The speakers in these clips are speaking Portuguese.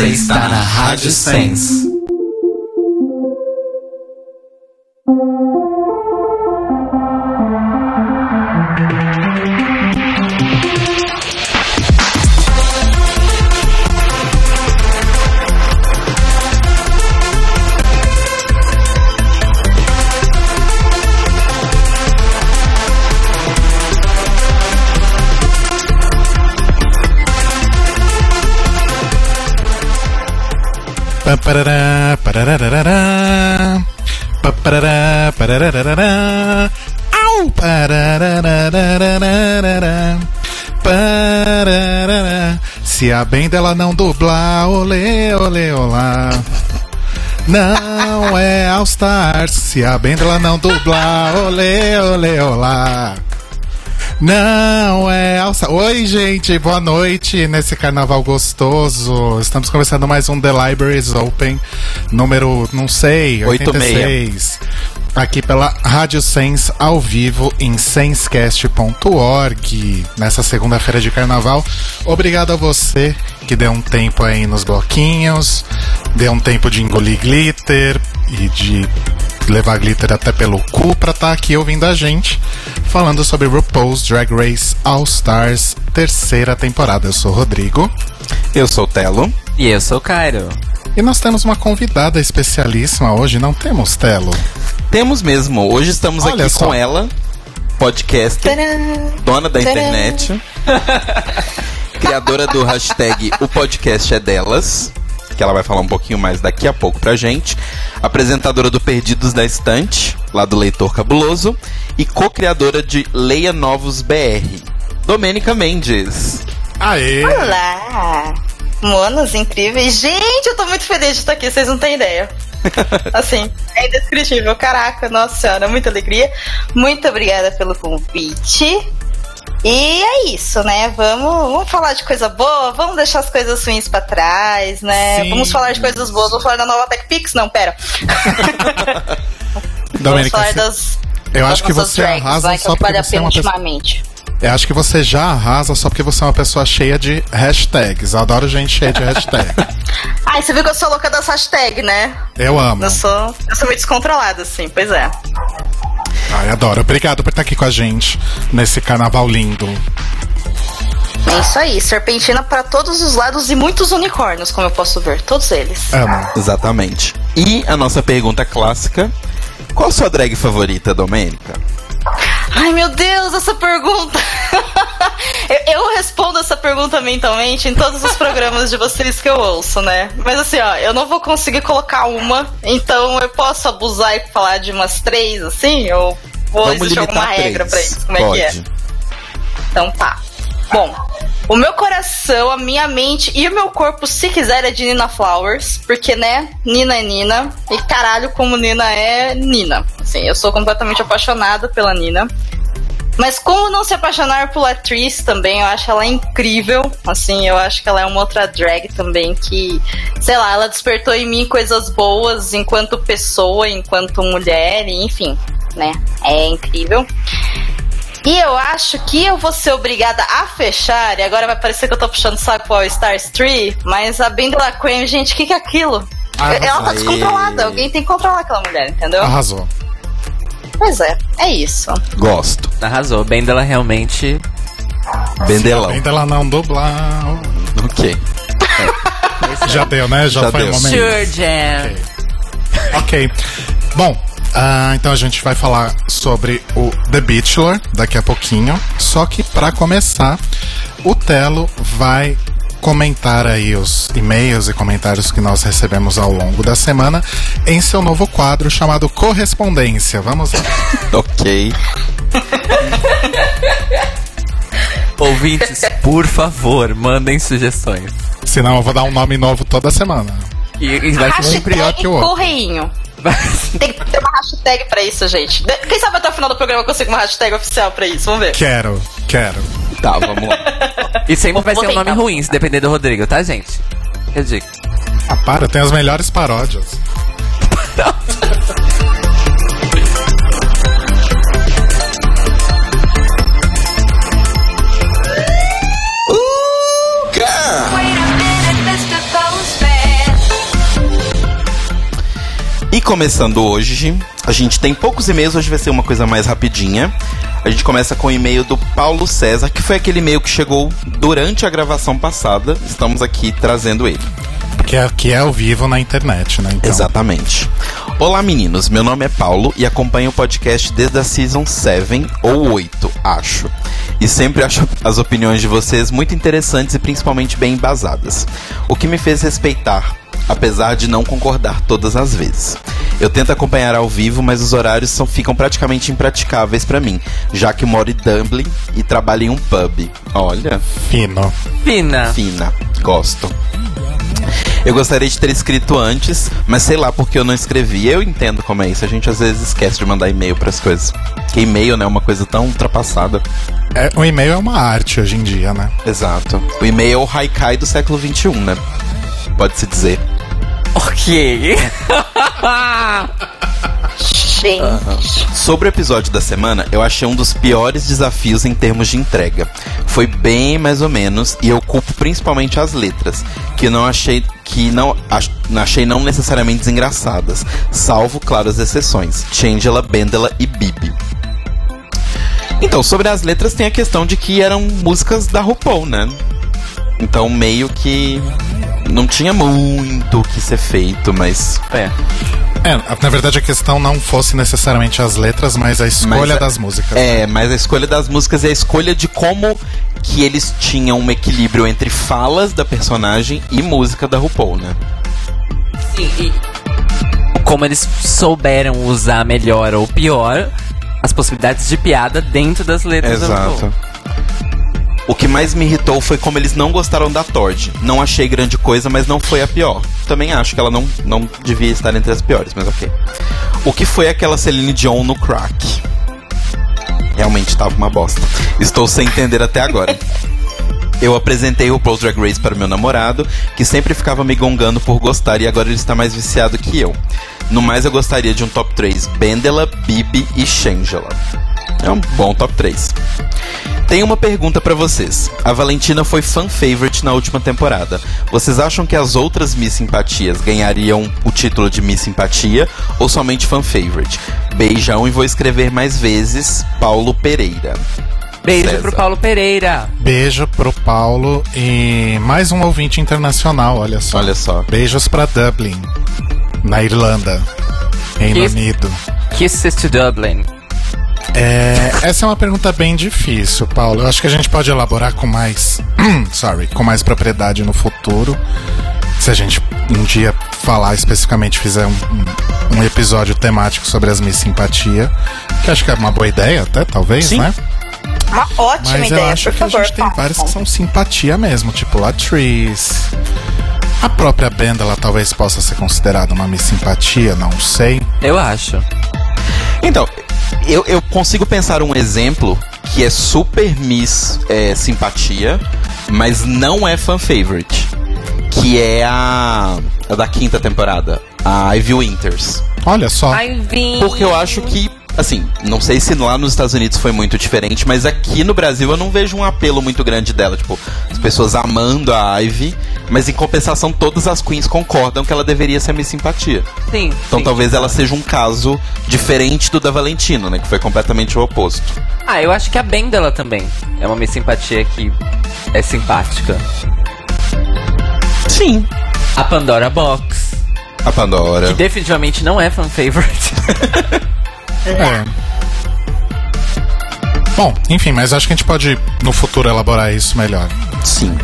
Você está na Rádio Sense. Paparará, parararará. Paparará, parararará. Au! Pararararararará. Pararará. Se a bem dela não dublar, olê, olê, olá. Não é All Stars. Se a dela não dublar, olê, olê, olá. Não, é Alça. Oi, gente, boa noite nesse carnaval gostoso. Estamos começando mais um The Libraries Open, número, não sei, 86. Aqui pela Rádio Sense, ao vivo em sensecast.org, nessa segunda-feira de carnaval. Obrigado a você que deu um tempo aí nos bloquinhos, deu um tempo de engolir glitter e de levar glitter até pelo cu pra estar tá aqui ouvindo a gente falando sobre RuPaul's Drag Race All Stars terceira temporada. Eu sou o Rodrigo. Eu sou o Telo. E eu sou o Cairo. E nós temos uma convidada especialíssima hoje, não temos, Telo? Temos mesmo. Hoje estamos Olha aqui só. com ela, podcast, dona da internet, criadora do hashtag O Podcast é Delas, que ela vai falar um pouquinho mais daqui a pouco pra gente, apresentadora do Perdidos da Estante, lá do Leitor Cabuloso, e co-criadora de Leia Novos BR, Domênica Mendes. Aê! Olá! Monos incríveis. Gente, eu tô muito feliz de estar aqui, vocês não têm ideia. Assim, é indescritível. Caraca, nossa senhora, muita alegria. Muito obrigada pelo convite. E é isso, né? Vamos, vamos falar de coisa boa, vamos deixar as coisas ruins pra trás, né? Sim. Vamos falar de coisas boas, vamos falar da nova TechPix? Não, pera. vamos Domênica, falar você- das. eu das acho que você drags, arrasa que só é que porque vale a você é pena pessoa- ultimamente. Eu acho que você já arrasa só porque você é uma pessoa cheia de hashtags. Eu adoro gente cheia de hashtag. Ai, você viu que eu sou louca das hashtags, né? Eu amo. Eu sou, eu sou meio descontrolada, assim, pois é. Ai, adoro. Obrigado por estar aqui com a gente nesse carnaval lindo. É isso aí, serpentina para todos os lados e muitos unicórnios, como eu posso ver, todos eles. Amo. Exatamente. E a nossa pergunta clássica: qual a sua drag favorita, Domênica? Ai meu Deus, essa pergunta! eu, eu respondo essa pergunta mentalmente em todos os programas de vocês que eu ouço, né? Mas assim, ó, eu não vou conseguir colocar uma, então eu posso abusar e falar de umas três, assim? Ou ou Vamos existe alguma regra três. pra isso? Como Pode. é que é? Então tá. Bom, o meu coração, a minha mente e o meu corpo, se quiser, é de Nina Flowers. Porque, né, Nina é Nina. E caralho, como Nina é Nina. Assim, eu sou completamente apaixonada pela Nina. Mas como não se apaixonar por atriz também, eu acho ela incrível. Assim, eu acho que ela é uma outra drag também que, sei lá, ela despertou em mim coisas boas enquanto pessoa, enquanto mulher, enfim, né? É incrível. E eu acho que eu vou ser obrigada a fechar, e agora vai parecer que eu tô puxando saco pro All Stars 3, mas a Bendela Queen, gente, o que, que é aquilo? Ah, Ela tá descontrolada, alguém tem que controlar aquela mulher, entendeu? Arrasou. Pois é, é isso. Gosto. Arrasou. Bem dela realmente. Bendelão. Ainda ela não dublar. Ok. Já deu, né? Já, Já foi deu. o momento. Sure, Jam. Ok. Bom, ah, então a gente vai falar sobre o The Bachelor daqui a pouquinho. Só que pra começar, o Telo vai comentar aí os e-mails e comentários que nós recebemos ao longo da semana em seu novo quadro chamado Correspondência. Vamos lá. Ok. Ouvintes, por favor, mandem sugestões. Senão eu vou dar um nome novo toda semana. E, e vai ser Um pior que o outro. correinho. Tem que ter uma hashtag pra isso, gente. Quem sabe até o final do programa eu consigo uma hashtag oficial pra isso, vamos ver. Quero, quero. Tá, vamos lá. E sempre vai ser um nome ruim, se depender do Rodrigo, tá, gente? Eu digo. Ah, para, tem as melhores paródias. Wait começando hoje, a gente tem poucos e-mails, hoje vai ser uma coisa mais rapidinha. A gente começa com o e-mail do Paulo César, que foi aquele e-mail que chegou durante a gravação passada. Estamos aqui trazendo ele. Porque aqui é ao vivo na internet, né? Então, Exatamente. Olá meninos, meu nome é Paulo e acompanho o podcast desde a Season 7 ou 8, acho. E sempre acho as opiniões de vocês muito interessantes e principalmente bem embasadas. O que me fez respeitar, apesar de não concordar todas as vezes. Eu tento acompanhar ao vivo, mas os horários são, ficam praticamente impraticáveis pra mim, já que moro em Dublin e trabalho em um pub. Olha, Fino. Fina. fina, gosto. Eu gostaria de ter escrito antes, mas sei lá porque eu não escrevi. Eu entendo como é isso. A gente às vezes esquece de mandar e-mail pras coisas. Que e-mail, né, é uma coisa tão ultrapassada. É, o e-mail é uma arte hoje em dia, né? Exato. O e-mail é o haikai do século XXI, né? Pode-se dizer. Ok. Gente. Sobre o episódio da semana, eu achei um dos piores desafios em termos de entrega. Foi bem mais ou menos, e eu culpo principalmente as letras, que eu não achei que não ach- achei não necessariamente desengraçadas, salvo, claro, as exceções: Changela, Bendela e Bibi. Então, sobre as letras tem a questão de que eram músicas da RuPaul, né? Então, meio que não tinha muito o que ser feito, mas É. É, na verdade a questão não fosse necessariamente as letras, mas a escolha Mas a- das músicas. né? É, mas a escolha das músicas é a escolha de como que eles tinham um equilíbrio entre falas da personagem e música da RuPaul, né? Sim, e como eles souberam usar melhor ou pior as possibilidades de piada dentro das letras Exato. RuPaul. O que mais me irritou foi como eles não gostaram da Tord. Não achei grande coisa, mas não foi a pior. Também acho que ela não, não devia estar entre as piores, mas ok. O que foi aquela Celine Dion no crack? Realmente tava uma bosta. Estou sem entender até agora. Eu apresentei o RuPaul's Drag Race para meu namorado, que sempre ficava me gongando por gostar e agora ele está mais viciado que eu. No mais, eu gostaria de um top 3: Bendela, Bibi e Shangela. É um bom top 3. Tenho uma pergunta pra vocês. A Valentina foi fan favorite na última temporada. Vocês acham que as outras Miss Simpatias ganhariam o título de Miss Simpatia ou somente fan favorite? Beijão e vou escrever mais vezes. Paulo Pereira. Beijo César. pro Paulo Pereira. Beijo pro Paulo e mais um ouvinte internacional, olha só. Olha só. Beijos pra Dublin, na Irlanda, Reino Kiss- Unido. Kisses to Dublin. É, essa é uma pergunta bem difícil, Paulo. Eu acho que a gente pode elaborar com mais, sorry, com mais propriedade no futuro. Se a gente um dia falar especificamente, fizer um, um- episódio temático sobre as Miss Simpatia, que acho que é uma boa ideia, até talvez, Sim. né? Uma ótima Mas ideia, eu acho por que favor. a gente tem façam. várias que são simpatia mesmo, tipo Latrice. A própria banda, ela talvez possa ser considerada uma Miss Simpatia, não sei. Eu acho. Então, eu, eu consigo pensar um exemplo que é super Miss é, Simpatia, mas não é fan favorite. Que é a, a da quinta temporada, a Ivy Winters. Olha só. Porque eu acho que, assim, não sei se lá nos Estados Unidos foi muito diferente, mas aqui no Brasil eu não vejo um apelo muito grande dela. Tipo, as pessoas amando a Ivy, mas em compensação todas as queens concordam que ela deveria ser Miss Simpatia. Sim. Então sim. talvez ela seja um caso diferente do da Valentino, né? Que foi completamente o oposto. Ah, eu acho que a Bendela também é uma Miss Simpatia que é simpática. Sim. A Pandora Box, A Pandora. que definitivamente não é fan favorite. É. Bom, enfim, mas acho que a gente pode no futuro elaborar isso melhor. Sim.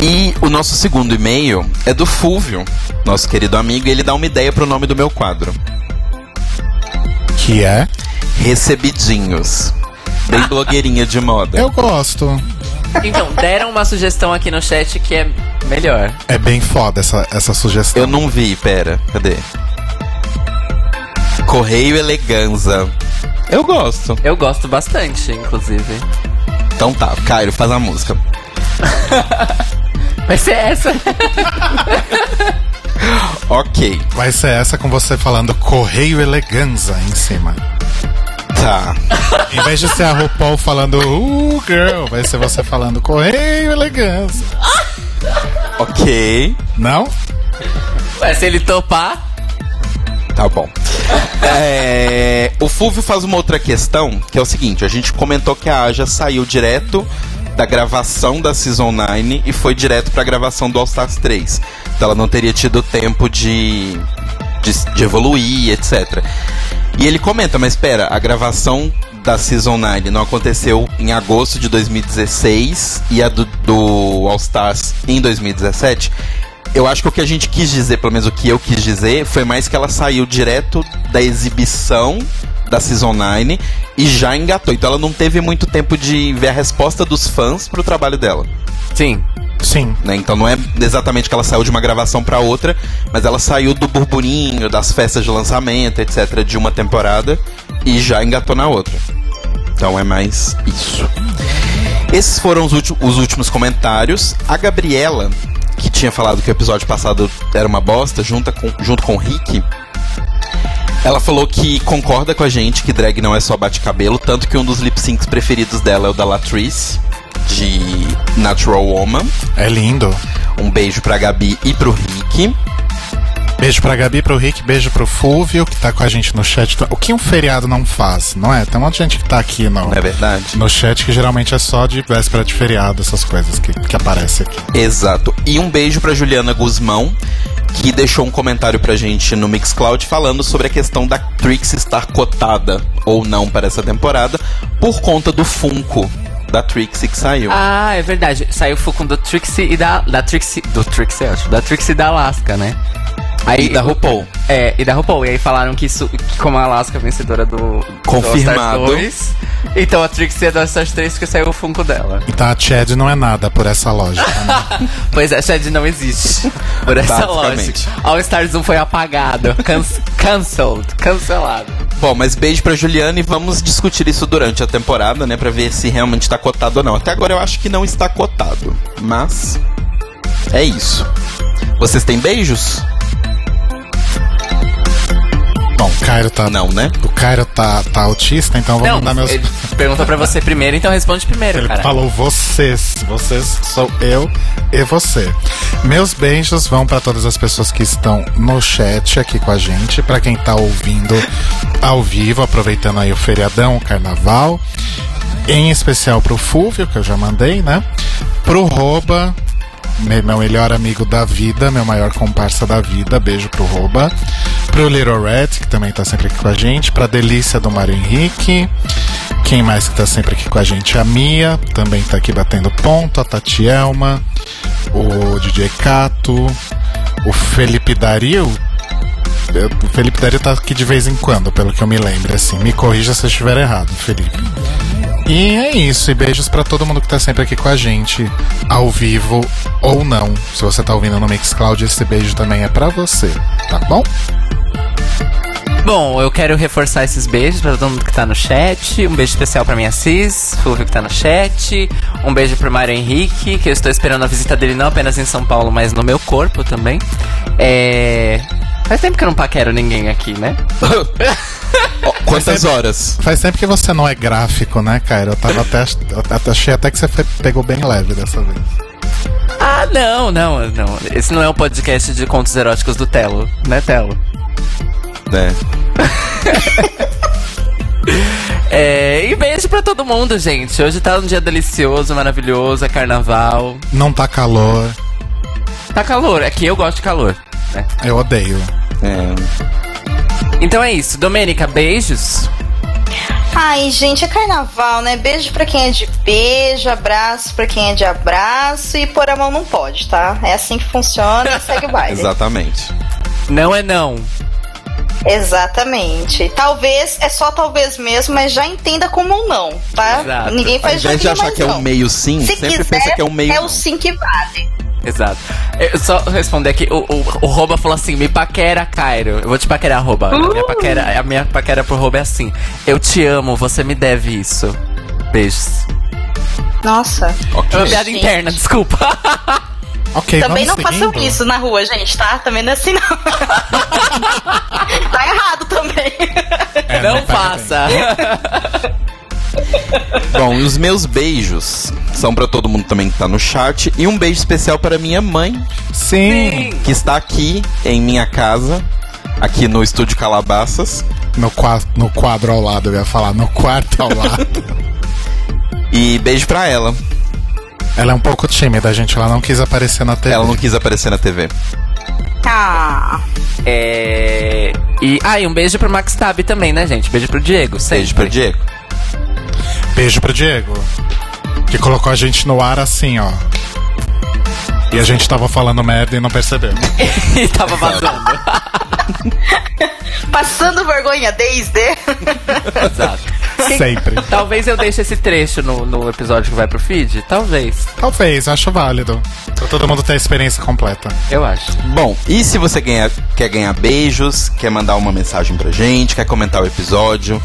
E o nosso segundo e-mail é do Fúvio, nosso querido amigo, e ele dá uma ideia pro nome do meu quadro. Que é. Recebidinhos. Bem blogueirinha de moda. Eu gosto. Então, deram uma sugestão aqui no chat que é melhor. É bem foda essa, essa sugestão. Eu não vi, pera, cadê? Correio Eleganza. Eu gosto. Eu gosto bastante, inclusive. Então tá, Cairo, faz a música. Vai ser essa. Ok, Vai ser essa com você falando Correio Eleganza em cima. tá. Em vez de ser a RuPaul falando Uh, girl, vai ser você falando Correio Eleganza. Ok. Não? Ué, se ele topar. Tá bom. É, o Fulvio faz uma outra questão, que é o seguinte: a gente comentou que a Aja saiu direto da gravação da Season 9 e foi direto pra gravação do All Stars 3. Então ela não teria tido tempo de, de, de evoluir, etc. E ele comenta, mas espera, a gravação da Season 9 não aconteceu em agosto de 2016 e a do, do All Stars em 2017. Eu acho que o que a gente quis dizer, pelo menos o que eu quis dizer, foi mais que ela saiu direto da exibição da Season 9 e já engatou. Então ela não teve muito tempo de ver a resposta dos fãs pro trabalho dela. Sim. Sim. Né? Então não é exatamente que ela saiu de uma gravação para outra, mas ela saiu do burburinho, das festas de lançamento, etc., de uma temporada e já engatou na outra. Então é mais isso. Esses foram os, os últimos comentários. A Gabriela, que tinha falado que o episódio passado era uma bosta, junto com, junto com o Rick, ela falou que concorda com a gente que drag não é só bate-cabelo, tanto que um dos lip syncs preferidos dela é o da Latrice, de Natural Woman. É lindo. Um beijo pra Gabi e pro Rick. Beijo pra Gabi, pro Rick, beijo pro Fúvio, que tá com a gente no chat. O que um feriado não faz, não é? Tem um monte de gente que tá aqui no, Não é verdade? no chat que geralmente é só de véspera de feriado, essas coisas que, que aparecem aqui. Exato. E um beijo pra Juliana Guzmão, que deixou um comentário pra gente no Mixcloud falando sobre a questão da Trix estar cotada ou não para essa temporada por conta do Funko da Trixie que saiu. Ah, é verdade. Saiu o Fucon do Trixie e da. Da Trixie. Do Trixie, acho. Da Trixie e da Alaska, né? Aí, E da RuPaul. É, e da RuPaul. E aí falaram que isso, que como a Alaska é vencedora do. Confirmado. Do All Stars 2, então a Trixie é do All Stars 3 porque saiu o Funko dela. Então a Chad não é nada por essa lógica, né? Pois é, Shed não existe. Por essa lógica. All Stars 1 foi apagado. Can cancelled. Cancelado. Bom, mas beijo pra Juliana e vamos discutir isso durante a temporada, né? Pra ver se realmente tá cotado ou não. Até agora eu acho que não está cotado. Mas. É isso. Vocês têm beijos? Bom, o Cairo tá. Não, né? O Cairo tá, tá autista, então eu vou Não, mandar meus. ele perguntou pra você primeiro, então responde primeiro, Ele cara. falou vocês. Vocês sou eu e você. Meus beijos vão pra todas as pessoas que estão no chat aqui com a gente, pra quem tá ouvindo ao vivo, aproveitando aí o feriadão, o carnaval. Em especial pro Fúvio, que eu já mandei, né? Pro Roba, meu melhor amigo da vida, meu maior comparsa da vida, beijo pro Roba. Pro Little Red, que também tá sempre aqui com a gente. Pra Delícia do Mário Henrique. Quem mais que tá sempre aqui com a gente? A Mia, também tá aqui batendo ponto. A Tatielma. O DJ Cato. O Felipe Dario. O Felipe Dario tá aqui de vez em quando, pelo que eu me lembro, assim. Me corrija se eu estiver errado, Felipe. E é isso, e beijos pra todo mundo que tá sempre aqui com a gente, ao vivo ou não. Se você tá ouvindo no Mixcloud, esse beijo também é pra você, tá bom? Bom, eu quero reforçar esses beijos pra todo mundo que tá no chat. Um beijo especial pra minha Cis, Fulvio que tá no chat. Um beijo pro Mário Henrique, que eu estou esperando a visita dele não apenas em São Paulo, mas no meu corpo também. É. Faz tempo que eu não paquero ninguém aqui, né? Quantas horas? Faz tempo que você não é gráfico, né, cara? Eu tava até. Eu achei até que você foi- pegou bem leve dessa vez. Ah, não, não, não. Esse não é o podcast de contos eróticos do Telo, né, Telo? Né? É, e beijo pra todo mundo, gente. Hoje tá um dia delicioso, maravilhoso, é carnaval. Não tá calor, Tá calor, aqui eu gosto de calor. Né? eu odeio. É. Então é isso. Domênica, beijos. Ai, gente, é carnaval, né? Beijo pra quem é de beijo, abraço pra quem é de abraço e pôr a mão não pode, tá? É assim que funciona e segue o baile. Exatamente. Não é não. Exatamente. Talvez, é só talvez mesmo, mas já entenda como um não, tá? Exato. Ninguém Ao faz invés de achar que é um meio sim, Se sempre quiser, pensa que é um meio. é o sim que vale. Exato. Eu só responder aqui, o, o, o Roba falou assim, me paquera, Cairo. Eu vou te paquerar, Roba. A, minha paquera, a minha paquera pro Roba é assim. Eu te amo, você me deve isso. Beijos. Nossa. Ok. É uma piada interna, desculpa. Ok, Também não vamos façam seguindo. isso na rua, gente, tá? Também não é assim, não. tá errado também. É, não pega faça. Bom, e os meus beijos são pra todo mundo também que tá no chat. E um beijo especial para minha mãe. Sim. que está aqui em minha casa, aqui no estúdio Calabaças. No, qua no quadro ao lado, eu ia falar, no quarto ao lado. E beijo pra ela. Ela é um pouco tímida, gente. Ela não quis aparecer na TV. Ela não quis aparecer na TV. Ah, É. E. Ah, e um beijo pro Max Tab também, né, gente? Beijo pro Diego. Sempre. Beijo pro Diego. Beijo pro Diego. Que colocou a gente no ar assim, ó. E a gente tava falando merda e não percebeu. e tava vazando. passando vergonha desde. Exato. Sempre. Talvez eu deixe esse trecho no, no episódio que vai pro feed. Talvez. Talvez, acho válido. Pra todo mundo ter a experiência completa. Eu acho. Bom, e se você ganha- quer ganhar beijos, quer mandar uma mensagem pra gente, quer comentar o episódio,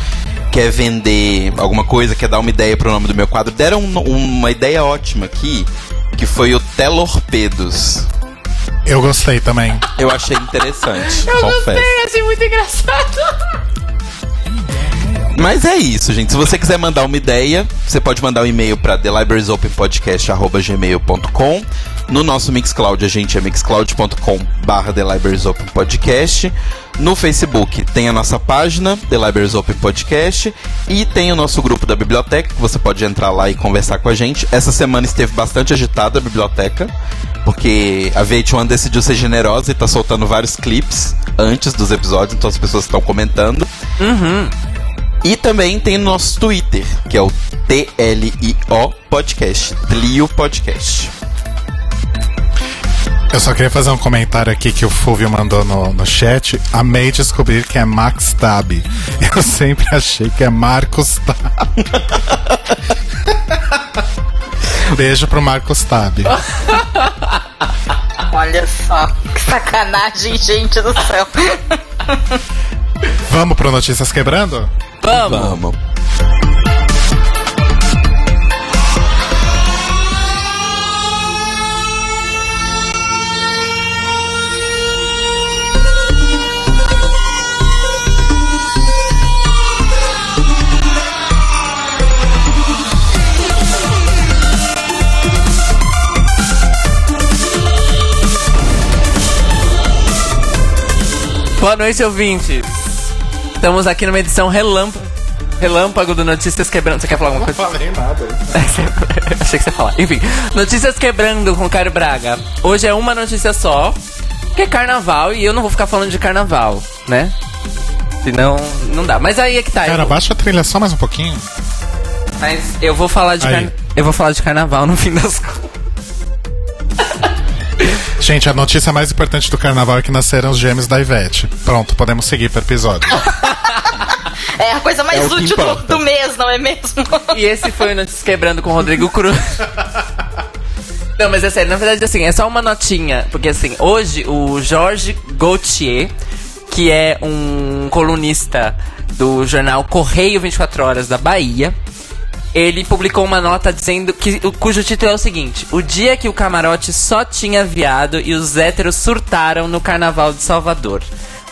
quer vender alguma coisa, quer dar uma ideia pro nome do meu quadro, deram um- uma ideia ótima aqui, que foi o Telorpedos. Eu gostei também. Eu achei interessante, confesso. achei muito engraçado. Mas é isso, gente. Se você quiser mandar uma ideia, você pode mandar um e-mail para thelibrariesopenpodcast.gmail.com No nosso Mixcloud, a gente é mixcloud.com barra thelibrariesopenpodcast No Facebook tem a nossa página, The Libraries Open Podcast, e tem o nosso grupo da biblioteca, que você pode entrar lá e conversar com a gente. Essa semana esteve bastante agitada a biblioteca, porque a VH1 decidiu ser generosa e tá soltando vários clipes antes dos episódios, então as pessoas estão comentando. E também tem no nosso Twitter, que é o TLIO Podcast. Tlio Podcast. Eu só queria fazer um comentário aqui que o Fulvio mandou no, no chat. Amei descobrir que é Max Tab. Eu sempre achei que é Marcos Tab. Beijo pro Marcos Tab. Olha só, que sacanagem, gente do céu. Vamos pro Notícias Quebrando? Vamos. Vamos. Boa noite, ouvintes. Estamos aqui numa edição relâmpago, relâmpago do Notícias Quebrando. Você quer falar alguma coisa? falei nada. Achei que você ia falar. Enfim, Notícias Quebrando com Caio Braga. Hoje é uma notícia só, que é carnaval, e eu não vou ficar falando de carnaval, né? Senão, não dá. Mas aí é que tá. Cara, eu, baixa a trilha só mais um pouquinho. mas eu vou falar de carna- Eu vou falar de carnaval no fim das contas. Gente, a notícia mais importante do carnaval é que nasceram os gêmeos da Ivete. Pronto, podemos seguir pro episódio. É a coisa mais É o útil do, do mês, não é mesmo? E esse foi o Notícias Quebrando com o Rodrigo Cruz. Não, mas é sério, na verdade, assim, é só uma notinha. Porque, assim, hoje o Jorge Gauthier, que é um colunista do jornal Correio 24 Horas da Bahia, ele publicou uma nota dizendo que cujo título é o seguinte: O dia que o camarote só tinha viado e os héteros surtaram no Carnaval de Salvador.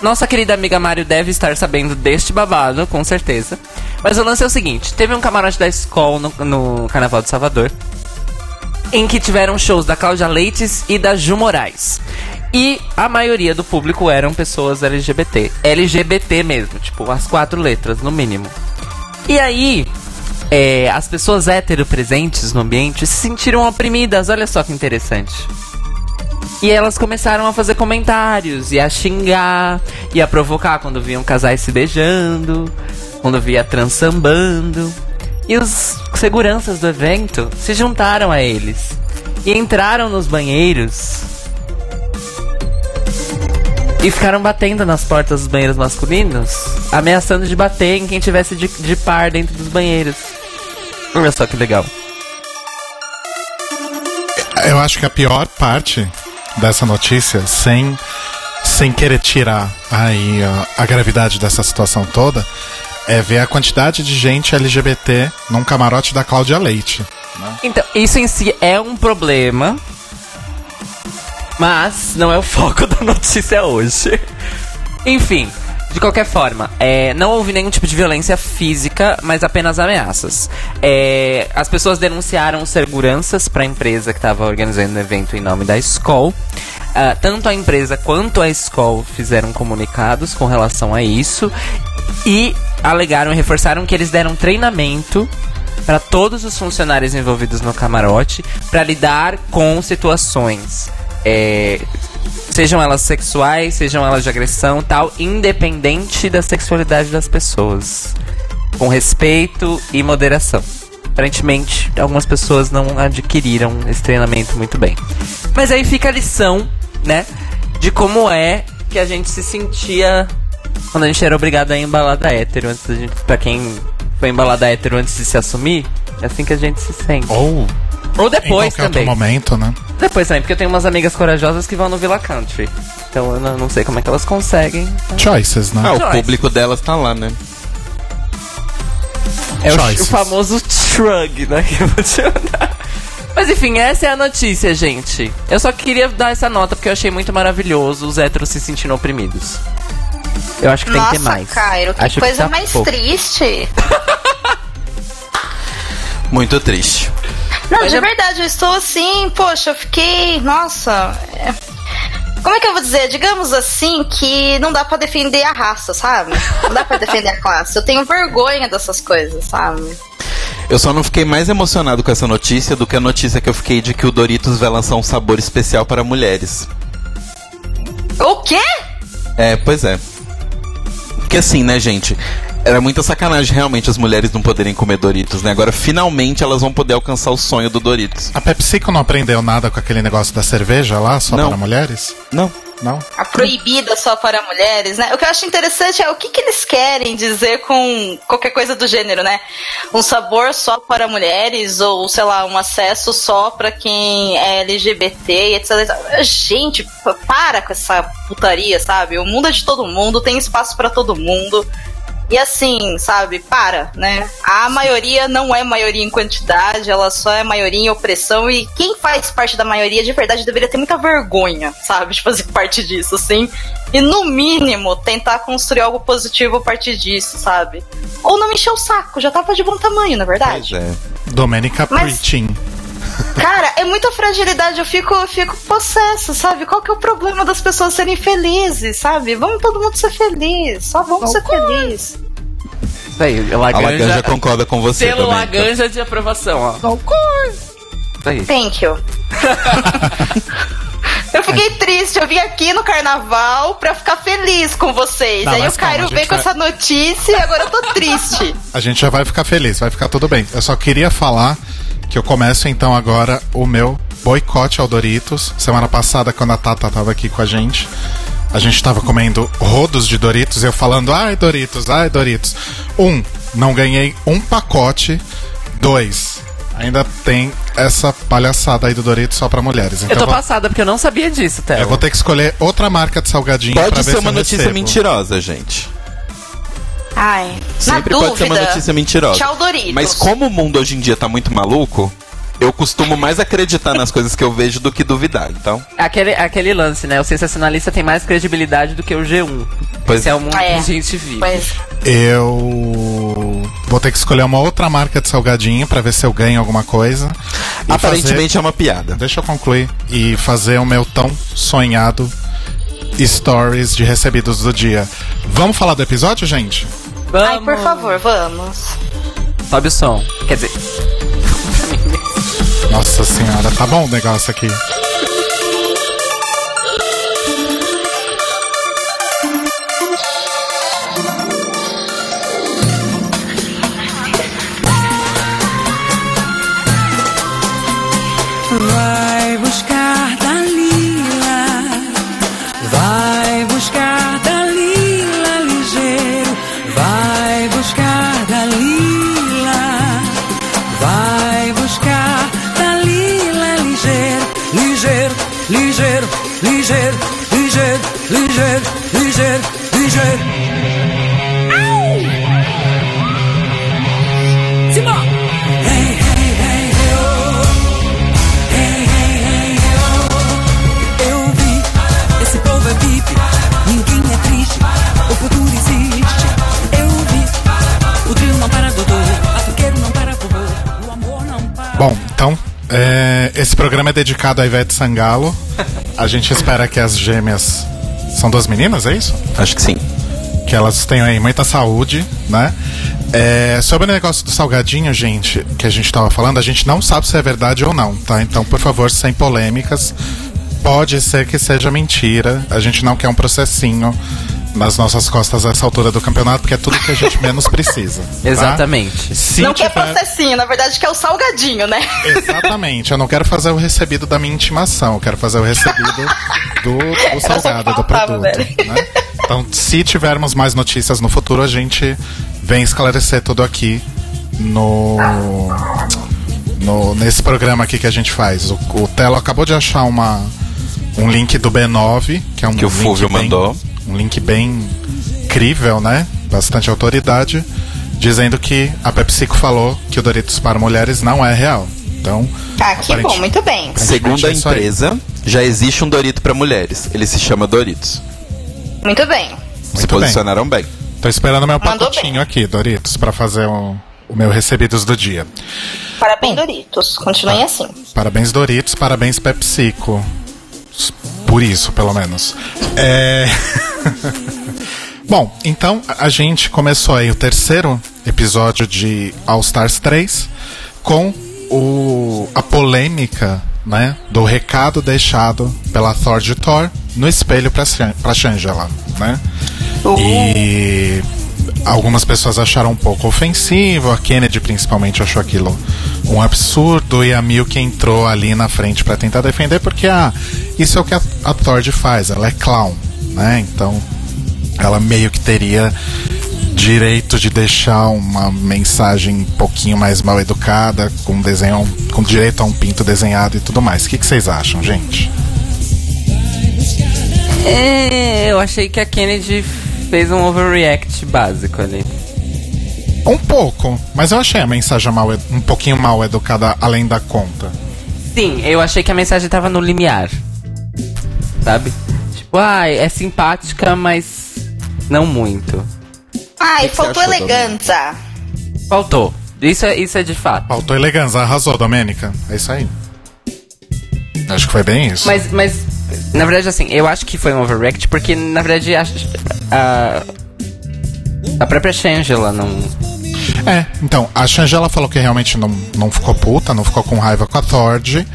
Nossa querida amiga Mário deve estar sabendo deste babado, com certeza. Mas o lance é o seguinte: teve um camarote da escola no, no Carnaval de Salvador, em que tiveram shows da Cláudia Leites e da Ju Moraes. E a maioria do público eram pessoas LGBT. LGBT mesmo, tipo, as quatro letras, no mínimo. E aí, é, as pessoas hétero presentes no ambiente se sentiram oprimidas, olha só que interessante. E elas começaram a fazer comentários, e a xingar, e a provocar quando viam casais se beijando, quando via trans sambando. E os seguranças do evento se juntaram a eles e entraram nos banheiros e ficaram batendo nas portas dos banheiros masculinos, ameaçando de bater em quem tivesse de, de par dentro dos banheiros. Olha só que legal. Eu acho que a pior parte dessa notícia, sem, sem querer tirar aí ó, a gravidade dessa situação toda, é ver a quantidade de gente LGBT num camarote da Cláudia Leite. Então, isso em si é um problema, mas não é o foco da notícia hoje. Enfim, de qualquer forma, é, não houve nenhum tipo de violência física, mas apenas ameaças. É, as pessoas denunciaram seguranças para a empresa que estava organizando o evento em nome da escola. ah, tanto a empresa quanto a escola fizeram comunicados com relação a isso e alegaram e reforçaram que eles deram treinamento para todos os funcionários envolvidos no camarote para lidar com situações. é, sejam elas sexuais, sejam elas de agressão tal, independente da sexualidade das pessoas. Com respeito e moderação. Aparentemente, algumas pessoas não adquiriram esse treinamento muito bem. Mas aí fica a lição, né? De como é que a gente se sentia quando a gente era obrigado a ir em balada hétero. Antes da gente, pra quem foi em balada hétero antes de se assumir, é assim que a gente se sente. Ou Ou em depois qualquer também. outro momento, né? Depois também, porque eu tenho umas amigas corajosas que vão no Villa Country. Então eu não, sei como é que elas conseguem. Choices, né? Ah, o Choice. público delas tá lá, né? É o, Choices. o famoso shrug, né? Que eu vou te mandar. Mas enfim, essa é a notícia, gente. Eu só queria dar essa nota porque eu achei muito maravilhoso os héteros se sentindo oprimidos. Eu acho que tem Nossa, que ter mais. Cairo, que Acho coisa tá mais pouco. triste. Muito triste. Não, Mas de verdade, eu estou assim, poxa, eu fiquei. Nossa. é- Como é que eu vou dizer? Digamos assim que não dá pra defender a raça, sabe? Não dá pra defender a classe. Eu tenho vergonha dessas coisas, sabe? Eu só não fiquei mais emocionado com essa notícia do que a notícia que eu fiquei de que o Doritos vai lançar um sabor especial para mulheres. O quê? É, pois é. Porque assim, né, gente? Era muita sacanagem realmente as mulheres não poderem comer Doritos, né? Agora finalmente elas vão poder alcançar o sonho do Doritos. A PepsiCo não aprendeu nada com aquele negócio da cerveja lá, só Não. para mulheres? Não. Não? A proibida só para mulheres, né? O que eu acho interessante é o que, que eles querem dizer com qualquer coisa do gênero, né? Um sabor só para mulheres ou, sei lá, um acesso só para quem é LGBT, etc. Gente, p- para com essa putaria, sabe? O mundo é de todo mundo, tem espaço para todo mundo. E assim, sabe, para, né? A maioria não é maioria em quantidade, ela só é maioria em opressão. E quem faz parte da maioria de verdade deveria ter muita vergonha, sabe, de fazer parte disso, assim. E no mínimo tentar construir algo positivo a partir disso, sabe? Ou não encher o saco, já tava de bom tamanho, na Pois verdade. é. Domenica Mas- Preaching. Cara, é muita fragilidade, eu fico, eu fico possesso, sabe? Qual que é o problema das pessoas serem felizes, sabe? Vamos todo mundo ser feliz, só vamos ser felizes. Isso aí, A Laganja, Laganja concorda com você Selo também. Laganja de aprovação, ó. Isso aí. Thank you. Eu fiquei triste, eu vim aqui no carnaval pra ficar feliz com vocês. Não, Aí o Cairo veio com vai- essa notícia e agora eu tô triste. A gente já vai ficar feliz, vai ficar tudo bem. Eu só queria falar que eu começo então agora o meu boicote ao Doritos. Semana passada, quando a Tata tava aqui com a gente, a gente tava comendo rodos de Doritos e eu falando, ai Doritos, ai Doritos. Um, não ganhei um pacote. Dois, ainda tem essa palhaçada aí do Doritos só pra mulheres. Então Eu tô vou- passada porque eu não sabia disso, Theo. eu vou ter que escolher outra marca de salgadinho pra Pode ver ser se uma notícia recebo. mentirosa, gente. Ai, Sempre na pode dúvida, ser uma notícia mentirosa. Tchau, Doritos. Mas como o mundo hoje em dia tá muito maluco, eu costumo mais acreditar nas coisas que eu vejo do que duvidar. Então, Aquele, aquele lance, né? O sensacionalista tem mais credibilidade do que o G1. Pois Esse é o mundo É. que a gente vive. Pois, Eu vou ter que escolher uma outra marca de salgadinho pra ver se eu ganho alguma coisa. Aparentemente é uma piada. fazer- Deixa eu concluir. E fazer o meu tão sonhado stories de recebidos do dia. Vamos falar do episódio, gente? Vamos. Ai, por favor, vamos. Sobe o som. Quer dizer, Nossa senhora, tá bom o negócio aqui. Ligeiro, ligeiro, ligeiro, ligeiro. Simão! Hey, hey, hey, oh. Hey, hey, hey, oh. Eu vi, esse povo é VIP, ninguém é triste, o futuro existe. Eu vi, o trio não para, doutor, batuqueiro não para, vovô, o amor não para. Bom, então, é, esse programa é dedicado a Ivete Sangalo. A gente espera que as gêmeas. São duas meninas, é isso? Acho que sim. Que elas tenham aí muita saúde, né? É, sobre o negócio do salgadinho, gente, que a gente tava falando, a gente não sabe se é verdade ou não, tá? Então, por favor, sem polêmicas. Pode ser que seja mentira. A gente não quer um processinho nas nossas costas essa altura do campeonato, porque é tudo que a gente menos precisa. tá? Exatamente. Se não quer tiver- processinho, na verdade quer o salgadinho, né? Exatamente, eu não quero fazer o recebido da minha intimação, eu quero fazer o recebido do, do salgado, do faltava, produto. velho. né? Então, se tivermos mais notícias no futuro, a gente vem esclarecer tudo aqui no, no nesse programa aqui que a gente faz. O, o Telo acabou de achar uma, um link do B9, que é um Que o Fúvio bem- mandou. Um link bem crível, né? Bastante autoridade, dizendo que a PepsiCo falou que o Doritos para mulheres não é real. Então, Ah, que bom, muito bem. Segundo a é aí. empresa, já existe um Dorito pra mulheres. Ele se chama Doritos. Muito bem. se Muito bem. posicionaram bem. Tô esperando meu Mandou pacotinho bem. aqui, Doritos, pra fazer o, o meu recebidos do dia. Parabéns, Doritos. Continuem assim. Parabéns, Doritos, parabéns, PepsiCo. Por isso, pelo menos. É... Bom, então a gente começou aí o terceiro episódio de All Stars 3 com o, a polêmica né, do recado deixado pela Thor de Thor no espelho pra, Shan- pra Shangela, né? E algumas pessoas acharam um pouco ofensivo, a Kennedy principalmente achou aquilo um absurdo e a Milk entrou ali na frente pra tentar defender porque ah, isso é o que a, a Thord faz, ela é clown, né? Então ela meio que teria direito de deixar uma mensagem um pouquinho mais mal educada, com desenho, com direito a um pinto desenhado e tudo mais. O que, que vocês acham, gente? É, eu achei que a Kennedy fez um overreact básico ali. Um pouco, mas eu achei a mensagem mal, um pouquinho mal educada além da conta. Sim, eu achei que a mensagem tava no limiar. Sabe? Tipo, ah, é simpática, mas não muito. Ai, que faltou elegância. Faltou. Isso é, isso é de fato. Faltou elegância, arrasou, Domênica. É isso aí. Acho que foi bem isso. Mas, mas, na verdade, assim, eu acho que foi um overreact porque, na verdade, a, a, a própria Shangela não. É, então, a Shangela falou que realmente não, não ficou puta, não ficou com raiva com a Thord.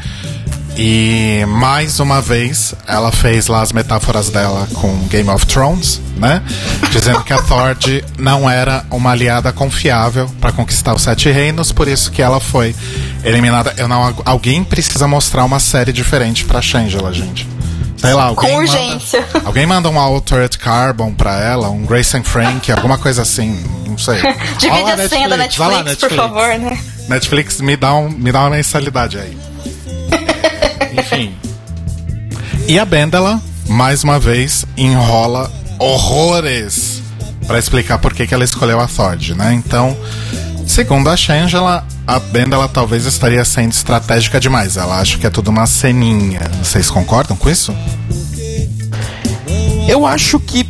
E mais uma vez ela fez lá as metáforas dela com Game of Thrones, né? Dizendo que a Thord não era uma aliada confiável pra conquistar os Sete Reinos, por isso que ela foi eliminada. Eu não, alguém precisa mostrar uma série diferente pra Shangela, gente. Sei lá, alguém. Com manda- urgência. alguém manda um Altered Carbon pra ela, um Grace and Frank, alguma coisa assim, não sei. Divide lá, a senha da vai lá, Netflix, por favor, né? Netflix me dá, um, me dá uma mensalidade aí. Enfim. E a Bendela, mais uma vez, enrola horrores pra explicar por que, que ela escolheu a Thord, né? Então, segundo a Shangela, a Bendela talvez estaria sendo estratégica demais. Ela acha que é tudo uma ceninha. Vocês concordam com isso? Eu acho que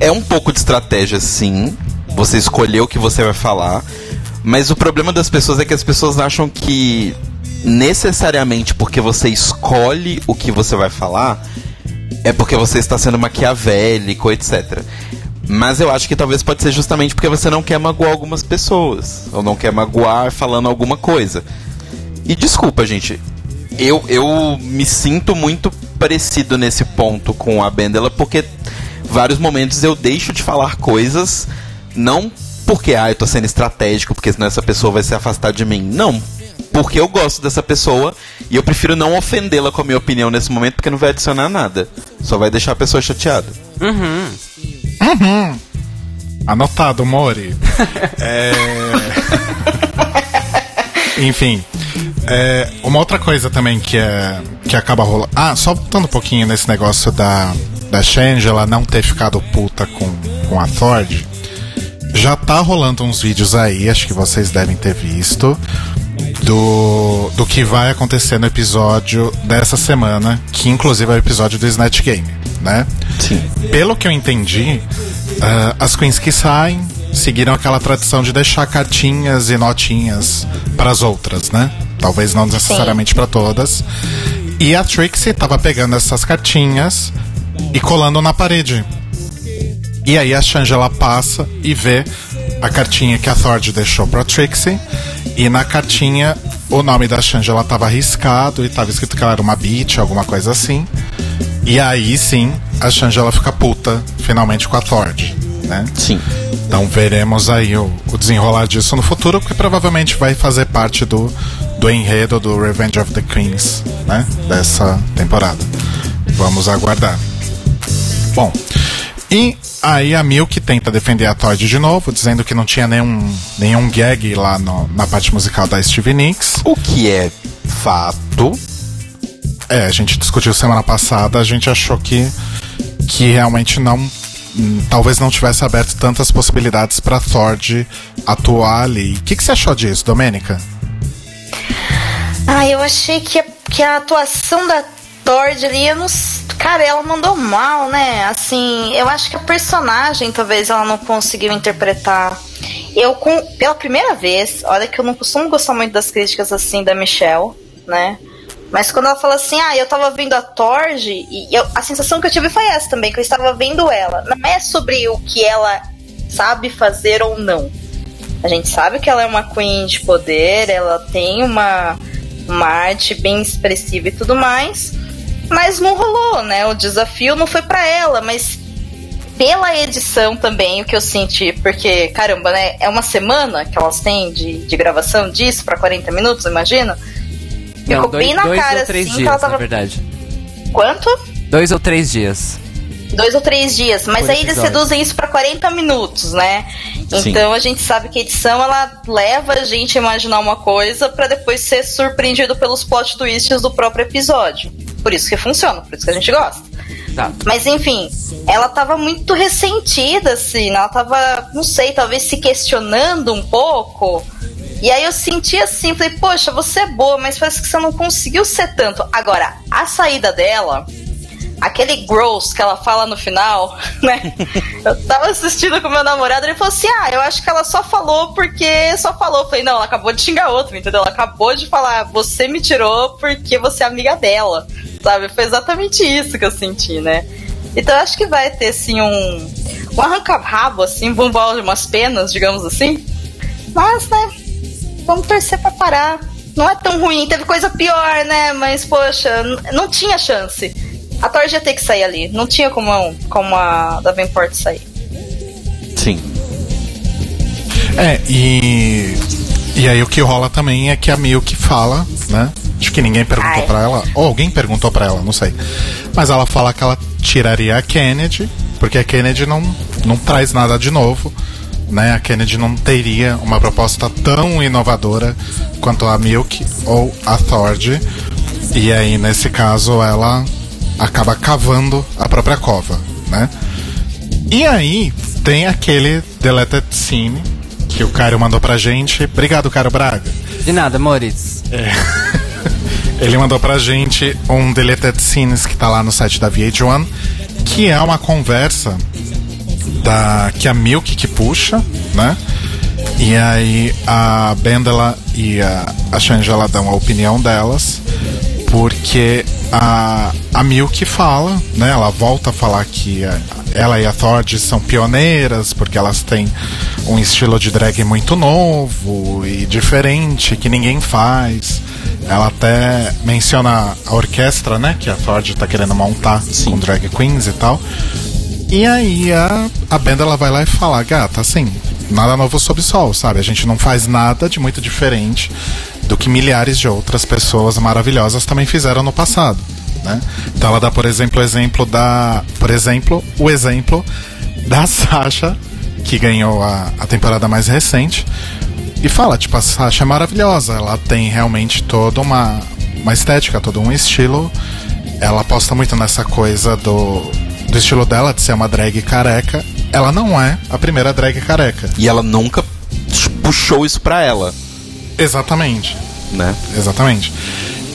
é um pouco de estratégia, sim. Você escolher o que você vai falar. Mas o problema das pessoas é que as pessoas acham que necessariamente porque você escolhe o que você vai falar é porque você está sendo maquiavélico, etc. Mas eu acho que talvez pode ser justamente porque você não quer magoar algumas pessoas. Ou não quer magoar falando alguma coisa. E desculpa, gente. Eu, eu me sinto muito parecido nesse ponto com a Bendela, porque vários momentos eu deixo de falar coisas, não porque ah, eu tô sendo estratégico, porque senão essa pessoa vai se afastar de mim. Não. Porque eu gosto dessa pessoa e eu prefiro não ofendê-la com a minha opinião nesse momento, porque não vai adicionar nada. Só vai deixar a pessoa chateada. Anotado, Mori. É... Enfim. é, uma outra coisa também que, é, que acaba rolando. Ah, só voltando um pouquinho nesse negócio da, da Shangela não ter ficado puta com, com a Thord. Já tá rolando uns vídeos aí, acho que vocês devem ter visto. Do, do que vai acontecer no episódio dessa semana, que inclusive é o episódio do Snatch Game, né? Sim. Pelo que eu entendi, ah, as queens que saem seguiram aquela tradição de deixar cartinhas e notinhas para as outras, né? Talvez não necessariamente pra todas. E a Trixie tava pegando essas cartinhas e colando na parede. E aí a Shangela passa e vê a cartinha que a Thord deixou pra Trixie. E na cartinha o nome da Shangela tava arriscado e tava escrito que ela era uma bitch, alguma coisa assim. E aí sim, a Shangela fica puta finalmente com a Thord, né? Sim. Então veremos aí o, o desenrolar disso no futuro, porque provavelmente vai fazer parte do, do enredo do Revenge of the Queens, né? Dessa temporada. Vamos aguardar. Bom, e aí a Milk tenta defender a Todd de novo, dizendo que não tinha nenhum, nenhum gag lá no- na parte musical da Stevie Nicks. O que é fato. É, a gente discutiu semana passada, a gente achou que, que realmente não. Talvez não tivesse aberto tantas possibilidades pra Thord atuar ali. O que, que você achou disso, Domênica? Ah, eu achei que a, que a atuação da Tord ali, eu não. Cara, ela mandou mal, né? Assim, eu acho que a personagem talvez ela não conseguiu interpretar. Eu, com, pela primeira vez, olha que eu não costumo gostar muito das críticas assim da Michelle, né? Mas quando ela fala assim, ah, eu tava vendo a Torge, e eu- a sensação que eu tive foi essa também, que eu estava vendo ela. Não é sobre o que ela sabe fazer ou não. A gente sabe que ela é uma queen de poder, ela tem uma, uma arte bem expressiva e tudo mais, mas não rolou, né? O desafio não foi pra ela, mas pela edição também, o que eu senti, porque, caramba, né? É uma semana que elas têm de, de gravação disso pra 40 minutos, imagina? Ficou Não, dois, bem na dois cara, ou três assim, dias, tava. na verdade. Quanto? Dois ou três dias. Dois ou três dias, mas Por aí eles episódio. reduzem isso pra 40 minutos, né? Sim. Então a gente sabe que a edição ela leva a gente a imaginar uma coisa pra depois ser surpreendido pelos plot twists do próprio episódio. Por isso que funciona, por isso que a gente gosta. Tá. Mas enfim, ela tava muito ressentida, assim, ela tava, não sei, talvez se questionando um pouco. E aí eu senti assim, falei, poxa, você é boa, mas parece que você não conseguiu ser tanto. Agora, a saída dela, aquele gross que ela fala no final, né? Eu tava assistindo com meu namorado, ele falou assim: Ah, eu acho que ela só falou porque só falou. Eu falei, não, ela acabou de xingar outro, entendeu? Ela acabou de falar, você me tirou porque você é amiga dela. Sabe? Foi exatamente isso que eu senti, né? Então acho que vai ter assim um. Um arranca-rabo, assim, um de umas penas, digamos assim. Mas, né? Vamos torcer pra parar. Não é tão ruim, teve coisa pior, né? Mas, poxa, não tinha chance. A Thor ia ter que sair ali. Não tinha como, como a Davenport sair. Sim. É, e. E aí o que rola também é que a Milk fala, né? Acho que ninguém perguntou pra ela, ou alguém perguntou pra ela, não sei. Mas ela fala que ela tiraria a Kennedy, porque a Kennedy não, não traz nada de novo, né? A Kennedy não teria uma proposta tão inovadora quanto a Milk ou a Thord. E aí, nesse caso, ela acaba cavando a própria cova, né? E aí, tem aquele deleted scene que o Caio mandou pra gente. Obrigado, Caio Braga. De nada, Moritz. Ele mandou pra gente um deleted scenes que tá lá no site da VH1, que é uma conversa da que a Milk que puxa, né? E aí a Bendela e a, a Shangela dão a opinião delas, porque a, a Milk fala, né? Ela volta a falar que a- ela e a Thord são pioneiras, porque elas têm um estilo de drag muito novo e diferente, que ninguém faz. Ela até menciona a orquestra, né? Que a Thord tá querendo montar com drag queens e tal. E aí a, a banda ela vai lá e fala, gata, assim, nada novo sob o sol, sabe? A gente não faz nada de muito diferente do que milhares de outras pessoas maravilhosas também fizeram no passado, né? Então ela dá, por exemplo, o exemplo da, por exemplo, o exemplo da Sasha, que ganhou a, a temporada mais recente, e fala, tipo, a Sasha é maravilhosa, ela tem realmente toda uma, uma estética, todo um estilo. Ela aposta muito nessa coisa do, do estilo dela de ser uma drag careca. Ela não é a primeira drag careca. E ela nunca puxou isso pra ela, Exatamente, né? exatamente.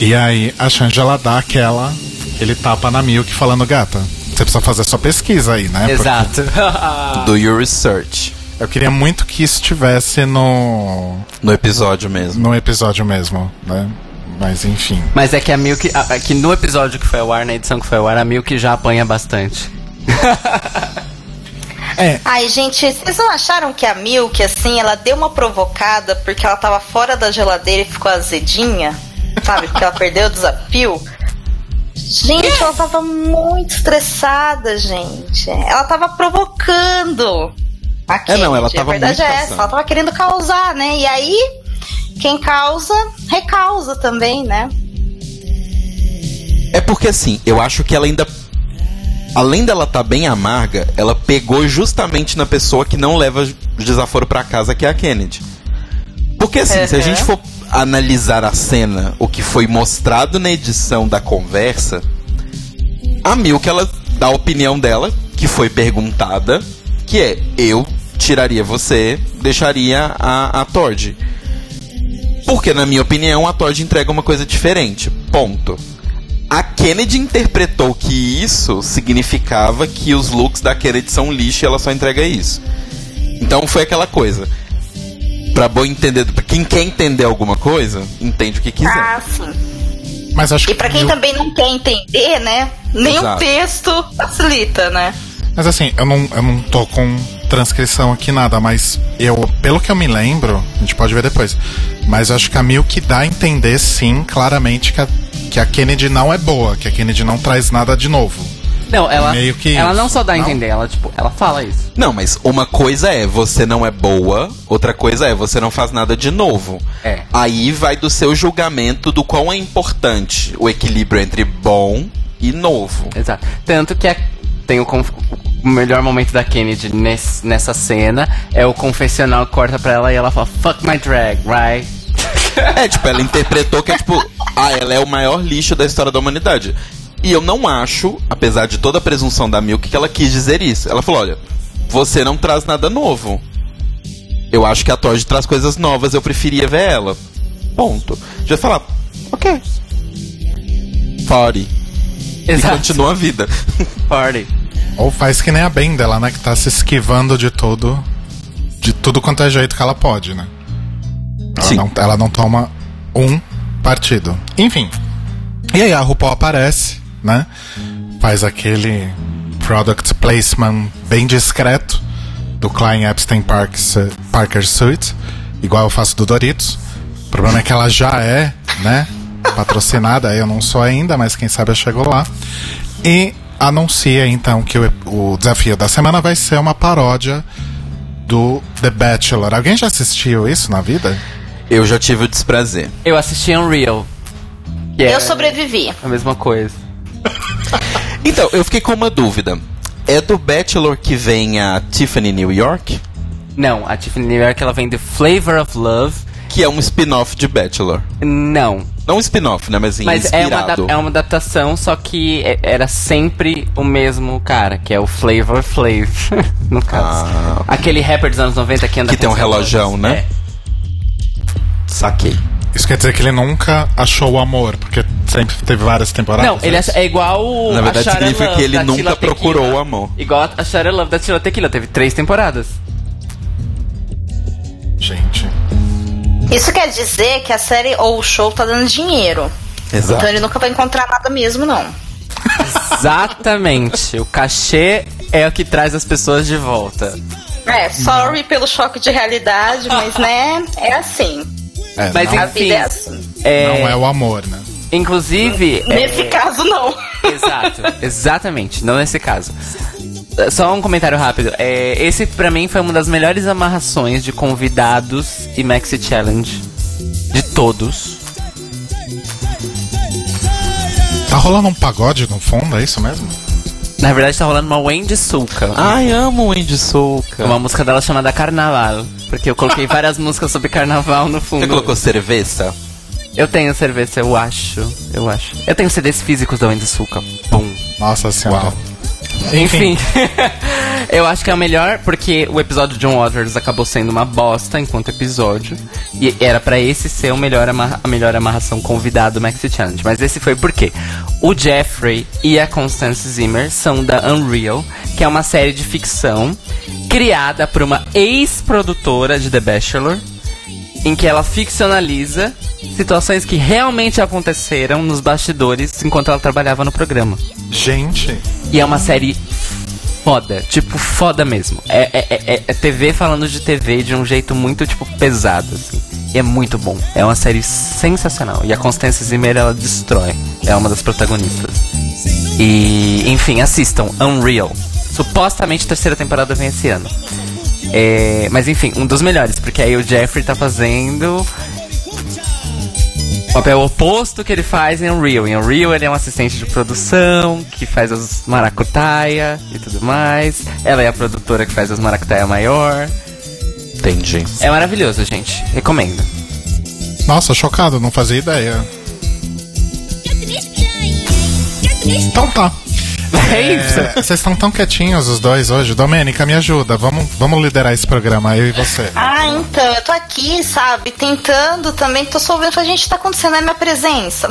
E aí a Shangela dá aquela, ele tapa na Milk falando, gata, você precisa fazer sua pesquisa aí, né? Porque- Exato. Do your research. Eu queria muito que isso tivesse no, No episódio mesmo. no episódio mesmo, né? Mas enfim. Mas é que a Milk, a- a- que no episódio que foi ao ar, na edição que foi ao ar, a Milk já apanha bastante. É, Ai, gente, vocês não acharam que a Milk, assim, ela deu uma provocada porque ela tava fora da geladeira e ficou azedinha? Sabe? Porque ela perdeu o desafio? Gente, ela tava muito estressada, gente. Ela tava provocando. A É, não, ela tava A verdade é essa, ela tava querendo causar, né? E aí, quem causa, recausa também, né? É porque assim, eu acho que ela ainda. Além dela tá bem amarga, ela pegou justamente na pessoa que não leva desaforo pra casa, que é a Kennedy. Porque assim, se a Uhum. gente for analisar a cena, o que foi mostrado na edição da conversa, a Milk ela dá a opinião dela, que foi perguntada, que é: eu tiraria você, deixaria a, a Tord. Porque, na minha opinião, a Todd entrega uma coisa diferente. Ponto. A Kennedy interpretou que isso significava que os looks da Kennedy são lixo e ela só entrega isso. Então foi aquela coisa. Pra bom entender, pra quem quer entender alguma coisa, entende o que quiser. Ah, sim. mas acho E pra que. quem também não quer entender, né? Nenhum Exato. texto facilita, né? Mas assim, eu não, eu não tô com transcrição aqui nada, mas eu, pelo que eu me lembro, a gente pode ver depois. Mas eu acho que a Milk dá a entender, sim, claramente que a, que a Kennedy não é boa, que a Kennedy não traz nada de novo. Não, ela, Meio que ela não só dá a entender, ela, tipo, ela fala isso. Não, mas uma coisa é você não é boa, outra coisa é você não faz nada de novo. É. Aí vai do seu julgamento do quão é importante o equilíbrio entre bom e novo. Exato. Tanto que a- tem o, o melhor momento da Kennedy nesse- nessa cena é o confessional corta pra ela e ela fala, fuck my drag, right? É, tipo, ela interpretou que é tipo, ah, ela é o maior lixo da história da humanidade. E eu não acho, apesar de toda a presunção da Milk, que ela quis dizer isso. Ela falou: olha, você não traz nada novo. Eu acho que a Todd traz coisas novas, eu preferia ver ela. Ponto. Já falar, ok. Pare. E Exato. continua a vida. Party. Ou faz que nem a Ben dela, né? Que tá se esquivando de tudo. De tudo quanto é jeito que ela pode, né? Ela, Sim. Não, ela não toma um partido. Enfim. E aí a RuPaul aparece, né? Faz aquele product placement bem discreto do Klein Epstein Park, Parker Suite, igual eu faço do Doritos. O problema é que ela já é, né? Patrocinada, eu não sou ainda, mas quem sabe eu chego lá. E anuncia então que o, o desafio da semana vai ser uma paródia do The Bachelor. Alguém já assistiu isso na vida? Eu já tive o desprazer. Eu assisti Unreal. Que é Eu sobrevivi. a mesma coisa. Então, eu fiquei com uma dúvida. É do Bachelor que vem a Tiffany New York? Não, a Tiffany New York ela vem de Flavor of Love. Que é um spin-off de Bachelor. Não. Não um spin-off, né? Mas, assim, Mas é uma, é uma adaptação, só que é- era sempre o mesmo cara, que é o Flavor Flav, no caso. Ah. Aquele rapper dos anos 90 que anda Que tem um relojão, né? Saquei. Isso quer dizer que ele nunca achou o amor, porque sempre teve várias É. temporadas. Não, ele é, isso? é igual Na verdade, significa Love que ele nunca Tila procurou Tequila. o amor. Igual a Shara Love da Tila Tequila, teve três temporadas. Gente. Isso quer dizer que a série ou o show tá dando dinheiro. Exato. Então ele nunca vai encontrar nada mesmo, não. Exatamente. o cachê é o que traz as pessoas de volta. É, sorry pelo choque de realidade, mas né, é assim. É, Mas não, A enfim, vida é assim. é, não é o amor, né? inclusive, é- Nesse caso, não. Exato, exatamente, não nesse caso. É, Só um comentário rápido. É, esse pra mim foi uma das melhores amarrações de convidados e Maxi Challenge de todos. Tá rolando um pagode no fundo, é isso mesmo? Na verdade tá rolando uma Wendy Sulca. Ai, amo o Andy Souka. Uma música dela chamada Carnaval. Porque eu coloquei várias músicas sobre carnaval no fundo. Você colocou cerveja? Eu tenho cerveja, eu acho. Eu acho. Eu tenho CDs físicos da Wendy Sulca. Bum. Nossa senhora. Uau. Enfim, eu acho que é o melhor porque o episódio de John Waters acabou sendo uma bosta enquanto episódio. E era pra esse ser o melhor a melhor amarração convidado do Maxi Challenge. Mas esse foi porque o Jeffrey e a Constance Zimmer são da Unreal, que é uma série de ficção criada por uma ex-produtora de The Bachelor, em que ela ficcionaliza situações que realmente aconteceram nos bastidores enquanto ela trabalhava no programa. Gente, E é uma série foda, tipo, foda mesmo. É, é, é, é TV falando de TV de um jeito muito, tipo, pesado, assim. E é muito bom. É uma série sensacional. E a Constance Zimmer, ela destrói. É uma das protagonistas. E, enfim, assistam. Unreal. Supostamente a terceira temporada vem esse ano. É, mas enfim, um dos melhores, porque aí o Jeffrey tá fazendo o papel oposto que ele faz em Unreal. Em Unreal ele é um assistente de produção, que faz as maracutaia e tudo mais. Ela é a produtora que faz as maracutaia maior. Entendi. É maravilhoso, gente. Recomendo. nossa, chocado, não fazia ideia. Então tá. É isso. É, Vocês estão tão quietinhos os dois hoje. Domênica, me ajuda. Vamos, vamos liderar esse programa, eu e você. Ah, então, eu tô aqui, sabe, tentando também, tô só ouvindo, falei, gente, tá acontecendo, é minha presença.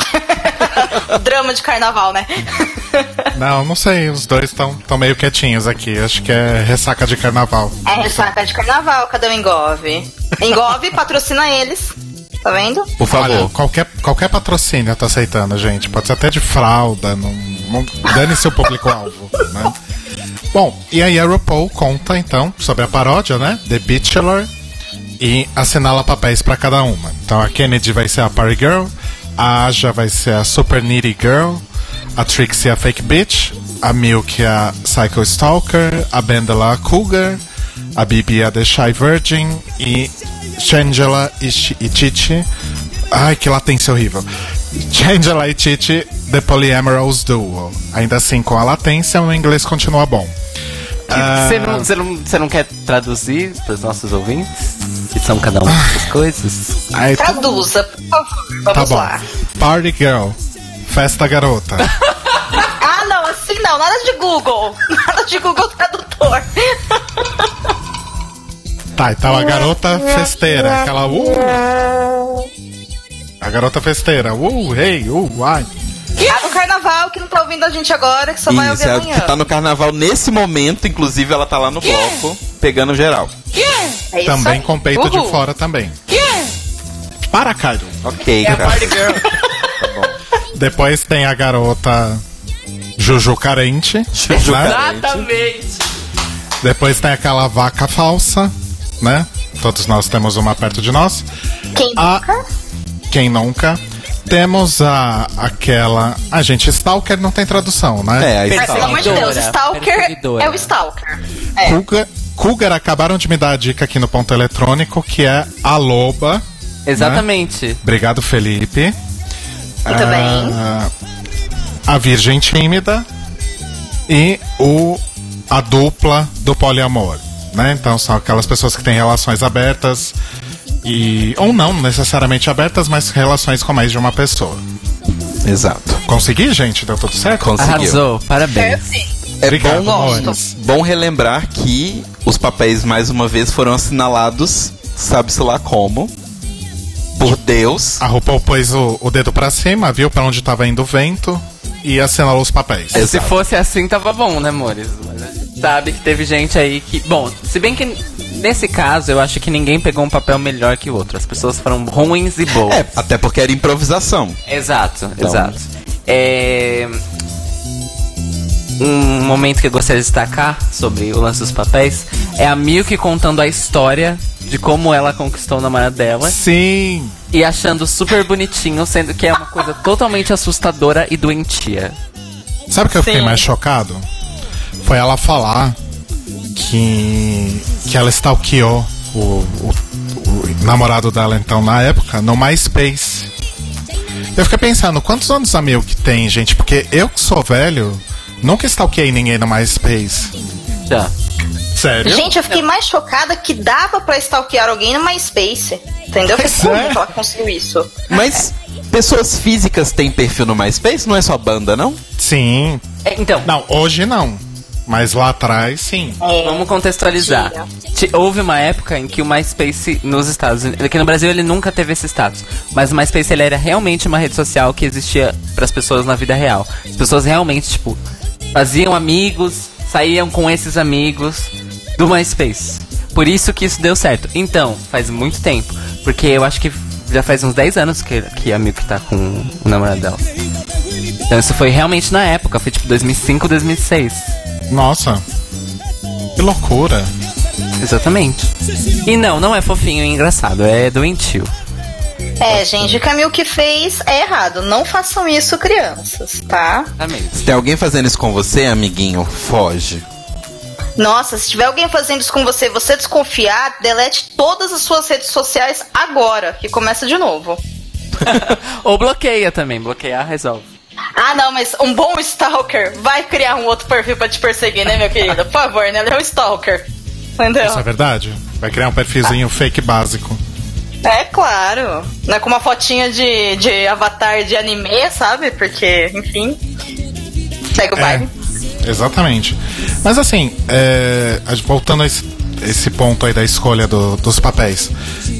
o drama de carnaval, né? Não, não sei, os dois estão tão meio quietinhos aqui. Acho que é ressaca de carnaval. É ressaca de carnaval, cadê o Engove? Engove, patrocina eles, tá vendo? Por favor. Olha, qualquer, qualquer patrocínio eu tô aceitando, gente. Pode ser até de fralda, não, não dane seu público-alvo, né? Bom, e aí a RuPaul conta então sobre a paródia, né? The Bachelor e assinala papéis pra cada uma. Então a Kennedy vai ser a Party Girl, a Aja vai ser a Super Needy Girl, a Trixie a Fake Bitch, a Milk a Psycho Stalker, a Bendela a Cougar, a Bibi a The Shy Virgin e Shangela e, Chi- Chichi. Ai, que latência horrível. Shangela e Chichi, The Polyamorous Duo. Ainda assim, com a latência, o inglês continua bom. Ah, Você não, você não, você não quer traduzir para os nossos ouvintes? Que são cada uma dessas coisas? Aí, tu- Traduza, por favor, tá vamos bom. lá. Party Girl, Festa Garota. Ah, não, assim não, nada de Google. Nada de Google Tradutor. Tá, então a garota festeira, aquela uh. A garota festeira, uh, hey, uh, ai. A do carnaval, que não tá ouvindo a gente agora, que só vai ouvir Isso, é a amanhã. que tá no carnaval nesse momento, inclusive ela tá lá no bloco, pegando geral. É isso Também aí. com peito Uhul. de fora também. Para, Cairo. Ok, É. Party Girl. Depois tem a garota Juju carente. Juju né? carente. Exatamente. Depois tem aquela vaca falsa, né? Todos nós temos uma perto de nós. Quem A- nunca? Quem nunca? Temos a aquela. A gente, Stalker não tem tradução, né? É, Mas, pelo amor de Deus, Perseguidora, Stalker é o Stalker. É. Cougar, Cougar acabaram de me dar a dica aqui no ponto eletrônico, que é a loba. Exatamente. Obrigado, Felipe. Muito bem. Ah, A virgem tímida e o a dupla do poliamor, né? Então são aquelas pessoas que têm relações abertas e ou não necessariamente abertas, mas relações com mais de uma pessoa. Exato. Consegui, gente? Deu tudo certo? Conseguiu. Arrasou. Parabéns. É Obrigado, bom, bom relembrar que os papéis, mais uma vez, foram assinalados, sabe-se lá como, por Deus. A RuPaul pôs o, o dedo pra cima, viu pra onde tava indo o vento e assinalou os papéis. Se fosse assim, tava bom, né, amores? Sabe que teve gente aí que. Bom, se bem que nesse caso eu acho que ninguém pegou um papel melhor que o outro. As pessoas foram ruins e boas. É, até porque era improvisação. Exato, Então- exato. É... Um momento que eu gostaria de destacar sobre o lance dos papéis é a Milk contando a história de como ela conquistou o namorado dela Sim! e achando super bonitinho, sendo que é uma coisa totalmente assustadora e doentia. Sabe o que eu fiquei Sim. mais chocado? Foi ela falar que, que ela stalkeou o, o, o namorado dela, então, na época, no MySpace. Eu fiquei pensando, quantos anos a Milk tem, gente? Porque eu que sou velho, nunca stalkeei ninguém no MySpace. Já. Sério? Gente, eu fiquei mais chocada que dava pra stalkear alguém no MySpace. Entendeu? Pois fiquei, como é. que ela conseguiu isso? Mas pessoas físicas têm perfil no MySpace? Não é só banda, não? Sim. É, então, Não, hoje não. Mas lá atrás, sim. É. Vamos contextualizar. Tira. Houve uma época em que o MySpace nos Estados Unidos, aqui no Brasil ele nunca teve esse status, mas o MySpace ele era realmente uma rede social que existia para as pessoas na vida real. As pessoas realmente, tipo, faziam amigos, saíam com esses amigos do MySpace. Por isso que isso deu certo. Então, faz muito tempo, porque eu acho que já faz uns 10 anos que, que a Milk tá com o namorado dela. Então isso foi realmente na época, foi tipo 2005, 2006. Nossa. Que loucura. Exatamente. E não, não é fofinho e engraçado, é doentio. É, gente, o caminho que fez é errado. Não façam isso, crianças, tá? Exatamente. Se tem alguém fazendo isso com você, amiguinho, foge. Nossa, se tiver alguém fazendo isso com você, você desconfiar, delete todas as suas redes sociais agora, que começa de novo. Ou bloqueia também, bloquear resolve. Ah, não, mas um bom stalker vai criar um outro perfil pra te perseguir, né, meu querido? Por favor, né? Ele é um stalker. Entendeu? Isso é verdade? Vai criar um perfilzinho fake básico. É claro. Não é com uma fotinha de, de avatar de anime, sabe? Porque, enfim. Segue o baile. Exatamente. Mas assim, é, voltando a esse, esse ponto aí da escolha do- dos papéis,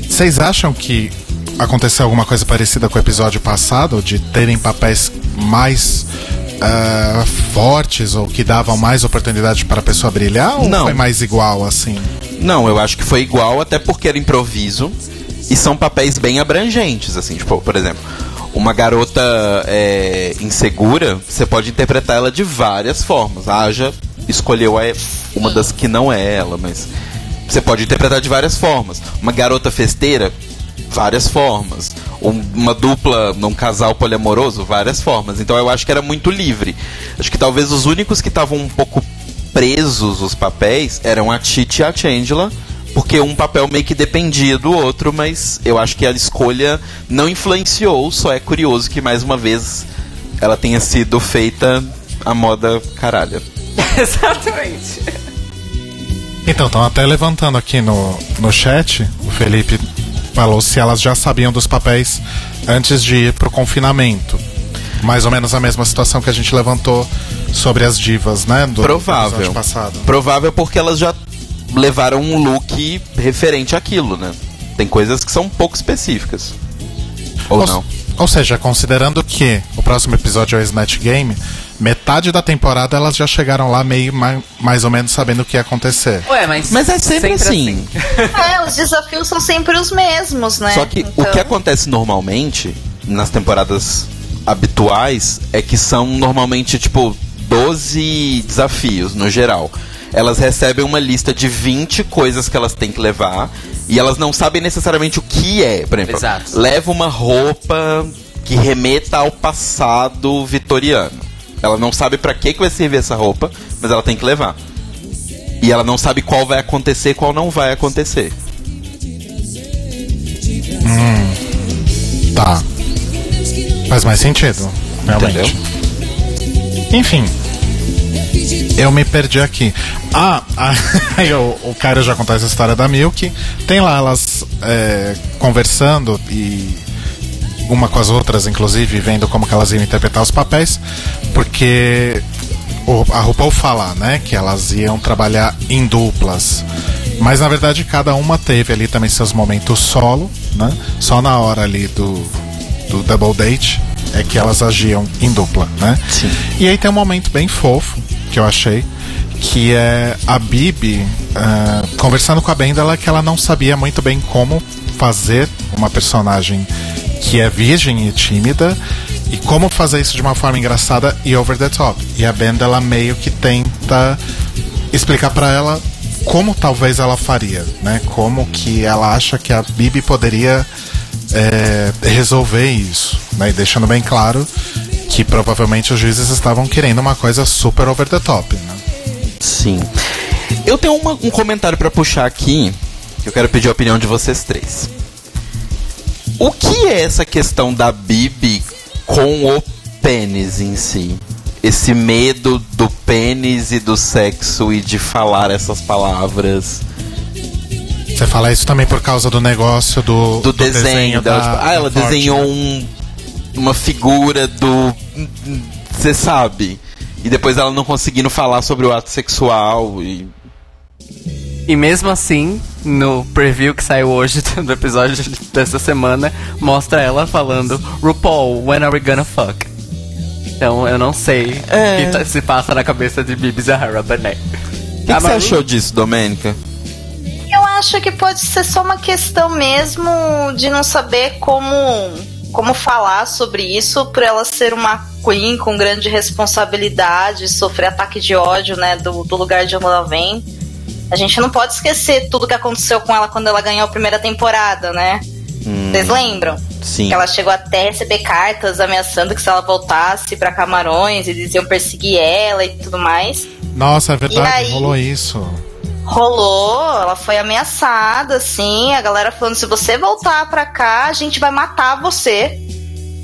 vocês acham que aconteceu alguma coisa parecida com o episódio passado, de terem papéis mais ah, fortes ou que davam mais oportunidade para a pessoa brilhar? Ou Não. foi mais igual assim? Não, eu acho que foi igual, até porque era improviso. E são papéis bem abrangentes, assim, tipo, por exemplo, uma garota é, insegura, você pode interpretar ela de várias formas. A Aja escolheu uma das que não é ela, mas você pode interpretar de várias formas. Uma garota festeira, várias formas. Um- uma dupla, um casal poliamoroso, várias formas. Então eu acho que era muito livre. Acho que talvez os únicos que estavam um pouco presos os papéis eram a Titi e a Chandler, porque um papel meio que dependia do outro, mas eu acho que a escolha não influenciou, só é curioso que mais uma vez ela tenha sido feita a moda caralha. Exatamente. Então, estão até levantando aqui no, no chat, o Felipe falou se elas já sabiam dos papéis antes de ir pro confinamento. Mais ou menos a mesma situação que a gente levantou sobre as divas, né? Do Provável. episódio passado. Provável porque elas já levaram um look referente àquilo, né? Tem coisas que são um pouco específicas. Ou Ou, não. ou seja, considerando que o próximo episódio é o Snatch Game, metade da temporada elas já chegaram lá meio ma- mais ou menos sabendo o que ia acontecer. Ué, mas. Mas é sempre, assim. É, os desafios são sempre os mesmos, né? Só que o Então- que acontece normalmente nas temporadas habituais é que são normalmente tipo 12 desafios no geral. Elas recebem uma lista de 20 coisas que elas têm que levar e elas não sabem necessariamente o que é. Por exemplo, Exato. leva uma roupa que remeta ao passado vitoriano. Ela não sabe pra que que vai servir essa roupa, mas ela tem que levar. E ela não sabe qual vai acontecer e qual não vai acontecer. Tá. Faz mais sentido, realmente. Enfim. Eu me perdi aqui. Ah, aí o, o cara já contou essa história da Milk. Tem lá elas é, conversando e uma com as outras, inclusive, vendo como elas iam interpretar os papéis, porque o, a RuPaul fala, né, que elas iam trabalhar em duplas. Mas na verdade cada uma teve ali também seus momentos solo, né? Só na hora ali do, do double date é que elas agiam em dupla, né? Sim. E aí tem um momento bem fofo que eu achei, que é a Bibi ah, conversando com a Bendela que ela não sabia muito bem como fazer uma personagem que é virgem e tímida e como fazer isso de uma forma engraçada e over the top. E a Bendela meio que tenta explicar pra ela como talvez ela faria, né? Como que ela acha que a Bibi poderia é, resolver isso, né? E deixando bem claro que provavelmente os juízes estavam querendo uma coisa super over the top, né? Sim. Eu tenho uma- um comentário pra puxar aqui, que eu quero pedir a opinião de vocês três. O que é essa questão da Bibi com o pênis em si? Esse medo do pênis e do sexo e de falar essas palavras. Você fala isso também por causa do negócio do, Do, desenho, dela. da- tipo, ah, ela da desenhou né? um, uma figura do. Você sabe? E depois ela não conseguindo falar sobre o ato sexual e. E mesmo assim, no preview que saiu hoje do episódio dessa semana, mostra ela falando RuPaul, when are we gonna fuck? Então eu não sei É. o que tá- se passa na cabeça de Bibi Zahara Benet. O que, que você achou disso, Domênica? Eu acho que pode ser só uma questão mesmo de não saber como, como falar sobre isso, por ela ser uma queen com grande responsabilidade, sofrer ataque de ódio, né, do, do lugar de onde ela vem. A gente não pode esquecer tudo que aconteceu com ela quando ela ganhou a primeira temporada, né? Vocês lembram? Sim. Que ela chegou até a receber cartas ameaçando que se ela voltasse pra Camarões, eles iam perseguir ela e tudo mais. Nossa, é verdade, aí? rolou isso. Rolou, ela foi ameaçada, assim, a galera falando, se você voltar pra cá, a gente vai matar você.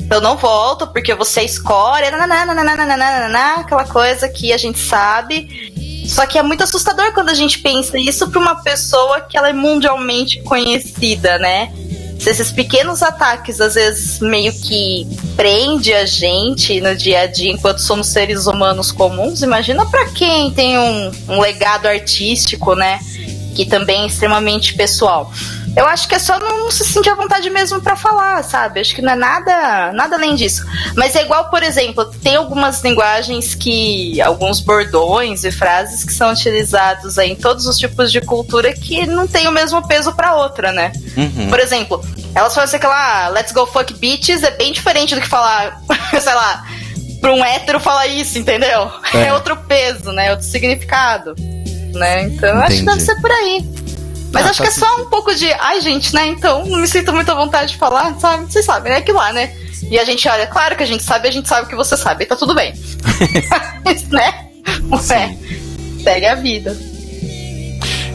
Eu não volto, porque você é escória, nananana, aquela coisa que a gente sabe. Só que é muito assustador quando a gente pensa isso pra uma pessoa que ela é mundialmente conhecida, né? Se esses pequenos ataques às vezes meio que prende a gente no dia a dia enquanto somos seres humanos comuns, imagina pra quem tem um, um legado artístico, né? Que também é extremamente pessoal. Eu acho que é só não se sentir à vontade mesmo pra falar, sabe? Acho que não é nada, nada além disso. Mas é igual, por exemplo, tem algumas linguagens que. alguns bordões e frases que são utilizados aí em todos os tipos de cultura que não tem o mesmo peso pra outra, né? Uhum. Por exemplo, elas falam assim que lá, let's go fuck bitches é bem diferente do que falar, sei lá, pra um hétero falar isso, entendeu? É. É, outro peso, né? Outro significado. Né? Então acho que deve ser por aí. Mas Ah, acho que é só um pouco de, ai gente, né? Então não me sinto muito à vontade de falar, sabe? Vocês sabem, né? Que lá, né? E a gente olha, claro que a gente sabe, a gente sabe que você sabe, e tá tudo bem. Mas, né? Ué, segue a vida.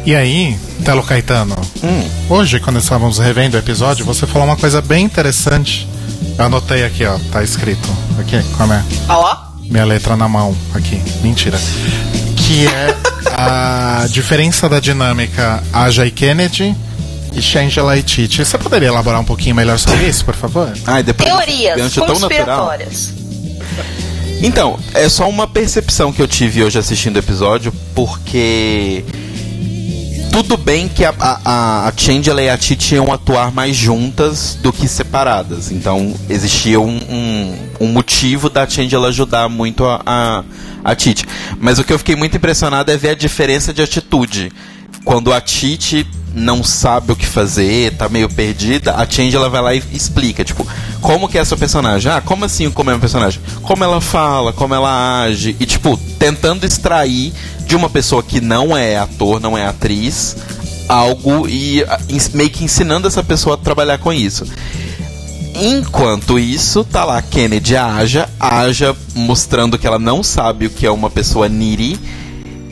E aí, Telo Caetano, Hum. hoje, quando estávamos revendo o episódio, você falou uma coisa bem interessante. Eu anotei aqui, ó, tá escrito. Aqui, com a minha, Ó, minha letra na mão, aqui. Mentira. Que é a diferença da dinâmica Aja e Kennedy e Shangela e Titi. Você poderia elaborar um pouquinho melhor sobre isso, por favor? Ai, depois teorias conspiratórias. Então, é só uma percepção que eu tive hoje assistindo o episódio, porque. Tudo bem que a, a, a e a Titi iam atuar mais juntas do que separadas. Então, existia um, um, um motivo da Changela ajudar muito a, a, a Titi. Mas o que eu fiquei muito impressionado é ver a diferença de atitude. Quando a Titi não sabe o que fazer, tá meio perdida, a Change ela vai lá e explica, tipo, como que é essa personagem? Ah, como assim como é uma personagem? Como ela fala, como ela age, e tipo, tentando extrair de uma pessoa que não é ator, não é atriz, algo e ah, meio que ensinando essa pessoa a trabalhar com isso. Enquanto isso, tá lá Kennedy Aja, Aja mostrando que ela não sabe o que é uma pessoa niri.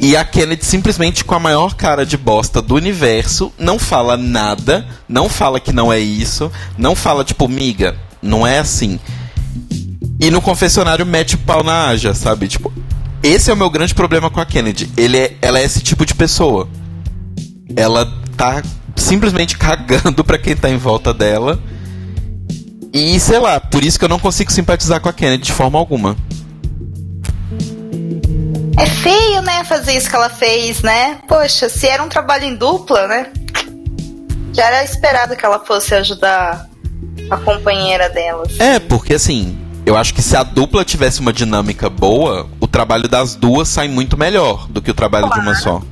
E a Kennedy simplesmente com a maior cara de bosta do universo, não fala nada, não fala que não é isso, não fala tipo, miga, não é assim. E no confessionário mete o pau na Aja, sabe? Tipo, esse é o meu grande problema com a Kennedy. Ele é, ela é esse tipo de pessoa. Ela tá simplesmente cagando pra quem tá em volta dela. E sei lá, por isso que eu não consigo simpatizar com a Kennedy de forma alguma. É feio, né, fazer isso que ela fez, né? Poxa, se era um trabalho em dupla, né? Já era esperado que ela fosse ajudar a companheira delas. É, porque assim, eu acho que se a dupla tivesse uma dinâmica boa, o trabalho das duas sai muito melhor do que o trabalho de uma só.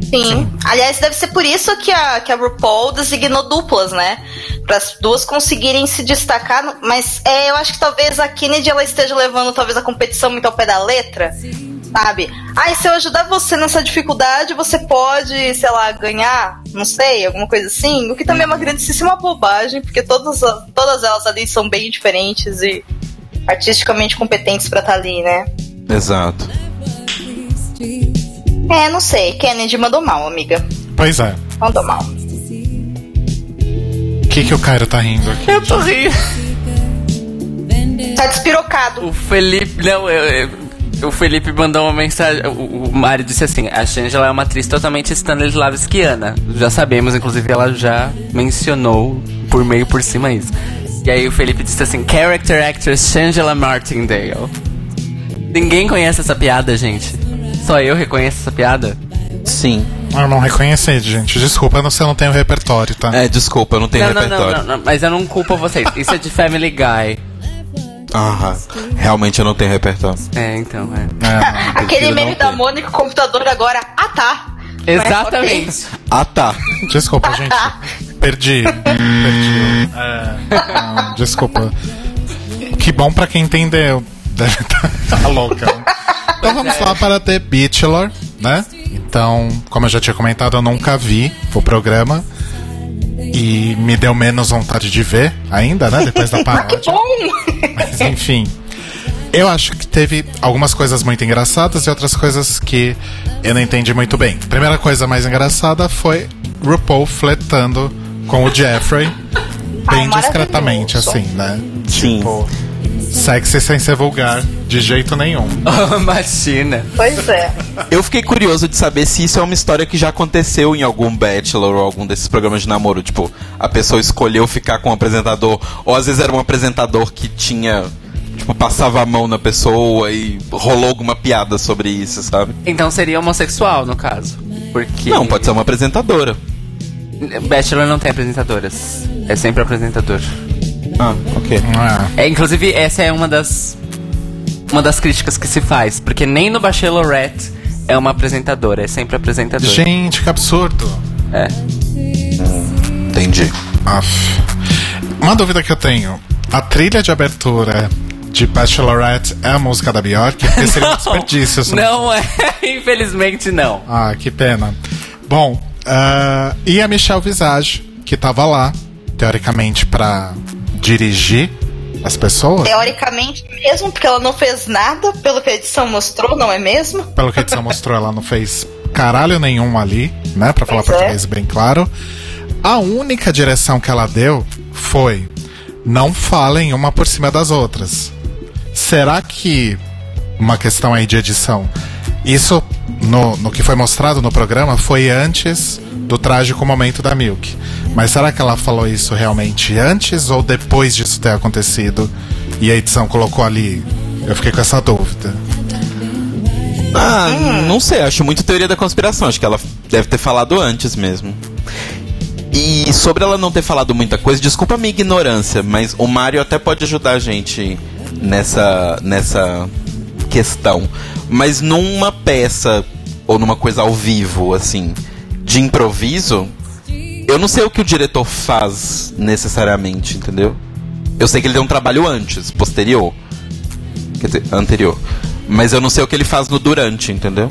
Sim. Aliás, deve ser por isso que a, que a RuPaul designou duplas, né? Para as duas conseguirem se destacar. Mas é, eu acho que talvez a Kennedy ela esteja levando talvez a competição muito ao pé da letra. Sabe? Ah, e se eu ajudar você nessa dificuldade, você pode, sei lá, ganhar, não sei, alguma coisa assim. O que também é uma grandíssima bobagem, porque todas, todas elas ali são bem diferentes e artisticamente competentes pra estar ali, né? Exato. É, não sei. Kennedy mandou mal, amiga. Pois é. Mandou mal. O que, que o Cairo tá rindo aqui? Eu tô rindo. Tá despirocado. O Felipe. Não, eu- eu- o Felipe mandou uma mensagem. O, o Mário disse assim: a Shangela é uma atriz totalmente Stanislavskiana. Já sabemos, inclusive, ela já mencionou por meio por cima isso. E aí o Felipe disse assim: Character actress Shangela Martindale. Ninguém conhece essa piada, gente. Só eu reconheço essa piada. Sim. Eu não reconheci, gente. Desculpa, você não tem o repertório, tá? É, desculpa, eu não tenho Não, não, repertório. não, não, não, mas eu não culpo vocês. Isso é de Family Guy. Aham. Realmente eu não tenho repertório. É, então, é. É, não. Aquele meme da. Mônica, o computador agora. Ah, tá. Exatamente. Ah, tá. Desculpa, gente. Perdi. Perdi. É, não, desculpa. Que bom pra quem entendeu. Deve estar tá louca. Então vamos lá para The Bachelor, né? Então, como eu já tinha comentado, eu nunca vi o programa. E me deu menos vontade de ver ainda, né? Depois da Que paródia. bom! Mas enfim. Eu acho que teve algumas coisas muito engraçadas e outras coisas que eu não entendi muito bem. Primeira coisa mais engraçada foi RuPaul flertando com o Jeffrey. Bem Ai, discretamente, assim, né? Sim. Tipo, sexy sem ser vulgar, de jeito nenhum. Imagina. Pois é. Eu fiquei curioso de saber se isso é uma história que já aconteceu em algum Bachelor ou algum desses programas de namoro. Tipo, a pessoa escolheu ficar com um apresentador, ou às vezes era um apresentador que tinha. Tipo, passava a mão na pessoa e rolou alguma piada sobre isso, sabe? Então seria homossexual, no caso. Porque. Não, pode ser uma apresentadora. Bachelor não tem apresentadoras. É sempre apresentador. Ah, ok. É. É, inclusive, essa é uma das. Uma das críticas que se faz. Porque nem no Bachelorette é uma apresentadora, é sempre apresentador. Gente, que absurdo. É. Entendi. Aff. Uma dúvida que eu tenho: a trilha de abertura de Bachelorette é a música da Bjork? Porque seria um desperdício. se Não é, infelizmente não. Ah, que pena. Bom, ah, e a Michelle Visage, que tava lá, teoricamente, pra dirigir as pessoas. Teoricamente mesmo, porque ela não fez nada, pelo que a edição mostrou, não é mesmo? Pelo que a edição mostrou, ela não fez caralho nenhum ali, né? Pra falar Pois é. português bem claro. A única direção que ela deu foi: não falem uma por cima das outras. Será que uma questão aí de edição? Isso no, no que foi mostrado no programa foi antes do trágico momento da Milk. Mas será que ela falou isso realmente antes ou depois disso ter acontecido e a edição colocou ali? Eu fiquei com essa dúvida. Ah, não sei, acho muito teoria da conspiração. Acho que ela deve ter falado antes mesmo. E sobre ela não ter falado muita coisa, desculpa a minha ignorância, mas o Mario até pode ajudar a gente nessa, nessa questão. Mas numa peça ou numa coisa ao vivo, assim, de improviso, eu não sei o que o diretor faz necessariamente, entendeu? Eu sei que ele tem um trabalho antes, posterior. Quer dizer, anterior. Mas eu não sei o que ele faz no durante, entendeu?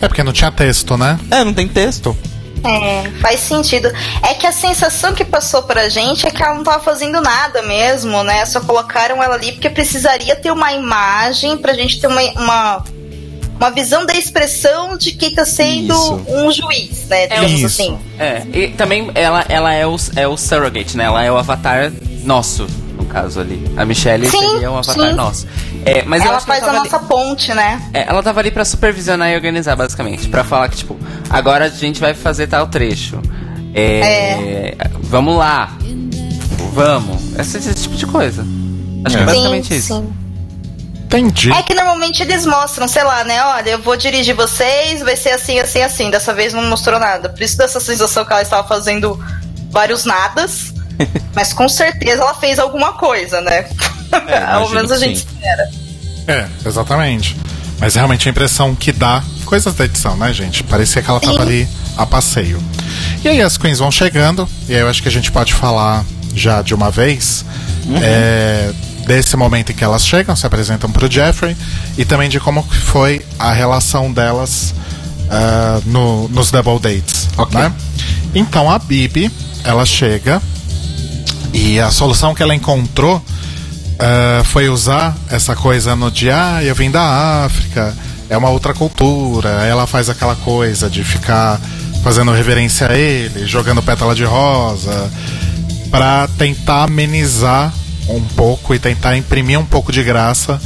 É porque não tinha texto, né? É, não tem texto. É, faz sentido. É que a sensação que passou pra gente é que ela não tava fazendo nada mesmo, né? Só colocaram ela ali porque precisaria ter uma imagem pra gente ter uma, uma, uma visão da expressão de quem tá sendo Isso. um juiz, né? Digamos Isso. assim. É, e também ela, ela é, o, é o surrogate, né? Ela é o avatar nosso, no caso ali. A Michelle Sim, seria o avatar sim. nosso. É, mas ela que faz a ali- nossa ponte, né? É, ela tava ali pra supervisionar e organizar, basicamente. Pra falar que, tipo, agora a gente vai fazer tal trecho. É, Vamos lá. Vamos. Esse, esse tipo de coisa. Acho que é É. basicamente sim, isso. sim. Entendi. É que normalmente eles mostram, sei lá, né? Olha, eu vou dirigir vocês, vai ser assim, assim, assim. Dessa vez não mostrou nada. Por isso dessa sensação que ela estava fazendo vários nadas. mas com certeza ela fez alguma coisa, né? Ao imagino menos a gente sim. espera. É, exatamente. Mas realmente a impressão que dá, coisas da edição, né, gente? Parecia que ela tava Sim. ali a passeio. E aí as queens vão chegando, e aí eu acho que a gente pode falar já de uma vez é, desse momento em que elas chegam, se apresentam pro Jeffrey, e também de como foi a relação delas ah, no- nos double dates, Ok. né? Então a Bibi, ela chega e a solução que ela encontrou ah, foi usar essa coisa no dia, ah, eu vim da África, é uma outra cultura. Ela faz aquela coisa de ficar fazendo reverência a ele, jogando pétala de rosa, pra tentar amenizar um pouco e tentar imprimir um pouco de graça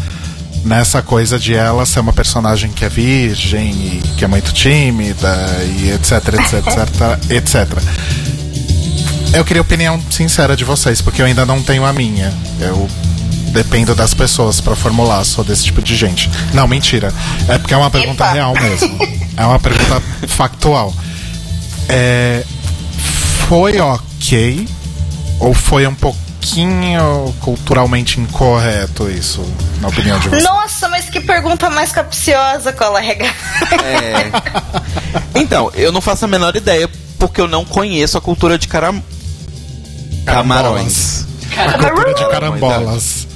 nessa coisa de ela ser uma personagem que é virgem e que é muito tímida e etc, etc, etc, etc. Eu queria a opinião sincera de vocês, porque eu ainda não tenho a minha. Eu Dependo das pessoas pra formular, sou desse tipo de gente. Não, mentira. É porque é uma pergunta Epa. real mesmo. É uma pergunta factual. É, foi ok ou foi um pouquinho culturalmente incorreto isso, na opinião de vocês? Nossa, mas que pergunta mais capciosa, colega. É. Então, eu não faço a menor ideia porque eu não conheço a cultura de caram... camarões. A cultura de carambolas.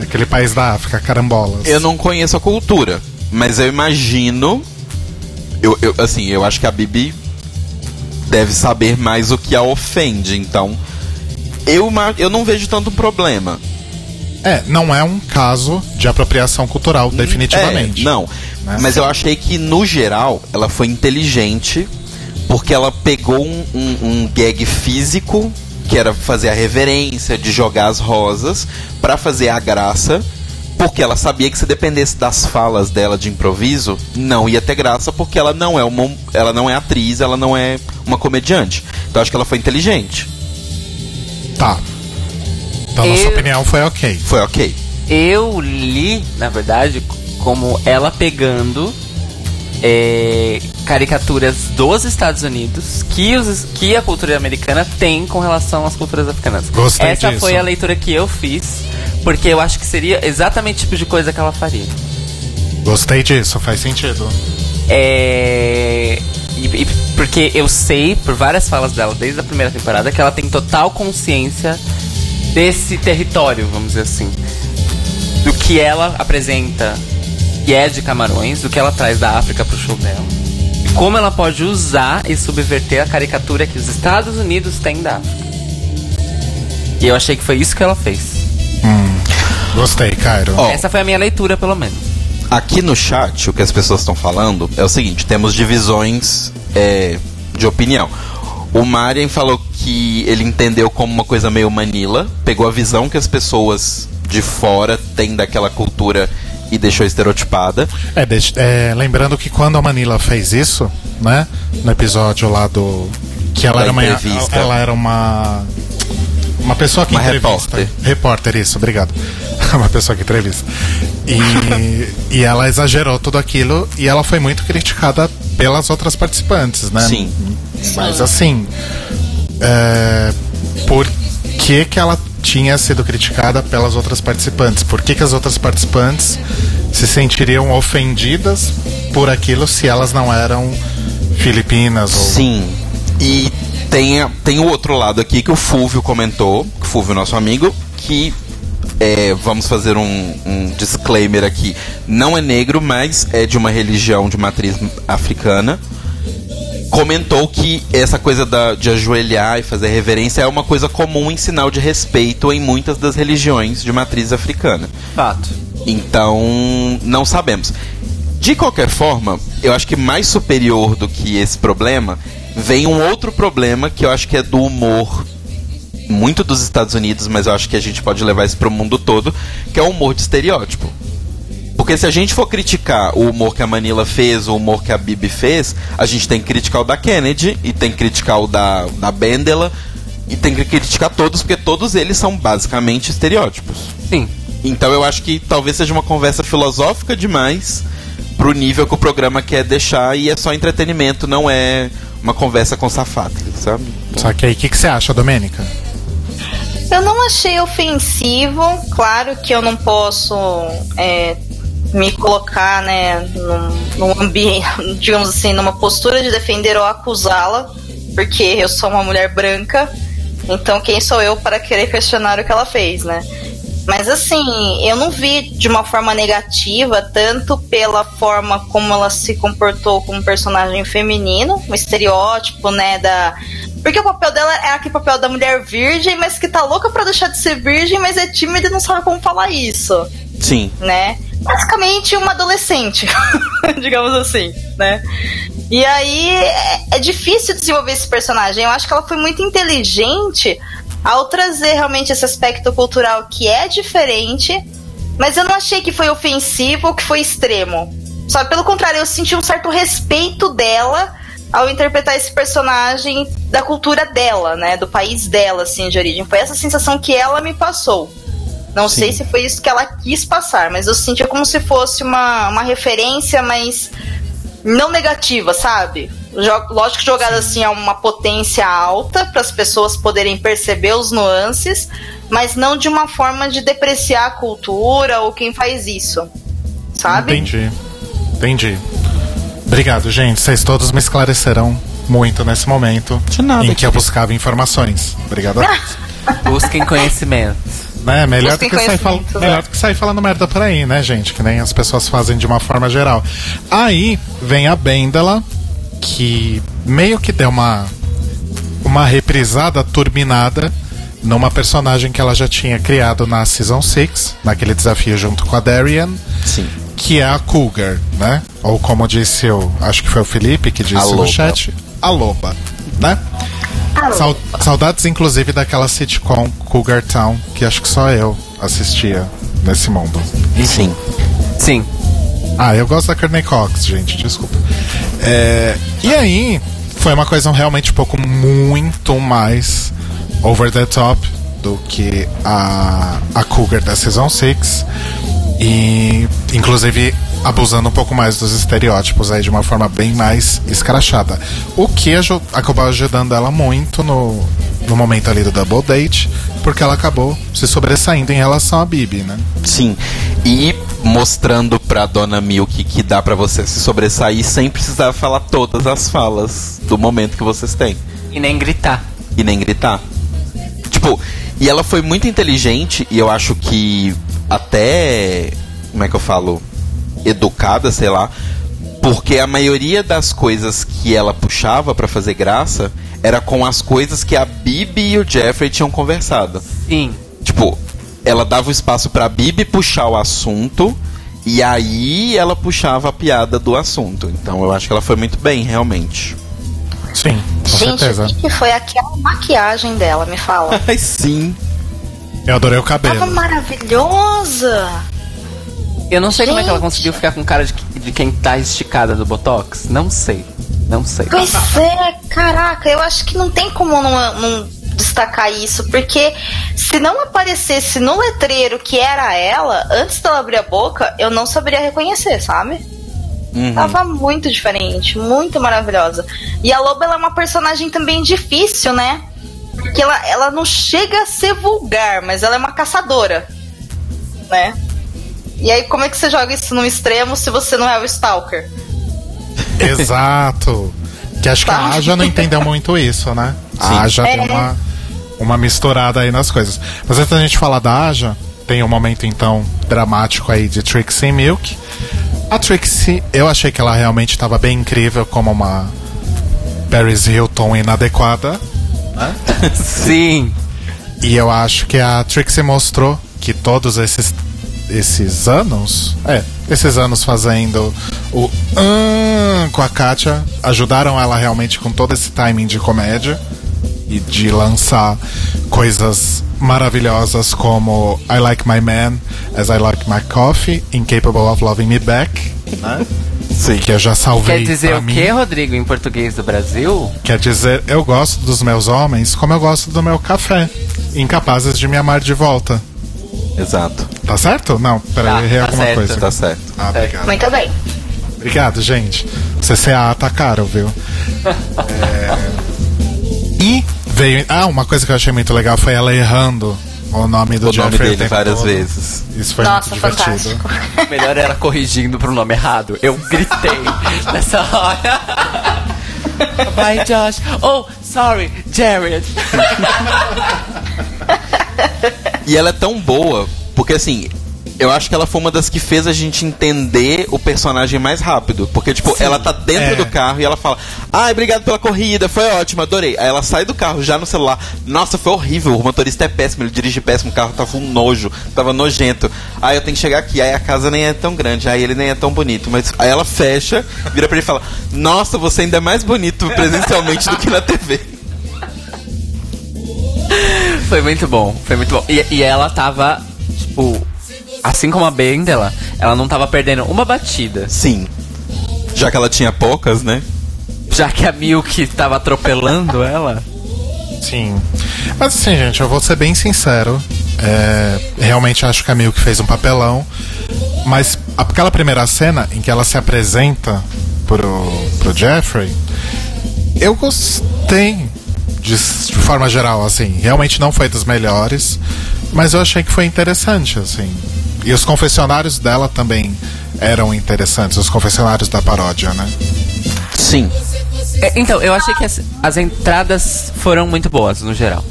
Aquele país da África, carambolas. Eu não conheço a cultura, mas eu imagino. Eu, eu, assim, eu acho que a Bibi deve saber mais o que a ofende, então. Eu, eu não vejo tanto problema. É, não é um caso de apropriação cultural, definitivamente. É, não. Né? Mas eu achei que, no geral, ela foi inteligente porque ela pegou um, um- um gag físico, que era fazer a reverência, de jogar as rosas, pra fazer a graça. Porque ela sabia que se dependesse das falas dela de improviso, não ia ter graça, porque ela não é uma, ela não é atriz, ela não é uma comediante. Então acho que ela foi inteligente. Tá. Então, na Eu- sua opinião, foi ok. Foi ok. Eu li, na verdade, como ela pegando é, caricaturas dos Estados Unidos que, os, que a cultura americana tem com relação às culturas africanas. Gostei Essa disso. foi a leitura que eu fiz, porque eu acho que seria exatamente o tipo de coisa que ela faria. Gostei disso, faz sentido. É. e- e porque eu sei, por várias falas dela desde a primeira temporada, que ela tem total consciência desse território, vamos dizer assim. Do que ela apresenta, que é de Camarões, do que ela traz da África pro show dela. E como ela pode usar e subverter a caricatura que os Estados Unidos têm da África. E eu achei que foi isso que ela fez. Gostei, Cairo. Ó, Essa foi a minha leitura, pelo menos. Aqui no chat, o que as pessoas estão falando é o seguinte: temos divisões é, de opinião. O Marian falou que ele entendeu como uma coisa meio Manila, pegou a visão que as pessoas de fora têm daquela cultura e deixou estereotipada. É, deixa- é, lembrando que quando a Manila fez isso, né? No episódio lá do. Que ela Da era uma. entrevista. Ela era uma. Uma pessoa que Uma entrevista. repórter. Repórter, isso, obrigado. uma pessoa que entrevista. E, e ela exagerou tudo aquilo e ela foi muito criticada pelas outras participantes, né? Sim. Mas assim. é, por que, que ela tinha sido criticada pelas outras participantes? Por que, que as outras participantes se sentiriam ofendidas por aquilo se elas não eram filipinas ou Sim. E tem, tem o outro lado aqui que o Fúvio comentou, o Fúvio, nosso amigo, que é, vamos fazer um, um disclaimer aqui. Não é negro, mas é de uma religião de matriz africana. Comentou que essa coisa da- de ajoelhar e fazer reverência é uma coisa comum em sinal de respeito em muitas das religiões de matriz africana. Fato. Então, não sabemos. De qualquer forma, eu acho que mais superior do que esse problema vem um outro problema que eu acho que é do humor muito dos Estados Unidos, mas eu acho que a gente pode levar isso pro mundo todo, que é o humor de estereótipo. Porque se a gente for criticar o humor que a Manila fez, o humor que a Bibi fez, a gente tem que criticar o da Kennedy, e tem que criticar o da, da Bendela, e tem que criticar todos, porque todos eles são basicamente estereótipos. Sim. Então eu acho que talvez seja uma conversa filosófica demais pro nível que o programa quer deixar e é só entretenimento, não é uma conversa com safado, sabe? Só que aí, o que, que você acha, Domênica? Eu não achei ofensivo. Claro que eu não posso é, me colocar, né, num, num ambiente, digamos assim, numa postura de defender ou acusá-la, porque eu sou uma mulher branca. Então quem sou eu para querer questionar o que ela fez, né? Mas assim, eu não vi de uma forma negativa, tanto pela forma como ela se comportou como personagem feminino, um estereótipo, né, da. Porque o papel dela é aquele papel da mulher virgem, mas que tá louca pra deixar de ser virgem, mas é tímida e não sabe como falar isso, Sim. né? Basicamente uma adolescente, digamos assim, né? E aí é, é difícil desenvolver esse personagem. Eu acho que ela foi muito inteligente ao trazer realmente esse aspecto cultural que é diferente, mas eu não achei que foi ofensivo ou que foi extremo. Só pelo contrário, eu senti um certo respeito dela ao interpretar esse personagem da cultura dela, né, do país dela, assim, de origem. Foi essa sensação que ela me passou. Não sei se foi isso que ela quis passar, mas eu sentia como se fosse uma, uma referência, mas não negativa, sabe? Lógico que jogada assim a uma potência alta para as pessoas poderem perceber os nuances, mas não de uma forma de depreciar a cultura ou quem faz isso. Sabe? Entendi. Entendi. Obrigado, gente. Vocês todos me esclarecerão muito nesse momento De nada, em que eu buscava informações. Obrigado. a todos. Busquem conhecimento. né? Melhor, do Busquem que sair fal... conhecimento, Melhor né? do que sair falando merda por aí, né, gente? Que nem as pessoas fazem de uma forma geral. Aí vem a Bendela, que meio que deu uma, uma reprisada turbinada numa personagem que ela já tinha criado na Season 6, naquele desafio junto com a Darian. Sim. que é a Cougar, né? Ou como disse o, acho que foi o Felipe que disse A no loba. chat, a loba, né? Sau- saudades inclusive daquela sitcom Cougar Town, que acho que só eu assistia nesse mundo. Sim. Sim. Ah, eu gosto da Courtney Cox, gente, desculpa. É, e aí, foi uma coisa realmente um pouco muito mais over the top do que a, a Cougar da Season 6. E, inclusive, abusando um pouco mais dos estereótipos aí de uma forma bem mais escrachada. O que acabou ajudando ela muito no, no momento ali do Double Date, porque ela acabou se sobressaindo em relação a Bibi, né? Sim. E mostrando pra dona Milk que dá pra você se sobressair sem precisar falar todas as falas do momento que vocês têm. E nem gritar. E nem gritar. Tipo, e ela foi muito inteligente e eu acho que até. Como é que eu falo? Educada, sei lá. Porque a maioria das coisas que ela puxava pra fazer graça era com as coisas que a Bibi e o Jeffrey tinham conversado. Sim. Tipo, ela dava o espaço pra Bibi puxar o assunto e aí ela puxava a piada do assunto. Então eu acho que ela foi muito bem, realmente. Sim, com Gente, certeza. o que, que foi aquela maquiagem dela? Me fala. Ai, sim. Eu adorei o cabelo. Tava maravilhosa. Eu não sei como é que ela Gente. conseguiu ficar com cara de, de quem tá esticada do Botox. Não sei. Não sei. Pois é, caraca, eu acho que não tem como não, não destacar isso, porque se não aparecesse no letreiro que era ela, antes dela abrir a boca, eu não saberia reconhecer, sabe? Uhum. Tava muito diferente, muito maravilhosa. E a Loba ela é uma personagem também difícil, né? Porque ela, ela não chega a ser vulgar, mas ela é uma caçadora, né? E aí, como é que você joga isso no extremo se você não é o Stalker? Exato. Que acho que a Tá. Aja não entendeu muito isso, né? Sim. A Aja É. deu uma, uma misturada aí nas coisas. Mas antes da gente falar da Aja, tem um momento então dramático aí de Trixie Milk. A Trixie, eu achei que ela realmente estava bem incrível como uma Paris Hilton inadequada. Sim. E eu acho que a Trixie mostrou que todos esses esses anos, é, esses anos fazendo o "Ahn" com a Katia ajudaram ela realmente com todo esse timing de comédia e de lançar coisas maravilhosas como I Like My Man as I Like My Coffee, Incapable of Loving Me Back, né? Sim. que eu já salvei Quer dizer pra o mim. que, Rodrigo, em português do Brasil? Quer dizer, eu gosto dos meus homens como eu gosto do meu café, incapazes de me amar de volta. Exato. Tá certo? Não, peraí, Tá, tá alguma certo. coisa. Tá certo. Ah, obrigado. Muito bem. Obrigado, gente. CCA tá caro, viu? É, E veio. Ah, uma coisa que eu achei muito legal foi ela errando o nome do O nome Jeffrey dele tempo vai várias todo. vezes. Isso foi Nossa, muito divertido. fantástico. Melhor era corrigindo pro nome errado. Eu gritei nessa hora. Vai, Josh. Oh, sorry, Jared. E ela é tão boa, porque assim, eu acho que ela foi uma das que fez a gente entender o personagem mais rápido. Porque, tipo, ela tá dentro É. do carro e ela fala: Ai, obrigado pela corrida, foi ótimo, adorei. Aí ela sai do carro já no celular: Nossa, foi horrível, o motorista é péssimo, ele dirige péssimo, o carro tava um nojo, tava nojento. Aí eu tenho que chegar aqui, aí a casa nem é tão grande, aí ele nem é tão bonito. Mas aí ela fecha, vira pra ele e fala: Nossa, você ainda é mais bonito presencialmente do que na TV. Foi muito bom, foi muito bom. E, e ela tava, tipo, assim como a Bendela, ela não tava perdendo uma batida. Sim. Já que ela tinha poucas, né? Já que a Milk tava atropelando ela. Sim. Mas assim, gente, eu vou ser bem sincero. É, realmente acho que a Milk fez um papelão. Mas aquela primeira cena em que ela se apresenta pro, pro Jeffrey, eu gostei de, de forma geral, assim. Realmente não foi das melhores, mas eu achei que foi interessante, assim. E os confessionários dela também eram interessantes, os confessionários da paródia, né? Sim. É, então, eu achei que as, as entradas foram muito boas, no geral.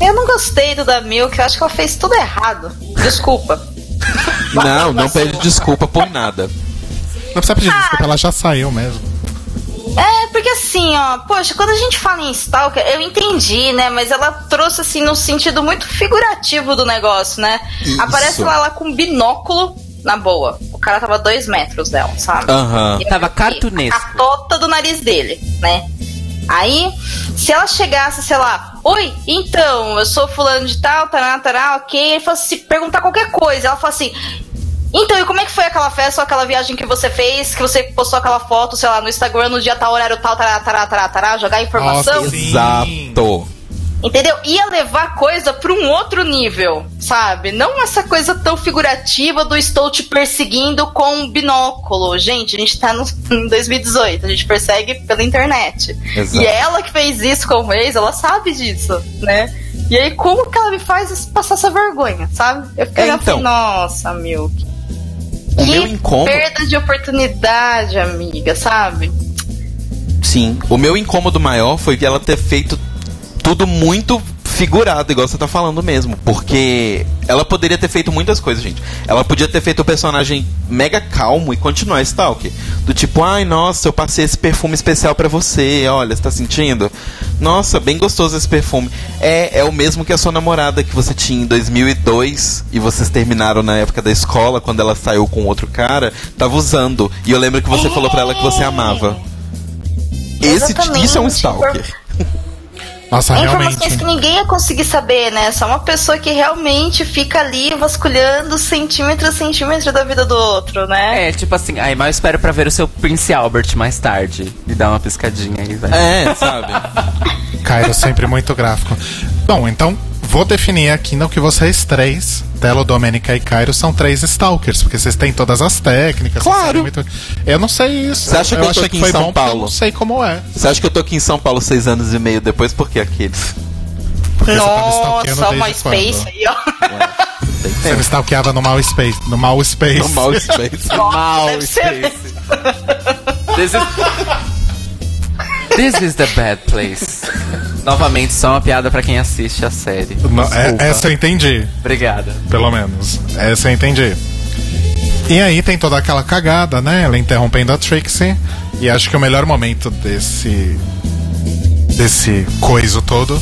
Eu não gostei do da Milk, eu acho que ela fez tudo errado. Desculpa. Não, não pede desculpa por nada. Não precisa pedir desculpa, ela já saiu mesmo. É, porque assim, ó, poxa, quando a gente fala em Stalker, eu entendi, né? Mas ela trouxe, assim, no sentido muito figurativo do negócio, né? Isso. Aparece ela lá com binóculo, na boa. O cara tava dois metros dela, sabe? Aham. E Tava cartunesco. A tota do nariz dele, né? Aí, se ela chegasse, sei lá, oi, então, eu sou fulano de tal, tará, tará, ok. Ele fosse se perguntar qualquer coisa. Ela fala assim. Então, e como é que foi aquela festa ou aquela viagem que você fez? Que você postou aquela foto, sei lá, no Instagram no dia tal, horário tal, tará, tará, tará, tará, jogar informação? Nossa. Exato. Entendeu? Ia levar a coisa pra um outro nível, sabe? Não essa coisa tão figurativa do estou te perseguindo com um binóculo. Gente, a gente tá no, em 2018, a gente persegue pela internet. Exato. E ela que fez isso com o ex, ela sabe disso, né? E aí, como que ela me faz passar essa vergonha, sabe? Eu fiquei É, assim, então. nossa, Milk. O Que meu incômodo. perda de oportunidade, amiga, sabe? Sim. O meu incômodo maior foi que ela ter feito tudo muito figurado, igual você tá falando mesmo. Porque ela poderia ter feito muitas coisas, gente. Ela podia ter feito o personagem mega calmo e continuar Stalker. Do tipo, ai, nossa, eu passei esse perfume especial pra você. Olha, você tá sentindo? Nossa, bem gostoso esse perfume. É, é o mesmo que a sua namorada que você tinha em 2002 e vocês terminaram na época da escola, quando ela saiu com outro cara, tava usando. E eu lembro que você falou pra ela que você amava. Esse, Exatamente. isso é um Stalker. Nossa, É realmente. informações que ninguém ia conseguir saber, né? Só uma pessoa que realmente fica ali vasculhando centímetro a centímetro da vida do outro, né? É, tipo assim, aí mal espero pra ver o seu Prince Albert mais tarde. E dar uma piscadinha aí, vai. É, sabe? Cairo sempre muito gráfico. Bom, então vou definir aqui no que vocês três, Telo, Domênica e Cairo, são três stalkers, porque vocês têm todas as técnicas. Claro. muito- Eu não sei isso. Você acha que eu tô achei aqui em foi São Paulo? Eu não sei como é. Você acha que eu tô aqui em São Paulo seis anos e meio depois? Por que aqueles? Porque stalkeando Nossa, desde space aí, ó. Tem Você me stalkeava no mal space. No mal space. No mal space. Mal Deve ser Space. This is... The bad place. Novamente, só uma piada pra quem assiste a série. No- é- essa eu entendi, Obrigada. pelo menos. Essa eu entendi. E aí tem toda aquela cagada, né? Ela interrompendo a Trixie. E acho que o melhor momento desse. desse coiso todo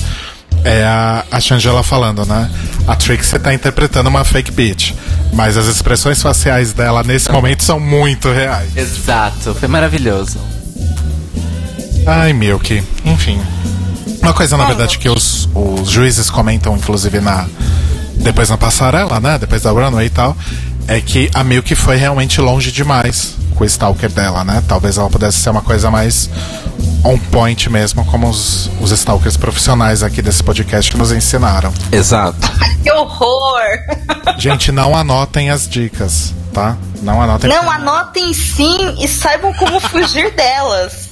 é a, a Shangela falando, né? A Trixie tá interpretando uma fake bitch. Mas as expressões faciais dela nesse momento são muito reais. Exato, foi maravilhoso. Ai, Milk. Enfim. Uma coisa, na verdade, que os, os juízes comentam, inclusive, na depois na passarela, né? Depois da runway e tal, é que a Milk foi realmente longe demais com o Stalker dela, né? Talvez ela pudesse ser uma coisa mais on point mesmo, como os, os Stalkers profissionais aqui desse podcast nos ensinaram. Exato. Que horror! Gente, não anotem as dicas, tá? Não anotem. Não, anotem sim e saibam como fugir delas.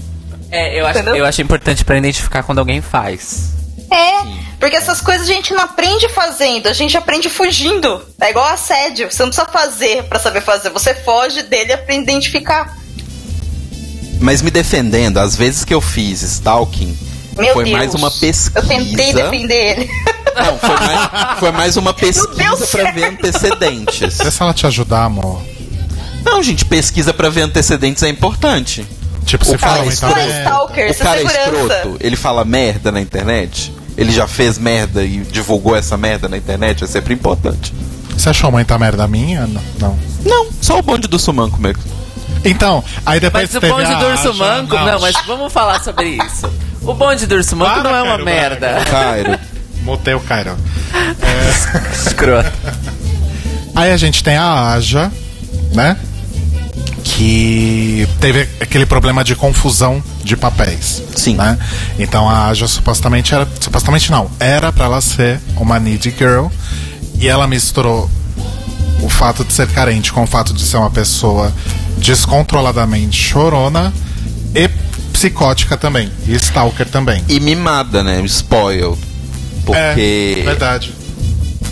É, eu acho, Entendeu? eu acho importante pra identificar quando alguém faz. É, porque essas coisas a gente não aprende fazendo, a gente aprende fugindo. É igual assédio, você não precisa fazer pra saber fazer, você foge dele e aprende a identificar. Mas me defendendo, às vezes que eu fiz stalking, Meu foi Deus. mais uma pesquisa. Eu tentei defender ele. Não, foi mais, foi mais uma pesquisa pra ver antecedentes. Deixa ela te ajudar, amor. Não, gente, pesquisa pra ver antecedentes é importante. Tipo, O cara falam é. Não é é- stalker, O é cara é segurança. escroto, ele fala merda na internet, ele já fez merda e divulgou essa merda na internet, é sempre importante. Você achou muita merda minha? Não. Não, só o bonde do Sumanco mesmo. Então, aí depois Mas o bonde do urso manco. Não, mas vamos falar sobre isso. O bonde do urso manco Para, não é uma Cairo merda. Cairo. Mutei o Cairo. Escroto. Aí a gente tem a Aja, né? Que teve aquele problema de confusão de papéis. Sim. Né? Então a Aja supostamente era. Supostamente não. Era pra ela ser uma needy girl. E ela misturou o fato de ser carente com o fato de ser uma pessoa descontroladamente chorona e psicótica também. E stalker também. E mimada, né? Spoiled. Porque É, verdade.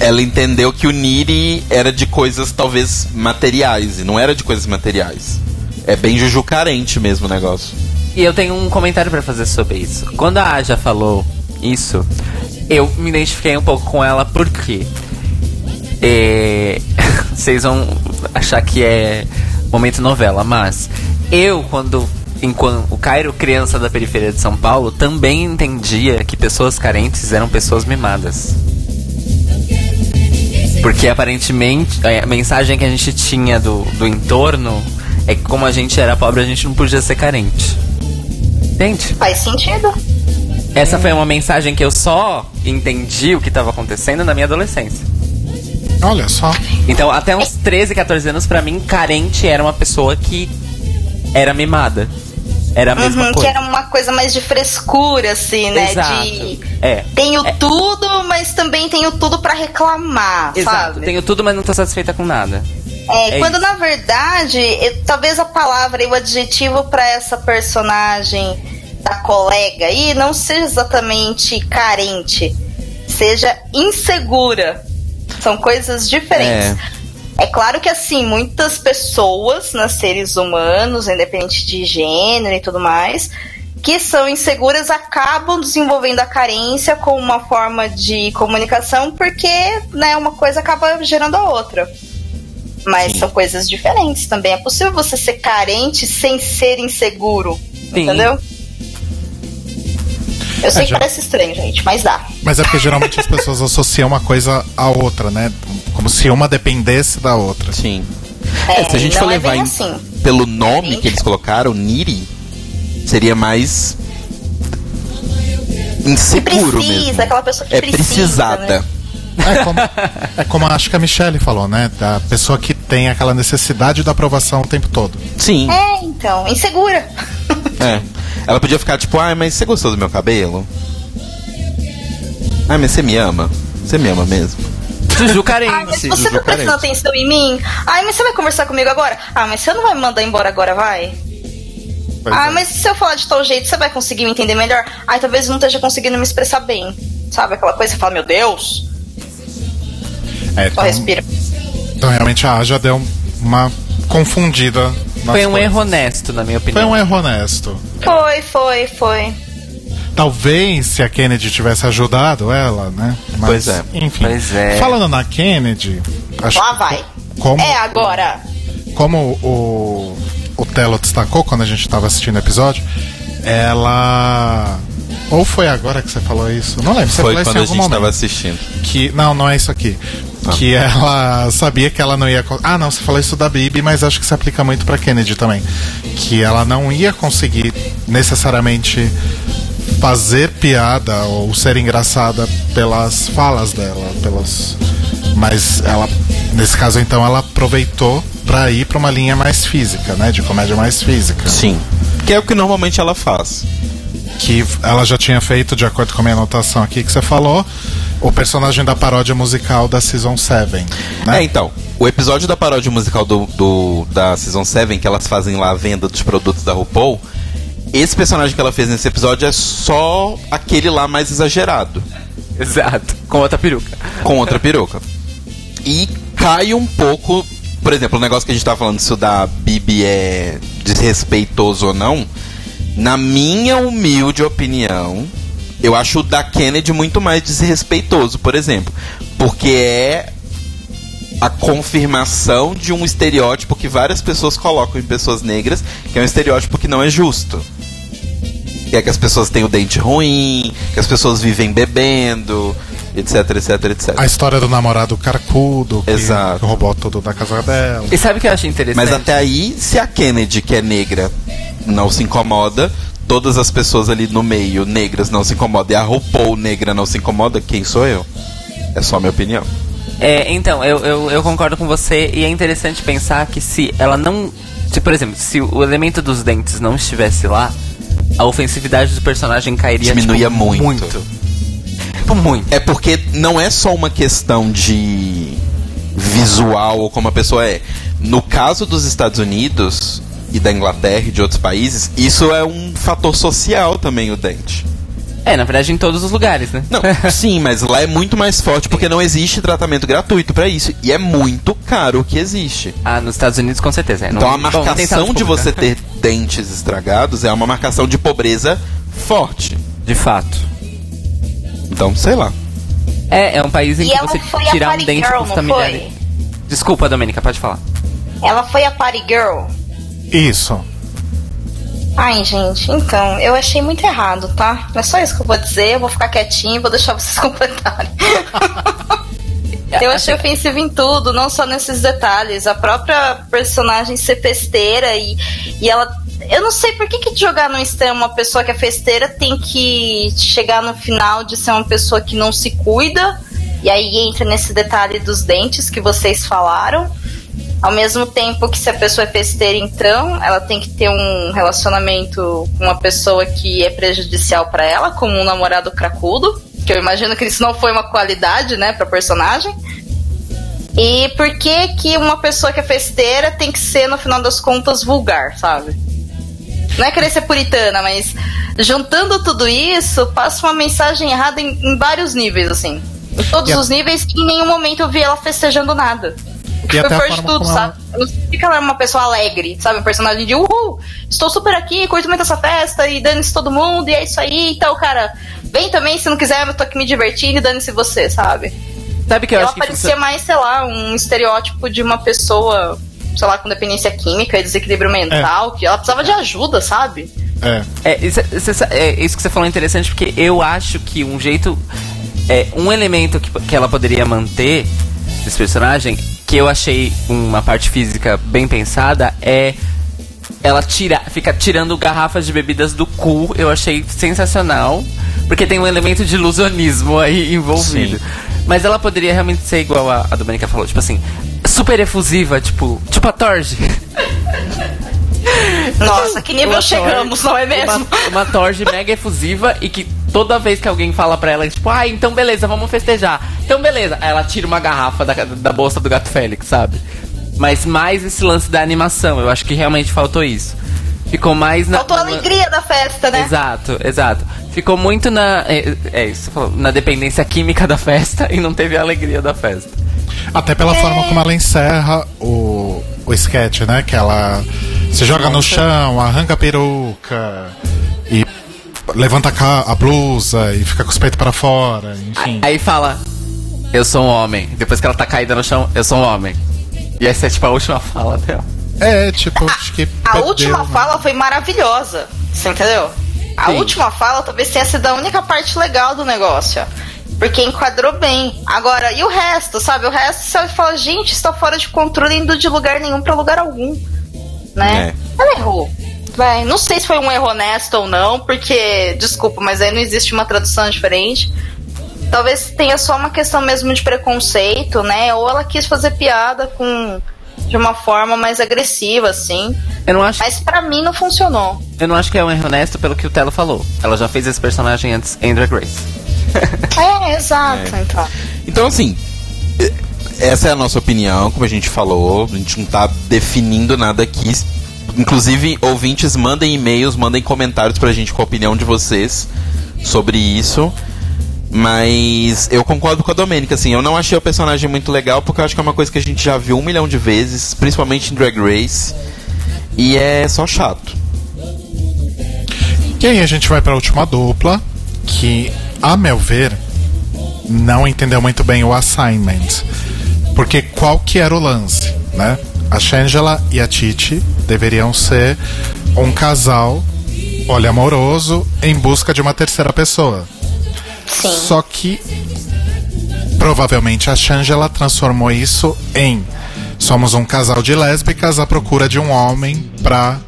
Ela entendeu que o Niri era de coisas talvez materiais e não era de coisas materiais. É bem Juju carente mesmo o negócio. E eu tenho um comentário pra fazer sobre isso. Quando a Aja falou isso, eu me identifiquei um pouco com ela porque é, vocês vão achar que é momento novela, mas eu quando enquanto o Cairo criança da periferia de São Paulo também entendia que pessoas carentes eram pessoas mimadas. Porque aparentemente a mensagem que a gente tinha do, do entorno é que como a gente era pobre a gente não podia ser carente. Entende? Faz sentido. Essa foi uma mensagem que eu só entendi o que estava acontecendo na minha adolescência. Olha só. Então, até uns 13, 14 anos, pra mim, carente era uma pessoa que era mimada. Era a mesma Uhum, que coisa. era uma coisa mais de frescura, assim, né? Exato. De É. tenho É. tudo, mas também tenho tudo pra reclamar, Exato, sabe? tenho tudo, mas não tô satisfeita com nada. É, É quando isso. na verdade, eu- talvez a palavra e o adjetivo pra essa personagem da colega aí não seja exatamente carente, seja insegura. São coisas diferentes. É. claro que assim, muitas pessoas, né, seres humanos, independente de gênero e tudo mais, que são inseguras acabam desenvolvendo a carência como uma forma de comunicação, porque né, uma coisa acaba gerando a outra. Mas Sim. são coisas diferentes também. É possível você ser carente sem ser inseguro. Sim. Entendeu? Eu sei É, que já- parece estranho, gente, mas dá. Mas é porque geralmente as pessoas associam uma coisa à outra, né? Como se uma dependesse da outra. Sim. É, É, se a gente for é levar em- assim. pelo nome que eles colocaram, Niri, seria mais Que inseguro precisa, mesmo. aquela pessoa que É precisa. precisada. né? É como, é como acho que a Michelle falou, né? Da pessoa que tem aquela necessidade da aprovação o tempo todo. Sim. É, então, insegura. É. Ela podia ficar tipo, ai, mas você gostou do meu cabelo? Ai, mas você me ama? Você me ama mesmo? Juju Ai, mas carente. você Juju tá prestando carente. atenção em mim? Ai, mas você vai conversar comigo agora? Ah, mas você não vai me mandar embora agora, vai? Pois ah, é. mas se eu falar de tal jeito, você vai conseguir me entender melhor? Ai, talvez eu não esteja conseguindo me expressar bem. Sabe aquela coisa você fala, meu Deus, É, só então, respira. então realmente a Aja deu uma confundida. nas Foi um coisas. erro honesto, na minha Foi opinião. um erro honesto. Foi, foi, foi. Talvez se a Kennedy tivesse ajudado ela, né? Mas, Pois é. Enfim. Pois é. Falando na Kennedy, acho Lá vai. como, É agora. como o, o Telo destacou quando a gente estava assistindo o episódio, ela. Ou foi agora que você falou isso? Não lembro. Você Foi falou isso quando em a algum gente momento. tava assistindo. Que, não, não é isso aqui. Que ela sabia que ela não ia. Ah, não, você falou isso da Bibi, mas acho que se aplica muito pra Kennedy também. Que ela não ia conseguir necessariamente fazer piada ou ser engraçada pelas falas dela, pelas. Mas ela, nesse caso então, ela aproveitou pra ir pra uma linha mais física, né? De comédia mais física. Sim. Que é o que normalmente ela faz. que ela já tinha feito, de acordo com a minha anotação aqui que você falou, o personagem da paródia musical da Season 7. Né? É, então, o episódio da paródia musical do, do- da Season 7, que elas fazem lá a venda dos produtos da RuPaul, esse personagem que ela fez nesse episódio é só aquele lá mais exagerado, Exato. Com outra peruca. com outra peruca. E cai um pouco, por exemplo, o negócio que a gente tava falando, se o da Bibi é desrespeitoso ou não, na minha humilde opinião, eu acho o da Kennedy muito mais desrespeitoso, por exemplo. Porque é a confirmação de um estereótipo que várias pessoas colocam em pessoas negras, que é um estereótipo que não é justo. Que é que as pessoas têm o dente ruim, que as pessoas vivem bebendo, etc, etc, etc. A história do namorado carcudo, que, Exato. que roubou tudo da casa dela. E sabe o que eu achei interessante? Mas até aí, se a Kennedy, que é negra, não se incomoda, todas as pessoas ali no meio negras não se incomodam, e a RuPaul negra não se incomoda, quem sou eu? É só a minha opinião. É, então, eu, eu, eu concordo com você e é interessante pensar que se ela não Se, por exemplo, se o elemento dos dentes não estivesse lá, a ofensividade do personagem cairia Diminuía tipo, muito. muito. Tipo, muito. É porque não é só uma questão de visual ou como a pessoa é. No caso dos Estados Unidos e da Inglaterra e de outros países, isso é um fator social também, o dente. É, na verdade, em todos os lugares, né? Não, sim, mas lá é muito mais forte porque não existe tratamento gratuito pra isso. E é muito caro o que existe. ah, nos Estados Unidos, com certeza. é. Não- Então a bom, marcação saúde de você ter dentes estragados é uma marcação de pobreza forte. De fato. Então, sei lá. É, é um país em E que você tirar um dente girl, custa não milhares. foi? Desculpa, Domênica, pode falar. Ela foi a party girl. Isso. Ai, gente, então, eu achei muito errado, tá? É só isso que eu vou dizer, eu vou ficar quietinho e vou deixar vocês completarem. eu achei ofensivo em tudo, não só nesses detalhes. A própria personagem ser festeira e, e ela. Eu não sei por que, que jogar no extremo uma pessoa que é festeira tem que chegar no final de ser uma pessoa que não se cuida. E aí entra nesse detalhe dos dentes que vocês falaram. Ao mesmo tempo que se a pessoa é festeira, então, ela tem que ter um relacionamento com uma pessoa que é prejudicial pra ela, como um namorado cracudo, que eu imagino que isso não foi uma qualidade, né, pra personagem. E por que que uma pessoa que é festeira tem que ser, no final das contas, vulgar, sabe? Não é querer ser puritana, mas juntando tudo isso, passa uma mensagem errada em, em vários níveis, assim. Em todos a- os níveis, e em nenhum momento eu vi ela festejando nada. E até Foi por forma tudo, como ela- sabe? Não significa que ela é uma pessoa alegre, sabe? Um personagem de uhul, estou super aqui, curto muito essa festa e dane-se todo mundo, e é isso aí. Então, cara, vem também se não quiser, eu tô aqui me divertindo e dane-se você, sabe? Sabe que eu ela acho que parecia funciona- mais, sei lá, um estereótipo de uma pessoa, sei lá, com dependência química e desequilíbrio mental, que ela precisava de ajuda, sabe? É. É isso, isso- é, isso que você falou é interessante porque eu acho que um jeito. É, um elemento que, que ela poderia manter desse personagem, que eu achei uma parte física bem pensada, é. Ela tira, fica tirando garrafas de bebidas do cu, eu achei sensacional. Porque tem um elemento de ilusionismo aí envolvido. Sim. Mas ela poderia realmente ser igual a, a Domenica falou, tipo assim, super efusiva, tipo, tipo a Torge. Nossa, que nível Uma chegamos, Torge- não é mesmo? Uma, uma Torge mega efusiva e que toda vez que alguém fala pra ela, tipo, ah, então beleza, vamos festejar. Então beleza. Aí ela tira uma garrafa da, da bolsa do gato Félix, sabe? Mas mais esse lance da animação, eu acho que realmente faltou isso. Ficou mais na. Faltou a alegria da festa, né? Exato, exato. Ficou muito na. É, é isso, na dependência química da festa e não teve a alegria da festa. Até pela forma como ela encerra o, o sketch, né? Que ela se joga no chão, arranca a peruca e levanta a, blusa e fica com os peitos para fora, enfim. Aí fala, eu sou um homem. Depois que ela tá caída no chão, eu sou um homem. E essa é tipo a última fala dela. É, tipo, acho que. A perdeu, última né? fala foi maravilhosa. Você entendeu? A Sim. última fala talvez tenha sido a única parte legal do negócio. Porque enquadrou bem. Agora, e o resto, sabe? O resto você fala, gente, está fora de controle indo de lugar nenhum pra lugar algum. Né? Ela errou. Vai, não sei se foi um erro honesto ou não, porque, desculpa, mas aí não existe uma tradução diferente. Talvez tenha só uma questão mesmo de preconceito, né? Ou ela quis fazer piada com de uma forma mais agressiva, assim. Eu não acho Mas pra mim não funcionou. Eu não acho que é um erro honesto pelo que o Telo falou. Ela já fez esse personagem antes em Drag Race. É, exato, então. Então, assim, essa é a nossa opinião, como a gente falou. A gente não tá definindo nada aqui. Inclusive, ouvintes, mandem e-mails, mandem comentários pra gente com a opinião de vocês sobre isso. Mas eu concordo com a Domênica, assim, eu não achei o personagem muito legal, porque eu acho que é uma coisa que a gente já viu um milhão de vezes, principalmente em Drag Race. E é só chato. E aí a gente vai pra última dupla, que, a meu ver, não entendeu muito bem o assignment. Porque qual que era o lance, né? A Shangela e a Titi deveriam ser um casal poliamoroso em busca de uma terceira pessoa. Sim. Só que provavelmente a Shangela transformou isso em somos um casal de lésbicas à procura de um homem pra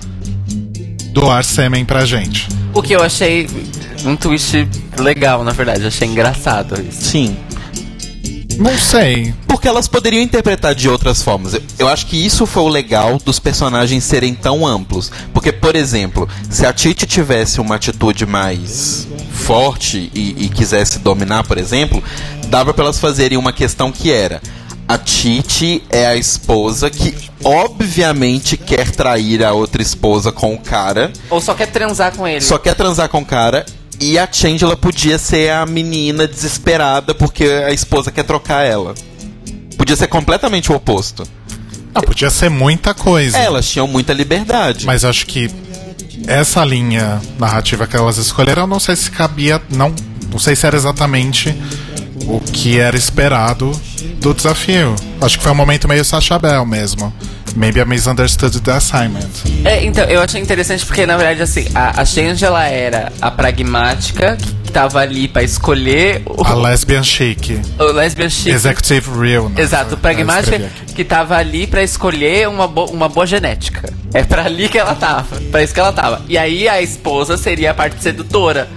doar sêmen pra gente. O que eu achei um twist legal, na verdade. Achei engraçado isso. Sim. Não sei. Porque elas poderiam interpretar de outras formas. Eu, eu acho que isso foi o legal dos personagens serem tão amplos. Porque, por exemplo, se a Titi tivesse uma atitude mais forte e, e quisesse dominar, por exemplo, dava pra elas fazerem uma questão que era. A Titi é a esposa que obviamente quer trair a outra esposa com o cara, Ou só quer transar com ele. só quer transar com o cara. E a Chandler podia ser a menina desesperada porque a esposa quer trocar ela. Podia ser completamente o oposto. Não, podia ser muita coisa. Elas tinham muita liberdade. Mas acho que essa linha narrativa que elas escolheram, eu não sei se cabia. Não, não sei se era exatamente o que era esperado do desafio. Acho que foi um momento meio Sacha Bell mesmo. Maybe I misunderstood the assignment. É, então, eu achei interessante porque, na verdade, assim, a, a Change, ela era a pragmática que tava ali pra escolher o, A lesbian chic. o lesbian chic. Executive real. né? Exato, pragmática aqui. que tava ali pra escolher uma, bo- uma boa genética. É pra ali que ela tava, pra isso que ela tava. E aí a esposa seria a parte sedutora.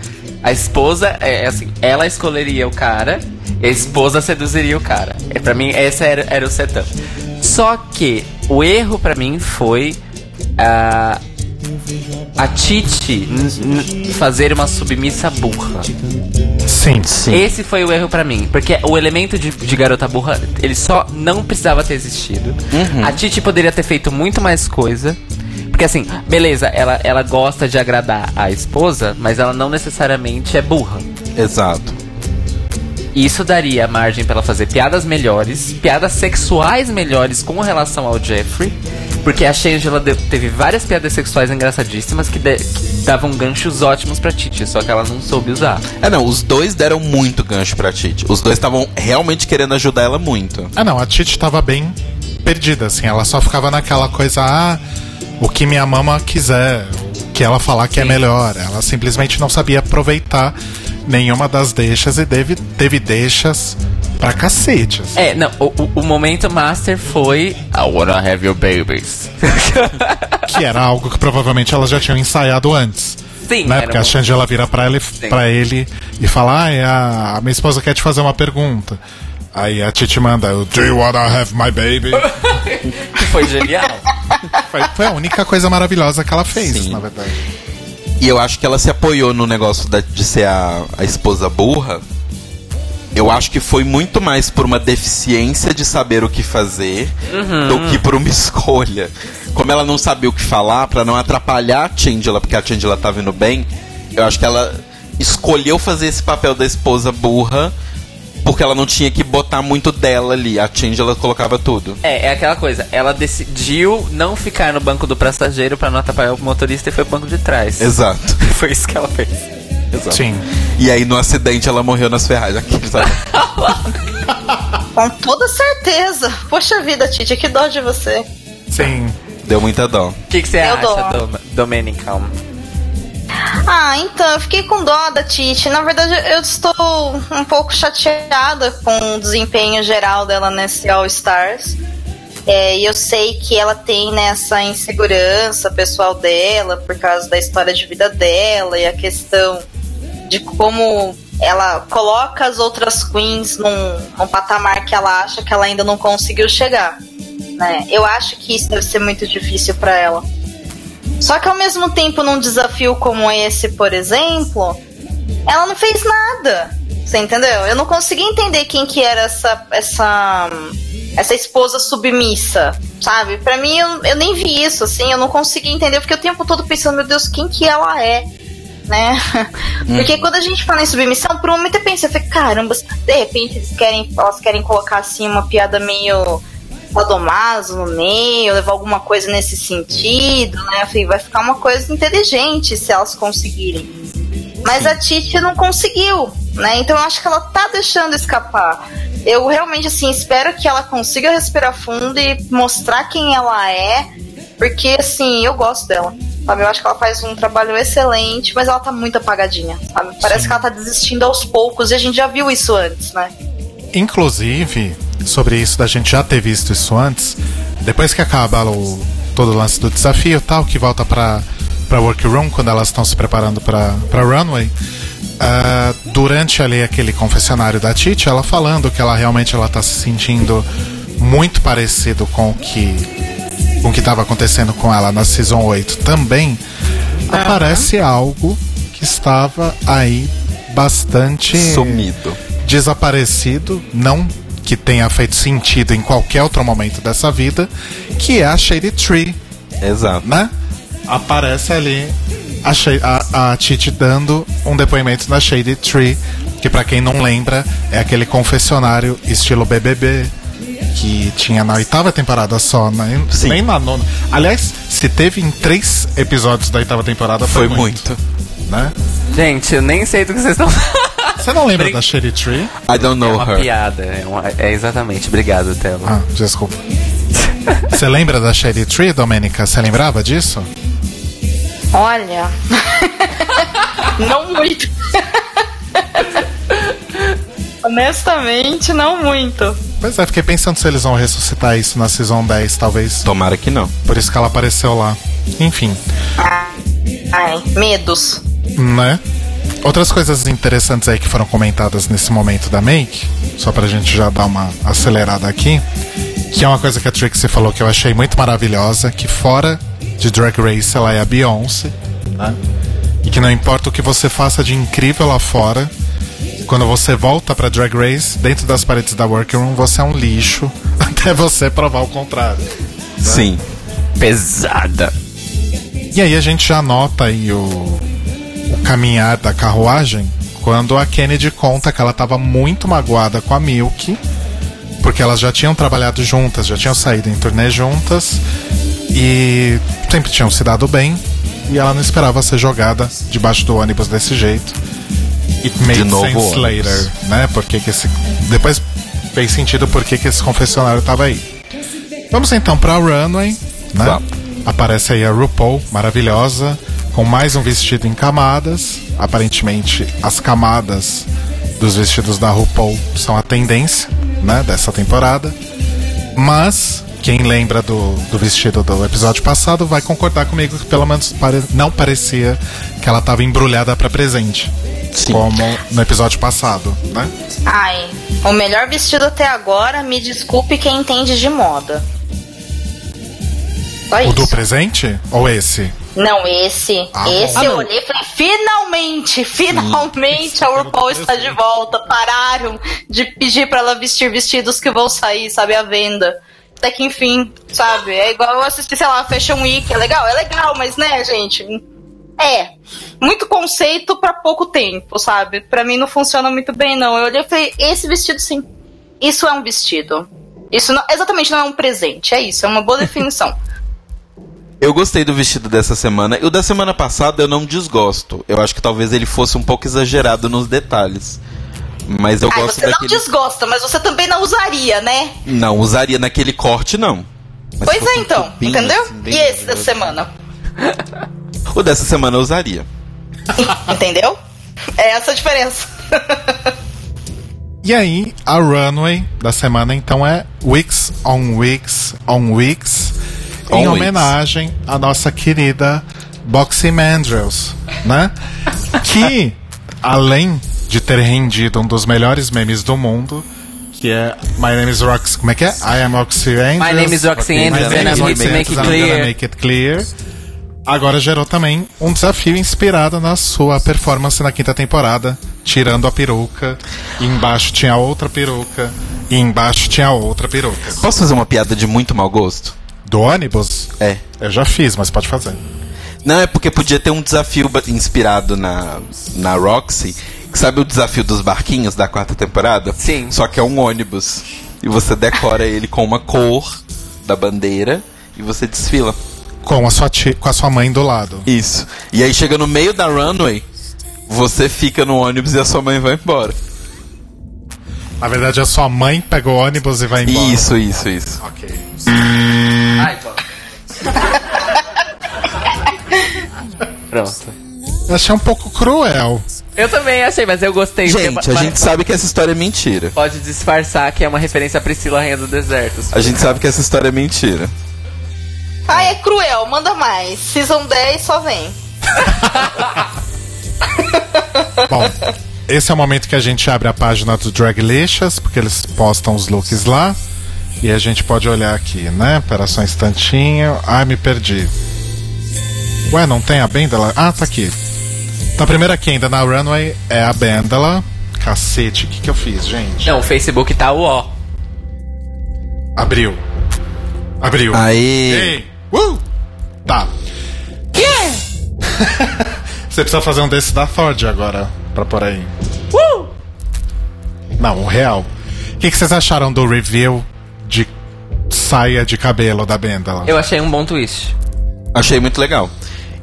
A esposa, é assim, ela escolheria o cara e a esposa seduziria o cara. É, pra mim, esse era, era o setup. Só que o erro pra mim foi ah, a Titi fazer uma submissa burra. Sim. Esse foi o erro pra mim, porque o elemento de, de garota burra, ele só não precisava ter existido. A Titi poderia ter feito muito mais coisa. Porque assim, beleza, ela, ela gosta de agradar a esposa, mas ela não necessariamente é burra. Exato. Isso daria margem pra ela fazer piadas melhores, piadas sexuais melhores com relação ao Jeffrey. Porque a Shangela teve várias piadas sexuais engraçadíssimas que, de- que davam ganchos ótimos pra Titi, só que ela não soube usar. É, não, os dois deram muito gancho pra Titi. Os dois estavam realmente querendo ajudar ela muito. Ah, não, a Titi tava bem perdida, assim. Ela só ficava naquela coisa, ah, o que minha mama quiser, o que ela falar que é melhor. Ela simplesmente não sabia aproveitar nenhuma das deixas e teve, teve deixas pra cacete. assim. É, não, o, o- momento master foi I wanna have your babies. Que era algo que provavelmente elas já tinham ensaiado antes. Sim, né? Porque a Shangela vira pra, ele, pra ele e fala: Ah, é a, a minha esposa quer te fazer uma pergunta. Aí a Titi manda: Do you wanna have my baby? que foi genial. Foi, foi a única coisa maravilhosa que ela fez, Sim. na verdade. E eu acho que ela se apoiou no negócio da- de ser a, a esposa burra. Eu acho que foi muito mais por uma deficiência de saber o que fazer do que por uma escolha. Como ela não sabia o que falar, pra não atrapalhar a Chandela, porque a Chandela tava indo bem, eu acho que ela escolheu fazer esse papel da esposa burra porque ela não tinha que botar muito dela ali. A Chandela colocava tudo. É, é aquela coisa, ela decidiu não ficar no banco do passageiro pra não atrapalhar o motorista e foi pro banco de trás. Exato. Foi isso que ela fez. Exato. Sim. E aí no acidente ela morreu nas ferragens. Aqui, sabe? Com toda certeza. Poxa vida, Titi, que dó de você. Sim. Deu muita dó. O que, que você Eu acha, dou. Dom Domenical? Ah, então, eu fiquei com dó da Titi. Na verdade, eu estou um pouco chateada com o desempenho geral dela nesse All Stars. É, e eu sei que ela tem nessa insegurança pessoal dela por causa da história de vida dela e a questão de como ela coloca as outras queens num, num patamar que ela acha que ela ainda não conseguiu chegar. Né? Eu acho que isso deve ser muito difícil para ela. Só que ao mesmo tempo, num desafio como esse, por exemplo, ela não fez nada. Você entendeu? Eu não consegui entender quem que era essa essa essa esposa submissa, sabe? Pra mim, eu, eu nem vi isso, assim, eu não consegui entender, porque o tempo todo pensando, meu Deus, quem que ela é? Né? Porque quando a gente fala em submissão, por um momento eu pensei, eu falei, caramba, de repente eles querem, elas querem colocar assim uma piada meio sadomaso no meio, levar alguma coisa nesse sentido, né? Vai ficar uma coisa inteligente se elas conseguirem. Mas a Titi não conseguiu, né? Então eu acho que ela tá deixando escapar. Eu realmente, assim, espero que ela consiga respirar fundo e mostrar quem ela é, porque, assim, eu gosto dela. Sabe? Eu acho que ela faz um trabalho excelente, mas ela tá muito apagadinha, sabe? Parece que ela tá desistindo aos poucos e a gente já viu isso antes, né? Inclusive, sobre isso da gente já ter visto isso antes, depois que acaba o, todo o lance do desafio e tal, que volta pra, pra workroom quando elas estão se preparando pra, pra runway, ah, durante ali aquele confessionário da Titi, ela falando que ela realmente ela tá se sentindo muito parecido com o que com o que estava acontecendo com ela na Season 8 também, aparece algo que estava aí bastante Sumido. Desaparecido, não que tenha feito sentido em qualquer outro momento dessa vida, que é a Shady Tree, Exato. né? Aparece ali a, a, a Titi dando um depoimento na Shady Tree, que pra quem não lembra, é aquele confessionário estilo BBB que tinha na oitava temporada só, nem, Sim. nem na nona. Aliás, se teve em três episódios da oitava temporada, foi, Foi muito. né? Gente, eu nem sei do que vocês estão Você não lembra Brin- da Shady Tree? I don't É know uma her. piada. É, uma- é exatamente. Obrigado, Telo. Ah, desculpa. Você lembra da Shady Tree, Domênica? Você lembrava disso? Olha. não muito. Honestamente, não muito. Pois é, fiquei pensando se eles vão ressuscitar isso na Season 10, talvez. Tomara que não. Por isso que ela apareceu lá. Enfim, Ai, medos. né? Outras coisas interessantes aí que foram comentadas nesse momento da make, só pra gente já dar uma acelerada aqui, que é uma coisa que a Trixie falou que eu achei muito maravilhosa, que fora de Drag Race ela é a Beyoncé, né? E que não importa o que você faça de incrível lá fora, quando você volta pra Drag Race, dentro das paredes da Workroom, você é um lixo, até você provar o contrário. Sim. Pesada. E aí a gente já nota aí o, o caminhar da carruagem quando a Kennedy conta que ela estava muito magoada com a Milk, porque elas já tinham trabalhado juntas, já tinham saído em turnê juntas e sempre tinham se dado bem. E ela não esperava ser jogada debaixo do ônibus desse jeito. It made novo sense ônibus. later, né? Porque que esse. Depois fez sentido porque que esse confessionário tava aí. Vamos então pra Runway, né? Aparece aí a RuPaul, maravilhosa, com mais um vestido em camadas. Aparentemente, as camadas dos vestidos da RuPaul são a tendência, né, dessa temporada. Mas quem lembra do, do vestido do episódio passado vai concordar comigo que pelo menos pare- não parecia que ela estava embrulhada para presente, Sim. como no episódio passado, né? Ai, o melhor vestido até agora, me desculpe quem entende de moda. Só O do isso. presente ou esse? Não, esse. Ah, esse bom. eu olhei e falei, finalmente, finalmente a RuPaul está de volta. Pararam de pedir pra ela vestir vestidos que vão sair, sabe, à venda. Até que enfim, sabe? É igual eu assisti, sei lá, Fashion Week. É legal? É legal, mas né, gente? É. Muito conceito pra pouco tempo, sabe? Pra mim não funciona muito bem, não. Eu olhei e falei, esse vestido sim. Isso é um vestido. Isso não, exatamente não é um presente, é isso, é uma boa definição. Eu gostei do vestido dessa semana. E o da semana passada eu não desgosto. Eu acho que talvez ele fosse um pouco exagerado nos detalhes. Mas eu Ai, gosto você não daquele. desgosta, mas você também não usaria, né? Não, usaria naquele corte, não. Mas pois é, um então, tubinho, entendeu? assim, e esse dessa maravilhoso. semana? O dessa semana eu usaria. entendeu? É essa a diferença. E aí, a runway da semana então é Weeks on Weeks on Weeks, Em homenagem à nossa querida Boxy Mandrels, né? que, além de ter rendido um dos melhores memes do mundo, que é My name is Roxy, como é que é? I am Roxy Andrews. My name is Roxy My Andrews and I'm make clear. make it clear. Agora gerou também um desafio inspirado na sua performance na quinta temporada, tirando a peruca, e embaixo tinha outra peruca, e embaixo tinha outra peruca. Posso fazer uma piada de muito mau gosto? Do ônibus? É. Eu já fiz, mas pode fazer. Não, é porque podia ter um desafio inspirado na, na Roxy. Que sabe o desafio dos barquinhos da quarta temporada? Sim. Só que é um ônibus. E você decora ele com uma cor da bandeira e você desfila. Com a sua, ti- com a sua mãe do lado. Isso. E aí chega no meio da runway, você fica no ônibus e a sua mãe vai embora. Na verdade, a sua mãe pega o ônibus e vai embora. Isso, isso, isso. Ok. Ai. Pronto. Eu achei um pouco cruel. Eu também achei, mas eu gostei. Gente, porque- a mas- gente sabe que essa história é mentira. Pode disfarçar que é uma referência a Priscila Rainha do Deserto. A gente sabe que essa história é mentira. Ai, é cruel, manda mais. Season 10 só vem. Bom, esse é o momento que a gente abre a página do Draglicious, porque eles postam os looks lá. E a gente pode olhar aqui, né? Pera só um instantinho. Ai, me perdi. Ué, não tem a Bendela? Ah, tá aqui. Então, a primeira aqui ainda na runway é a Bendela. Cacete, o que, que eu fiz, gente? Não, o Facebook tá o ó. Abriu. Abriu. Aí. Ei! Uh! Tá. Você precisa fazer um desse da Ford agora, pra por aí. Uh! Não, o real. O que, que vocês acharam do review de saia de cabelo da Bendela? Eu achei um bom twist. Achei muito legal.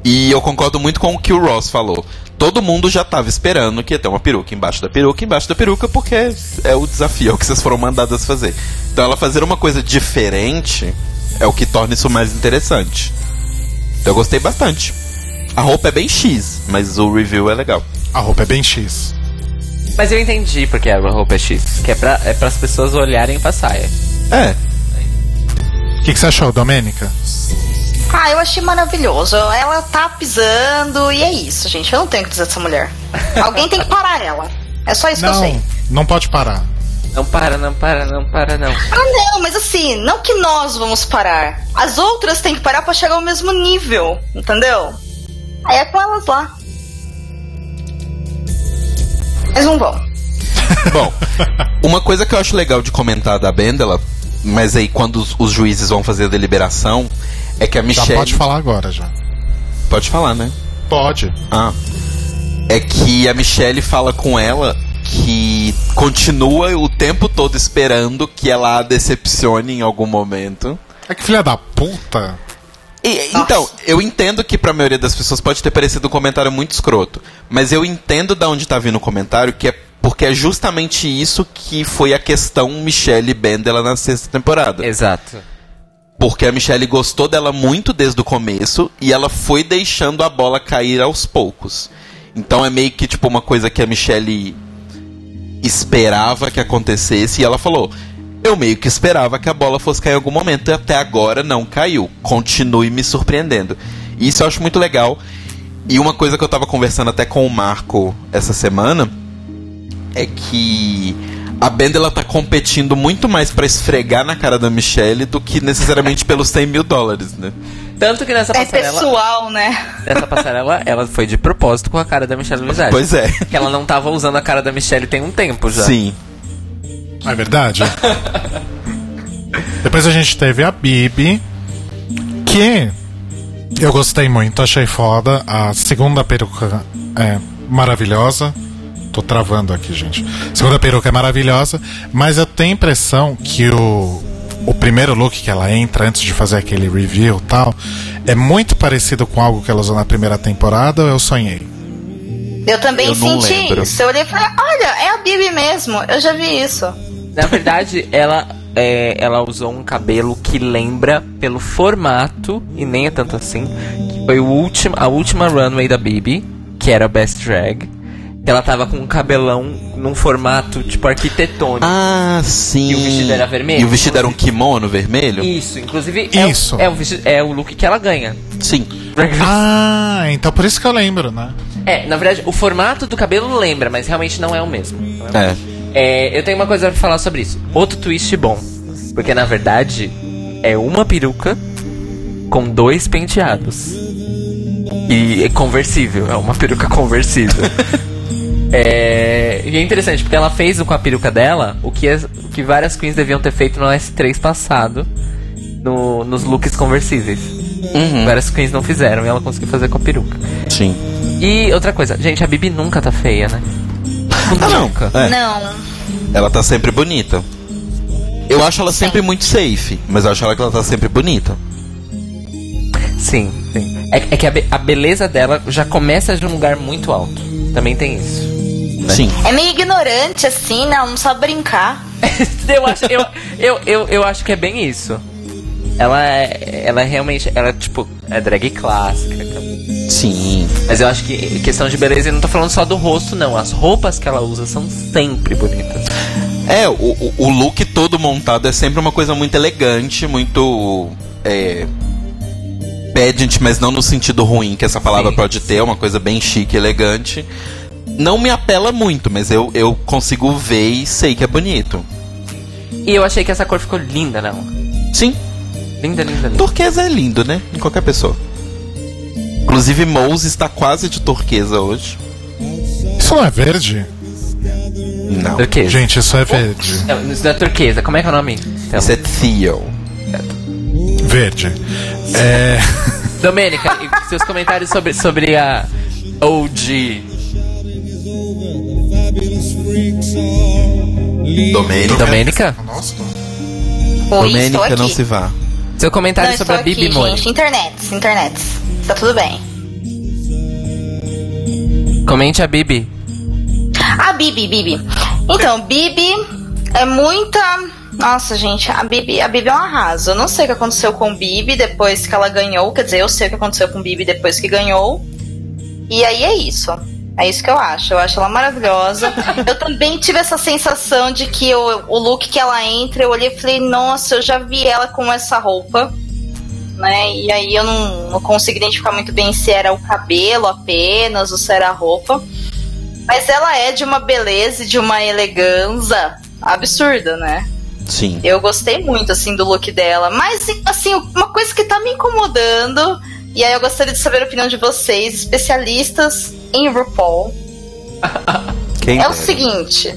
E eu concordo muito com o que o Ross falou. Todo mundo já tava esperando que ia ter uma peruca embaixo da peruca, embaixo da peruca, porque é o desafio, é o que vocês foram mandadas fazer. Então ela fazer uma coisa diferente é o que torna isso mais interessante. Então eu gostei bastante. A roupa é bem X, mas o review é legal. A roupa é bem X. Mas eu entendi porque a roupa é X. Que é pra, é as pessoas olharem pra saia. É, O que, que você achou, Domênica? Ah, eu achei maravilhoso. Ela tá pisando e é isso, gente. Eu não tenho o que dizer dessa mulher. Alguém tem que parar ela. É só isso que eu sei. Não, não pode parar. Não para, não para, não para, não. Ah, não, mas assim, não que nós vamos parar. As outras têm que parar pra chegar ao mesmo nível, entendeu? Aí é com elas lá. Mas não vão. Bom, uma coisa que eu acho legal de comentar da Bendela, mas aí quando os, os juízes vão fazer a deliberação, é que a Já Michelle. pode falar agora, já. Pode falar, né? Pode. Ah. É que a Michelle fala com ela que continua o tempo todo esperando que ela a decepcione em algum momento. É que filha da puta. E- então, eu entendo que pra maioria das pessoas pode ter parecido um comentário muito escroto, mas eu entendo da onde tá vindo o comentário, que é porque é justamente isso que foi a questão Michelle Bendela na sexta temporada. Exato. Porque a Michelle gostou dela muito desde o começo e ela foi deixando a bola cair aos poucos. Então é meio que tipo uma coisa que a Michelle esperava que acontecesse e ela falou: "Eu meio que esperava que a bola fosse cair em algum momento e até agora não caiu. Continue me surpreendendo". Isso eu acho muito legal. E uma coisa que eu tava conversando até com o Marco essa semana é que a Benda ela tá competindo muito mais pra esfregar na cara da Michelle do que necessariamente pelos 100 mil dólares, né? Tanto que nessa É passarela. pessoal, né? Nessa passarela, ela foi de propósito com a cara da Michelle Visage. Pois é. Que ela não tava usando a cara da Michelle tem um tempo já. Sim. É verdade? Depois a gente teve a Bibi, que eu gostei muito, achei foda. A segunda peruca é maravilhosa. Tô travando aqui, gente. A segunda peruca é maravilhosa, mas eu tenho a impressão que o, o primeiro look que ela entra antes de fazer aquele review e tal é muito parecido com algo que ela usou na primeira temporada ou eu sonhei? Eu também Eu não senti lembro. isso. Eu olhei e falei, olha, é a Bibi mesmo. Eu já vi isso. Na verdade, ela, é, ela usou um cabelo que lembra pelo formato, e nem é tanto assim, que foi o último, a última runway da Bibi, que era Best Drag. Que ela tava com um cabelão num formato tipo arquitetônico. Ah, sim. E o vestido era vermelho? E o vestido era um kimono vermelho? Isso, inclusive é, o- Isso. É, o, vestido- é o look que ela ganha. Sim. Ah, então por isso que eu lembro, né? É, na verdade, o formato do cabelo lembra, mas realmente não é o mesmo. Não é o É. É, eu tenho uma coisa pra falar sobre isso. Outro twist bom. Porque na verdade é uma peruca com dois penteados. E é conversível, é uma peruca conversível. é, e é interessante, porque ela fez com a peruca dela o que, as- o que várias queens deviam ter feito no S3 passado. no- nos looks conversíveis. Uhum. Várias queens não fizeram e ela conseguiu fazer com a peruca. Sim. E outra coisa, gente, a Bibi nunca tá feia, né? Ah, não. Nunca. É, Não. ela tá sempre bonita. Eu acho ela sempre muito safe, mas eu acho ela que ela tá sempre bonita. Sim, sim. É, é que a, be- a beleza dela já começa de um lugar muito alto. Também tem isso. Sim. É meio ignorante, assim, né? Ela não sabe brincar. eu, acho, eu, eu, eu, eu acho que é bem isso. Ela é, ela é realmente, ela é tipo, é drag clássica. Sim. Mas eu acho que questão de beleza, eu não tô falando só do rosto, não. As roupas que ela usa são sempre bonitas. É, o, o- look todo montado é sempre uma coisa muito elegante, muito. É, mas não no sentido ruim que essa palavra Sim. pode ter, é uma coisa bem chique, elegante. Não me apela muito, mas eu, eu consigo ver e sei que é bonito. E eu achei que essa cor ficou linda, não. Sim, Linda, linda, linda. turquesa é lindo, né? Em qualquer pessoa. Inclusive, Mose está quase de turquesa hoje. Isso não é verde? Não. Turquesa. Gente, isso é verde. Não, isso não é turquesa. Como é que é o nome? Então, Isso é Theo. Verde. É. Domênica, e seus comentários sobre, sobre a OG. Domênica. Domênica? Domênica não se vá. Seu comentário Não, sobre a Bibi Mori. gente. Internet, internet. Tá tudo bem. Comente a Bibi. A Bibi, Bibi. Então, Bibi é muita. Nossa, gente, a Bibi, a Bibi é um arraso. Eu não sei o que aconteceu com Bibi depois que ela ganhou. Quer dizer, eu sei o que aconteceu com Bibi depois que ganhou. E aí é isso. É isso que eu acho. Eu acho ela maravilhosa. eu também tive essa sensação de que o, o look que ela entra, eu olhei e falei, nossa, eu já vi ela com essa roupa. Né? E aí eu não, não consigo identificar muito bem se era o cabelo apenas ou se era a roupa. Mas ela é de uma beleza e de uma elegância absurda, né? Sim. Eu gostei muito, assim, do look dela. Mas, assim, uma coisa que tá me incomodando, e aí eu gostaria de saber a opinião de vocês, especialistas em RuPaul, Quem é o dera. seguinte.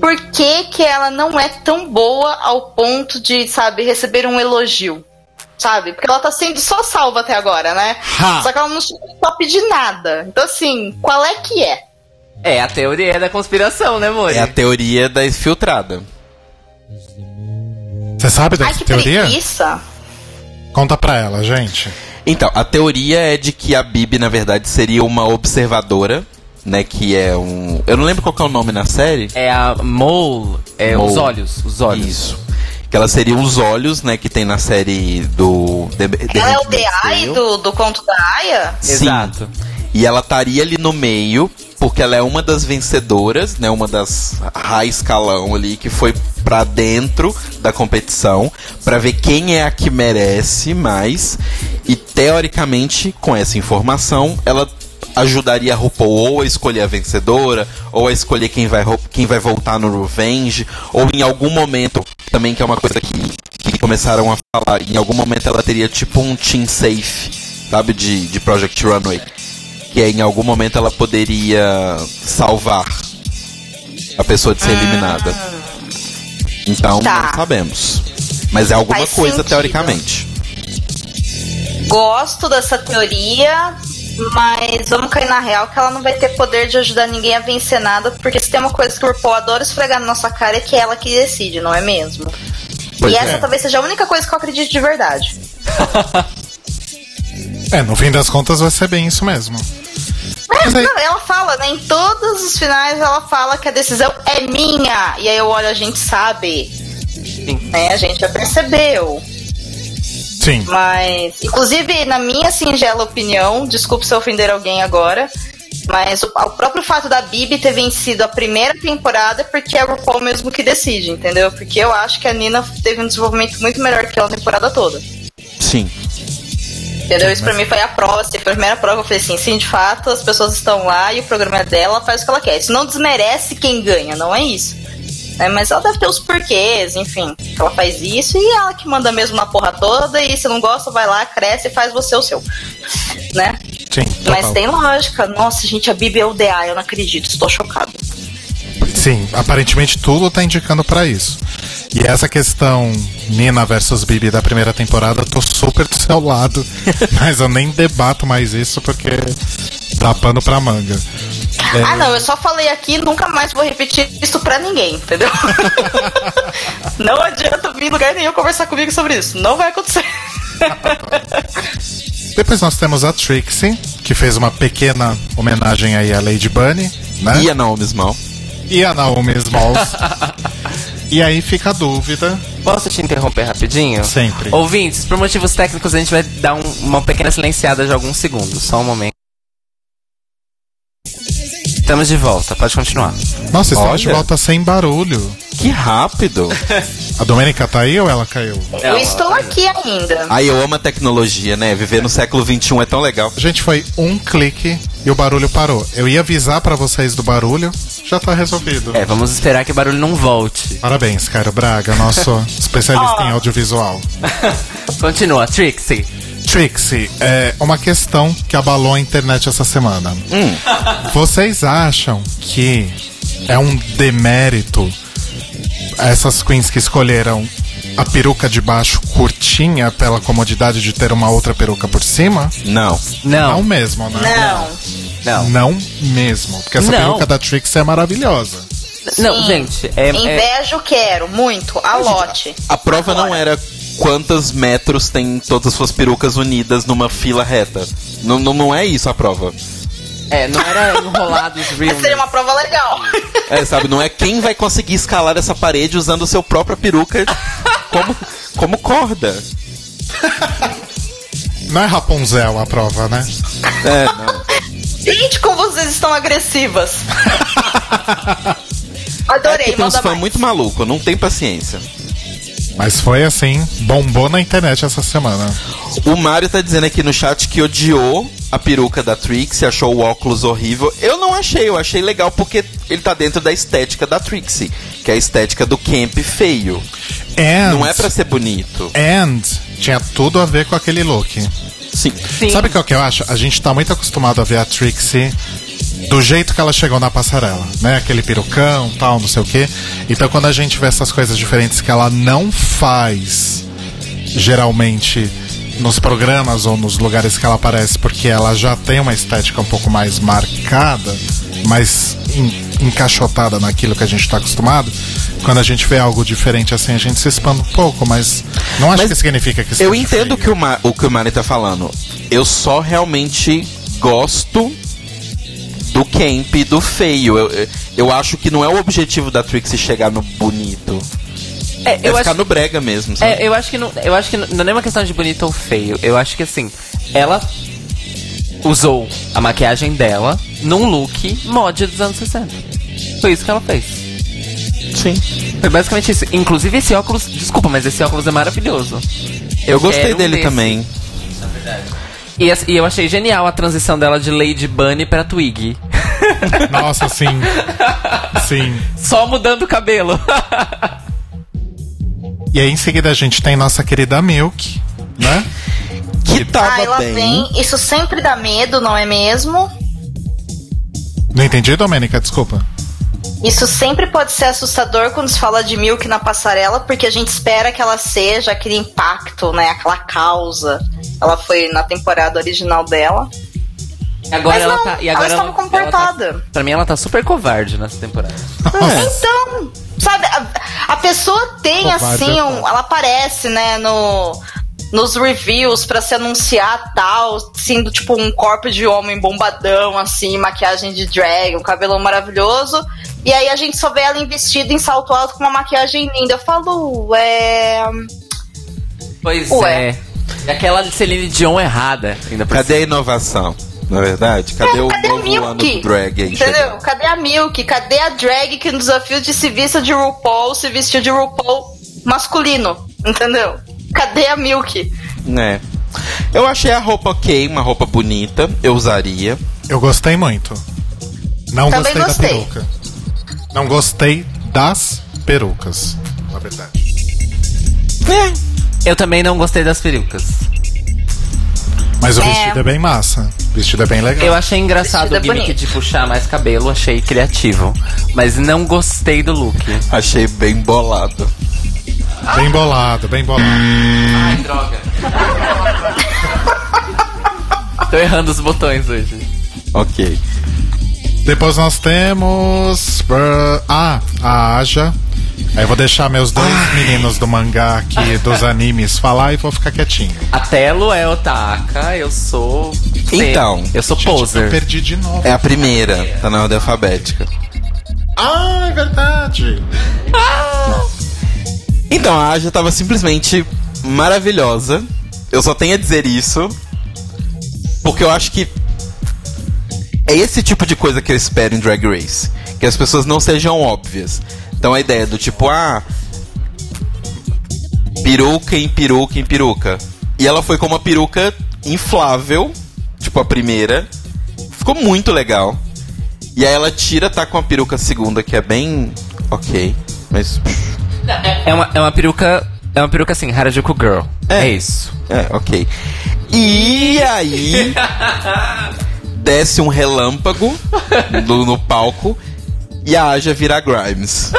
Por que que ela não é tão boa ao ponto de, sabe, receber um elogio? Sabe? Porque ela tá sendo só salva até agora, né? Ha! Só que ela não chega no top de nada. Então, assim, qual é que é? É a teoria da conspiração, né, Mori? É a teoria da infiltrada. Você sabe Ai, dessa que teoria? preguiça. Conta pra ela, gente. Então, a teoria é de que a Bibi, na verdade, seria uma observadora, né? Que é um. Eu não lembro qual que é o nome na série. É a mole, é Mole. os olhos, os olhos. Isso. Que ela seria os olhos, né? Que tem na série do. The, The Ela é o The Eye do, do conto da Aya? Sim. Exato. E ela estaria ali no meio, porque ela é uma das vencedoras, né? Uma das high escalão ali que foi pra dentro da competição pra ver quem é a que merece mais. E teoricamente, com essa informação, ela ajudaria a RuPaul ou a escolher a vencedora, ou a escolher quem vai, quem vai voltar no Revenge, ou em algum momento, também que é uma coisa que, que começaram a falar, em algum momento ela teria tipo um team safe, sabe, de, de Project Runway que em algum momento ela poderia salvar a pessoa de ser eliminada. Então, Tá. não sabemos. Mas é alguma Faz coisa, sentido. teoricamente. Gosto dessa teoria, mas vamos cair na real que ela não vai ter poder de ajudar ninguém a vencer nada, porque se tem uma coisa que o RuPaul adora esfregar na nossa cara é que é ela que decide, não é mesmo? Pois e é. essa talvez seja a única coisa que eu acredito de verdade. É, no fim das contas vai ser bem isso mesmo. É, Mas aí- não, ela fala, né? Em todos os finais ela fala que a decisão é minha. E aí eu olho, a gente sabe. Né? A gente já percebeu. Sim. Mas, inclusive, na minha singela opinião, desculpe se eu ofender alguém agora, mas o, o próprio fato da Bibi ter vencido a primeira temporada é porque é a RuPaul mesmo que decide, entendeu? Porque eu acho que a Nina teve um desenvolvimento muito melhor que ela a temporada toda. Sim. Entendeu? Isso pra mim foi a prova, assim, a primeira prova, eu falei assim, sim, de fato, as pessoas estão lá e o programa é dela, ela faz o que ela quer. Isso não desmerece quem ganha, não é isso. É, mas ela deve ter os porquês, enfim. Ela faz isso e ela que manda mesmo na porra toda, e se não gosta, vai lá, cresce e faz você o seu. Né? Sim, Mas tem lógica. Nossa, gente, a Bibi é o DA, eu não acredito, estou chocada. Sim, aparentemente tudo tá indicando pra isso. E essa questão Nina versus Bibi da primeira temporada, eu tô super do seu lado. mas eu nem debato mais isso porque dá pano pra manga. É, Ah, não, eu só falei aqui, nunca mais vou repetir isso pra ninguém, entendeu? não adianta vir em lugar nenhum conversar comigo sobre isso. Não vai acontecer. Depois nós temos a Trixie, que fez uma pequena homenagem aí à Lady Bunny, né? E a Naomi Small. E a Naomi Smalls. e aí fica a dúvida. Posso te interromper rapidinho? Sempre. Ouvintes, por motivos técnicos a gente vai dar um- uma pequena silenciada de alguns segundos. Só um momento. Estamos de volta, pode continuar. Nossa, estamos de Olha. volta sem barulho. Que rápido! A Domênica tá aí ou ela caiu? eu estou aqui ainda. Ai, eu amo a tecnologia, né? Viver no século XXI é tão legal. Gente, foi um clique e o barulho parou. Eu ia avisar pra vocês do barulho, já tá resolvido. É, vamos esperar que o barulho não volte. Parabéns, Cairo Braga, nosso especialista em audiovisual. Continua, Trixie. Trixie, é uma questão que abalou a internet essa semana. Vocês acham que é um demérito essas queens que escolheram a peruca de baixo curtinha pela comodidade de ter uma outra peruca por cima? Não. Não Não, mesmo, né? Não. não. Não mesmo, porque essa Não. peruca da Trixie é maravilhosa. Não, Sim. gente, é, é, Invejo quero, muito. A lote. A prova não Agora. era quantos metros tem todas as suas perucas unidas numa fila reta. Não, não, não é isso a prova. É, não era enrolados real. Mas seria uma prova legal. É, sabe, não é quem vai conseguir escalar essa parede usando sua própria peruca como, como corda. Não é Rapunzel a prova, né? É, não. Gente, como vocês estão agressivas. É Adorei, porque tem uns manda fãs mais. muito maluco, não tem paciência. Mas foi assim, bombou na internet essa semana. O Mário tá dizendo aqui no chat que odiou a peruca da Trixie, achou o óculos horrível. Eu não achei, eu achei legal porque ele tá dentro da estética da Trixie, que é a estética do camp feio. And, Não é pra ser bonito. and tinha tudo a ver com aquele look. Sim. Sim. Sabe o que é o que eu acho? A gente tá muito acostumado a ver a Trixie do jeito que ela chegou na passarela, né? Aquele perucão, tal, não sei o quê. Então quando a gente vê essas coisas diferentes que ela não faz geralmente nos programas ou nos lugares que ela aparece, porque ela já tem uma estética um pouco mais marcada, mais en- encaixotada naquilo que a gente tá acostumado. Quando a gente vê algo diferente assim, a gente se expande um pouco, mas não acho Mas que significa que Eu entendo que o, Ma- o que o Mari tá falando. Eu só realmente gosto do camp, do feio. Eu, eu- eu acho que não é o objetivo da Trixie chegar no bonito. É, É eu ficar acho, no brega mesmo, sabe? é, eu acho que não, eu acho que não, não é nem uma questão de bonito ou feio. Eu acho que assim, ela usou a maquiagem dela num look mod dos anos 60. Foi isso que ela fez. Sim. Foi basicamente isso. Inclusive esse óculos, desculpa, mas esse óculos é maravilhoso. Eu gostei um dele desse. também. E, as- e eu achei genial a transição dela de Lady Bunny pra Twig. Nossa, sim. sim. Só mudando o cabelo. E aí em seguida a gente tem nossa querida Milk, né? Que tava Ah, ela bem. vem. Isso sempre dá medo, não é mesmo? Não entendi, Domênica? Desculpa. Isso sempre pode ser assustador quando se fala de Milk na passarela, porque a gente espera que ela seja aquele impacto, né? Aquela causa. Ela foi na temporada original dela. E agora Mas ela não, tá. E ela agora estava ela, comportada. ela tá, pra mim ela tá super covarde nessa temporada. Então, sabe, a, a pessoa tem Covarde assim, é um, foda. ela aparece, né, no nos reviews pra se anunciar tal, sendo tipo um corpo de homem bombadão assim, maquiagem de drag, um cabelão maravilhoso. E aí a gente só vê ela investida em salto alto com uma maquiagem linda. Eu falo, é, Pois Ué. é. E aquela Celine Dion errada ainda por Cadê a inovação? Na verdade, cadê o cadê novo ano do Milk? drag aí? Entendeu? chegando? Cadê a Milk? Cadê a drag que no desafio de se vista de RuPaul se vestiu de RuPaul masculino? Entendeu? Cadê a Milk? É. Eu achei a roupa ok, uma roupa bonita, eu usaria. Eu gostei muito. Não Também gostei, gostei. da peruca. Não gostei das perucas, na verdade. Eu também não gostei das perucas. Mas o É. vestido é bem massa. O vestido é bem legal. Eu achei engraçado Vestido é o gimmick bonito. de puxar mais cabelo, achei criativo. Mas não gostei do look. Achei bem bolado. Bem bolado, bem bolado. Ai, droga. Tô errando os botões hoje. Ok. Depois nós temos. Ah, a Aja. Aí eu vou deixar meus dois meninos do mangá aqui, dos animes, falar e vou ficar quietinho. A Telo é otaka, eu sou. Então, eu sou Gente, eu poser. perdi de novo. É a primeira, tá na ordem alfabética. Ah, é verdade. Então, a Aja tava simplesmente maravilhosa. Eu só tenho a dizer isso. Porque eu acho que é esse tipo de coisa que eu espero em Drag Race. Que as pessoas não sejam óbvias. Então a ideia do tipo, ah. Peruca em peruca em peruca. E ela foi com uma peruca inflável, tipo a primeira. ficou muito legal. E aí ela tira, tá com a peruca segunda, que é bem ok. Mas. É uma, é uma peruca. É uma peruca assim, Harajuku Girl. É. É, isso. É, ok. E aí. desce um relâmpago no, no palco e a Aja vira Grimes.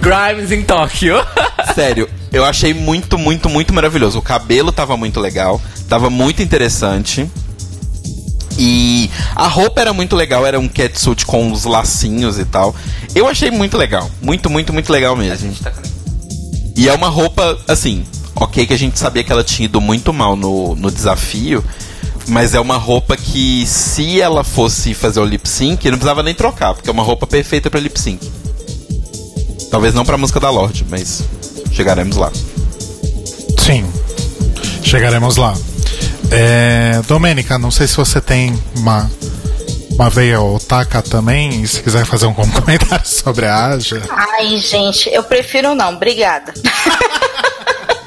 Grimes em Tóquio. Sério, eu achei muito, muito, muito maravilhoso. O cabelo tava muito legal, tava muito interessante. E a roupa era muito legal, era um catsuit com os lacinhos e tal. Eu achei muito legal, muito, muito, muito legal mesmo. E é uma roupa, assim, ok que a gente sabia que ela tinha ido muito mal no, no desafio, mas é uma roupa que se ela fosse fazer o lip sync, não precisava nem trocar, porque é uma roupa perfeita para lip sync. Talvez não pra música da Lorde, mas chegaremos lá. Sim. Chegaremos lá. É, Domênica, não sei se você tem uma, uma veia otaka também, e se quiser fazer um comentário sobre a Aja. Ai, gente, eu prefiro não, obrigada.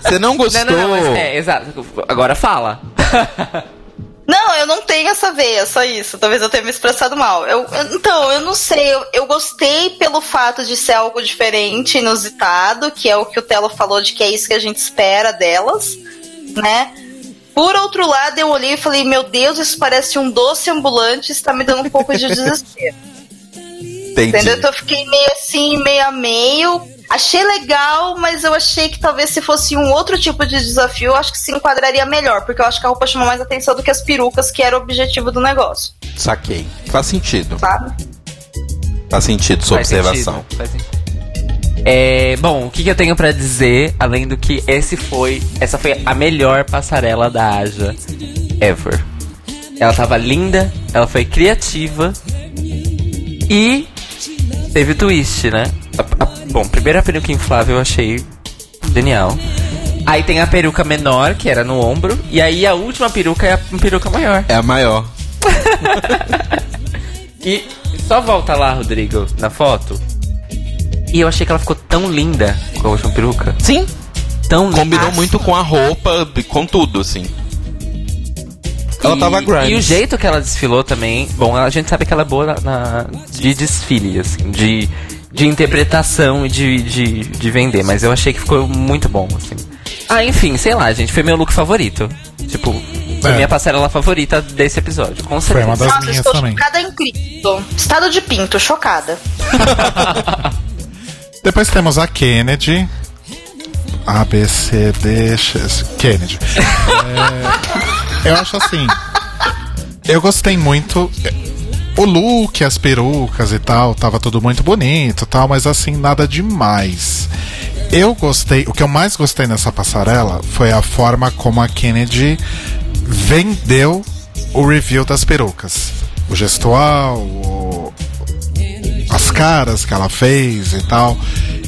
Você não gostou? Não, não, não, mas é, exato. Agora fala. Não, eu não tenho essa veia, só isso. Talvez eu tenha me expressado mal. Eu, então, eu não sei. Eu, eu gostei pelo fato de ser algo diferente, inusitado, que é o que o Telo falou de que é isso que a gente espera delas, né? Por outro lado, eu olhei e falei, meu Deus, isso parece um doce ambulante, está me dando um pouco de desespero. Entendi. Entendeu? Então eu fiquei meio assim, meio a meio. Achei legal, mas eu achei que talvez se fosse um outro tipo de desafio, eu acho que se enquadraria melhor, porque eu acho que a roupa chamou mais atenção do que as perucas, que era o objetivo do negócio, Saquei. Faz sentido. sabe? Faz sentido sua Faz observação. sentido, faz sentido. É, bom, o que, que eu tenho pra dizer, além do que esse foi. Essa foi a melhor passarela da Aja ever. Ela tava linda, ela foi criativa e teve twist, né? A- a- bom, primeiro a peruca inflável eu achei genial. Aí tem a peruca menor, que era no ombro, e aí a última peruca é a peruca maior. É a maior. E só volta lá, Rodrigo, na foto. E eu achei que ela ficou tão linda com a última peruca. Sim. Tão linda. Combinou muito com a roupa, com tudo, assim. Ela E- tava Grimes. E o jeito que ela desfilou também. Bom, a gente sabe que ela é boa na, na- de desfile, assim, de, de interpretação e de, de, de vender, mas eu achei que ficou muito bom, assim. Ah, enfim, sei lá, gente, foi meu look favorito. Tipo, foi É. minha passarela favorita desse episódio, com Foi uma certeza. das Nossa, minhas estou também. chocada em Cristo. Estado de pinto, chocada. Depois temos a Kennedy. A, B, C, D, X. Kennedy. É, eu acho assim. Eu gostei muito. O look, as perucas e tal, tava tudo muito bonito tal, mas assim, nada demais. Eu gostei, o que eu mais gostei nessa passarela foi a forma como a Kennedy vendeu o review das perucas. O gestual, o, as caras que ela fez e tal.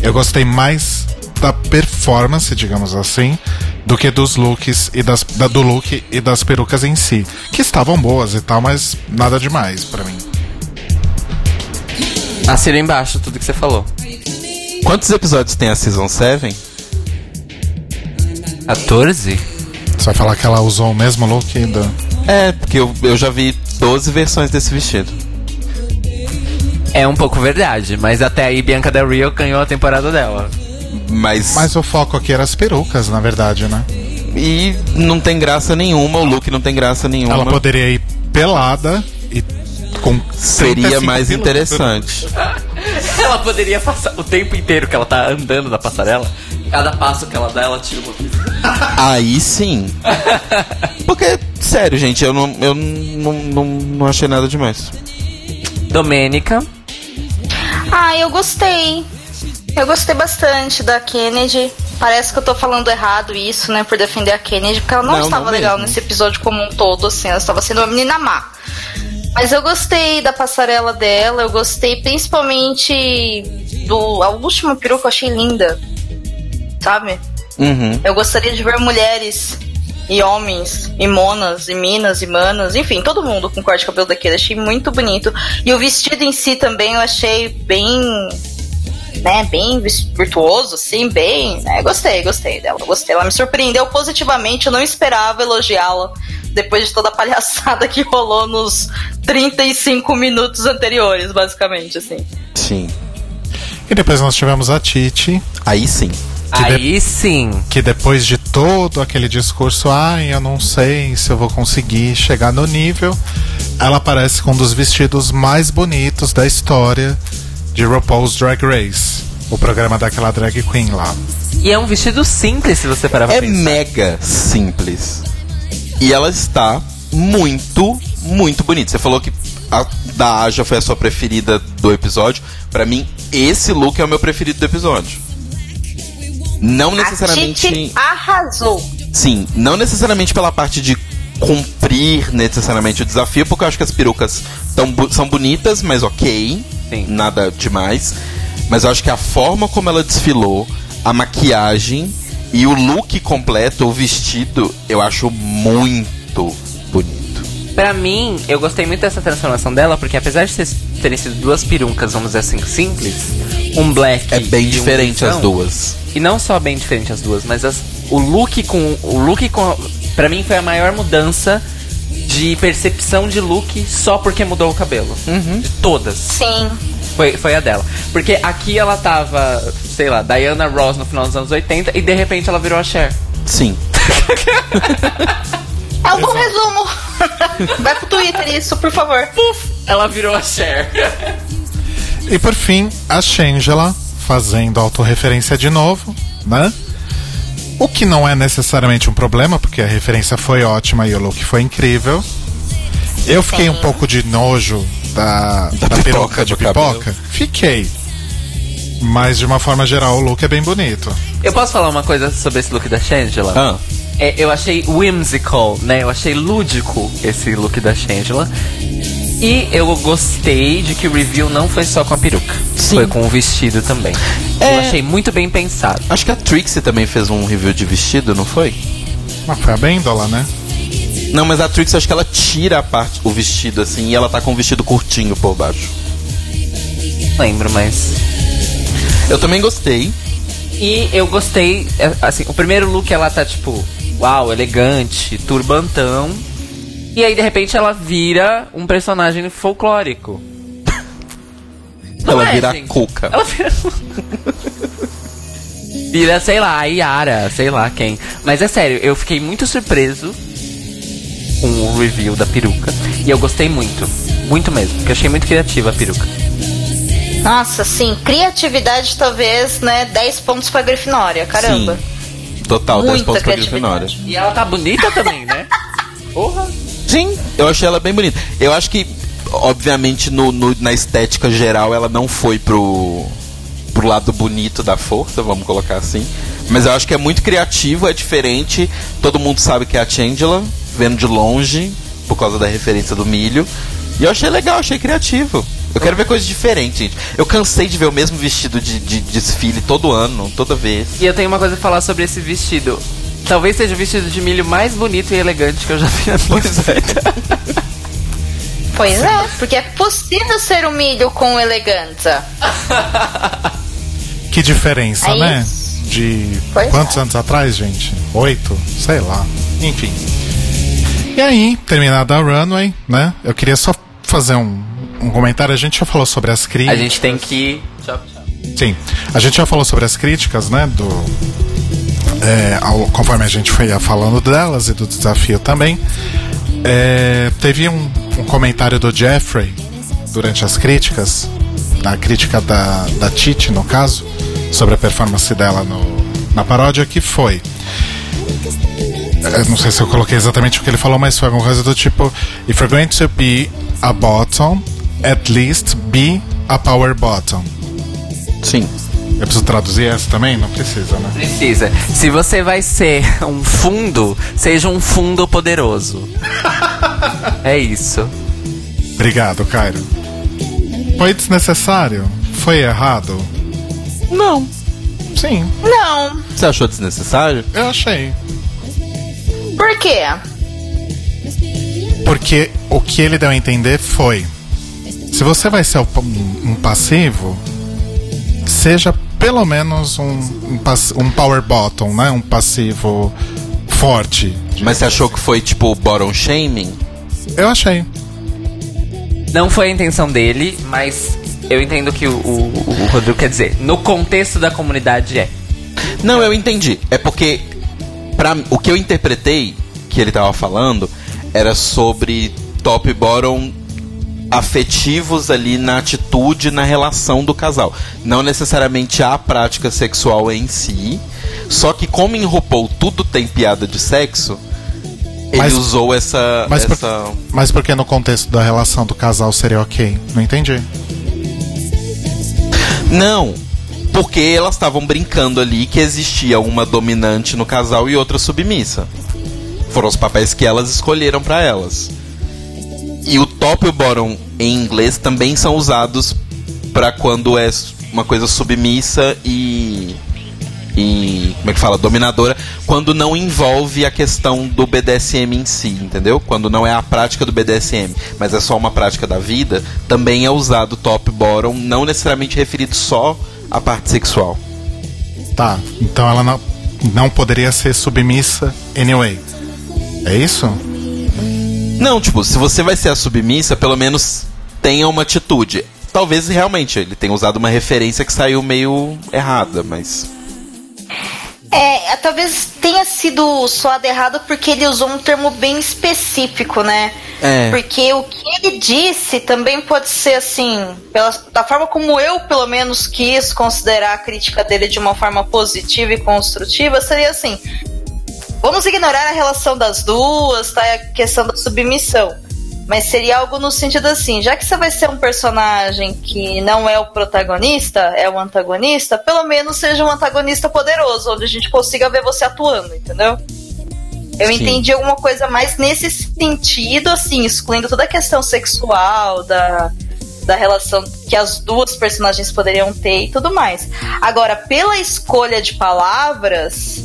Eu gostei mais da performance, digamos assim, do que dos looks e das, da- do look e das perucas em si, que estavam boas e tal, mas nada demais pra mim. Assina embaixo tudo que você falou. Quantos episódios tem a Season 7? 14? Você vai falar que ela usou o mesmo look do. É, porque eu, eu já vi 12 versões desse vestido. É um pouco verdade, mas até aí Bianca Del Rio ganhou a temporada dela. Mas, Mas o foco aqui era as perucas, na verdade, né? E não tem graça nenhuma, o look não tem graça nenhuma. Ela poderia ir pelada e com Seria 35 mais interessante. Ela poderia passar o tempo inteiro que ela tá andando na passarela. Cada passo que ela dá, ela tira uma Aí sim. Porque, sério, gente, eu não, eu não, não, não achei nada demais. Domênica. Ah, eu gostei. Eu gostei bastante da Kennedy. Parece que eu tô falando errado isso, né, por defender a Kennedy, porque ela não, Não, estava não legal mesmo. nesse episódio como um todo, assim, ela estava sendo uma menina má. Mas eu gostei da passarela dela, eu gostei principalmente do. A última peruca eu achei linda. Sabe? Uhum. Eu gostaria de ver mulheres e homens, e monas, e minas, e manas, enfim, todo mundo com corte de cabelo daquele. Achei muito bonito. E o vestido em si também eu achei bem. Né, bem virtuoso, assim, bem. né, gostei, gostei dela. Gostei. Ela me surpreendeu positivamente. Eu não esperava elogiá-la depois de toda a palhaçada que rolou nos 35 minutos anteriores, basicamente, assim. Sim. E depois nós tivemos a Titi, Aí sim. Que de- Aí sim. que depois de todo aquele discurso, ai, eu não sei se eu vou conseguir chegar no nível, ela aparece com um dos vestidos mais bonitos da história de RuPaul's Drag Race, o programa daquela drag queen lá. E é um vestido simples, se você parar pra É pensar. mega simples. E ela está muito, muito bonita. Você falou que a da Aja foi a sua preferida do episódio. Pra mim, esse look é o meu preferido do episódio. Não A necessariamente. Titi arrasou. Sim, não necessariamente pela parte de cumprir necessariamente o desafio, porque eu acho que as perucas tão são bonitas, mas ok. Sim. Nada demais. Mas eu acho que a forma como ela desfilou, a maquiagem e o look completo, o vestido, eu acho muito bonito. Pra mim, eu gostei muito dessa transformação dela, porque apesar de terem sido duas perucas, vamos dizer assim, simples, um black. É bem e um diferente as duas. E não só bem diferente as duas, mas as- o look com. O look com. Pra mim foi a maior mudança de percepção de look só porque mudou o cabelo. De todas. Sim. Foi, foi a dela. Porque aqui ela tava, sei lá, Diana Ross no final dos anos 80 e de repente ela virou a Cher. Sim. É um bom resumo. Vai pro Twitter isso, por favor. Ela virou a Cher. E por fim, a Shangela, fazendo autorreferência de novo, né? O que não é necessariamente um problema, porque a referência foi ótima e o look foi incrível. Eu fiquei um pouco de nojo da, da, pipoca peruca de pipoca. Fiquei. Mas de uma forma geral, o look é bem bonito. Eu posso falar uma coisa sobre esse look da Shangela? Ah, É, eu achei whimsical, né? Eu achei lúdico esse look da Shangela. E eu gostei de que o review não foi só com a peruca. Sim. Foi com o vestido também. É. Eu achei muito bem pensado. acho que a Trixie também fez um review de vestido, não foi? Mas foi a Bendola, né? Não, mas a Trixie acho que ela tira a parte, o vestido assim, e ela tá com um vestido curtinho por baixo. Lembro, mas. Eu também gostei. E eu gostei, é, assim, o primeiro look ela tá tipo, uau, elegante, turbantão. E aí de repente ela vira um personagem folclórico. Não ela é, vira gente? a Cuca. Ela vira. vira, sei lá, a Yara, sei lá quem. Mas é sério, eu fiquei muito surpreso com o review da peruca. E eu gostei muito. Muito mesmo, porque eu achei muito criativa a peruca. Nossa, sim. Criatividade, talvez, né? 10 pontos pra Grifinória. Caramba. Sim. Total, 10 Muita pontos pra. Grifinória. E ela tá bonita também, né? Porra! Sim, eu achei ela bem bonita. Eu acho que, obviamente, no, no- na estética geral, ela não foi pro, pro lado bonito da força, vamos colocar assim. Mas eu acho que é muito criativo, é diferente. Todo mundo sabe que é a Changela, vendo de longe, por causa da referência do milho. E eu achei legal, achei criativo. Eu quero ver coisas diferentes, gente. Eu cansei de ver o mesmo vestido de, de desfile todo ano, toda vez. E eu tenho uma coisa a falar sobre esse vestido. Talvez seja o vestido de milho mais bonito e elegante que eu já vi na minha Pois é. Pois é, porque é possível ser um milho com elegância. Que diferença, É né? De Pois quantos é. anos atrás, gente? Oito? Sei lá. Enfim. E aí, terminada a runway, né? Eu queria só fazer um, um comentário. A gente já falou sobre as A críticas. gente tem que. Tchau, tchau. Sim. A gente já falou sobre as críticas, né? Do. é, ao- conforme a gente foi falando delas e do desafio também. É, teve um, um comentário do Jeffrey durante as críticas, na crítica da, da Titi, no caso, sobre a performance dela no, na paródia, que foi. Eu não sei se eu coloquei exatamente o que ele falou, mas foi alguma coisa do tipo: If you're going to be a bottom, at least be a power bottom. Sim. Eu preciso traduzir essa também? Não precisa, né? Precisa. Se você vai ser um fundo, seja um fundo poderoso. é isso. Obrigado, Cairo. Foi desnecessário? Foi errado? Não. Sim, Não. Você achou desnecessário? eu achei. Por quê? Porque o que ele deu a entender foi: se você vai ser um, passivo, seja pelo menos um, um, pass- um power bottom, né? Um passivo forte. Mas você achou que foi tipo bottom shaming? Eu achei. Não foi a intenção dele, mas eu entendo que o, o, o Rodrigo quer dizer. No contexto da comunidade é. Não, eu entendi. É porque pra, o que eu interpretei que ele tava falando era sobre top bottom afetivos ali na atitude, na relação do casal. Não necessariamente a prática sexual em si. Só que como em RuPaul tudo tem piada de sexo, ele Mas- usou essa. Mas, por- essa... mas por que no contexto da relação do casal seria ok? Não entendi. Não, porque elas estavam brincando ali que existia uma dominante no casal e outra submissa. Foram os papéis que elas escolheram pra elas. E o top e o bottom em inglês também são usados pra quando é uma coisa submissa e e como é que fala, dominadora, quando não envolve a questão do BDSM em si, entendeu? Quando não é a prática do BDSM, mas é só uma prática da vida, também é usado top bottom, não necessariamente referido só à parte sexual. Tá, então ela não, não poderia ser submissa anyway. É isso? Não, tipo, se você vai ser a submissa, pelo menos tenha uma atitude. Talvez realmente ele tenha usado uma referência que saiu meio errada, mas. É, talvez tenha sido soado errado porque ele usou um termo bem específico, né? É. Porque o que ele disse também pode ser assim, pela, da forma como eu, pelo menos, quis considerar a crítica dele de uma forma positiva e construtiva, seria assim: vamos ignorar a relação das duas, tá? A questão da submissão. Mas seria algo no sentido assim, já que você vai ser um personagem que não é o protagonista, é o antagonista, pelo menos seja um antagonista poderoso, onde a gente consiga ver você atuando, entendeu? Eu Sim. entendi alguma coisa mais nesse sentido, assim, excluindo toda a questão sexual, da, da relação que as duas personagens poderiam ter e tudo mais. Agora, pela escolha de palavras,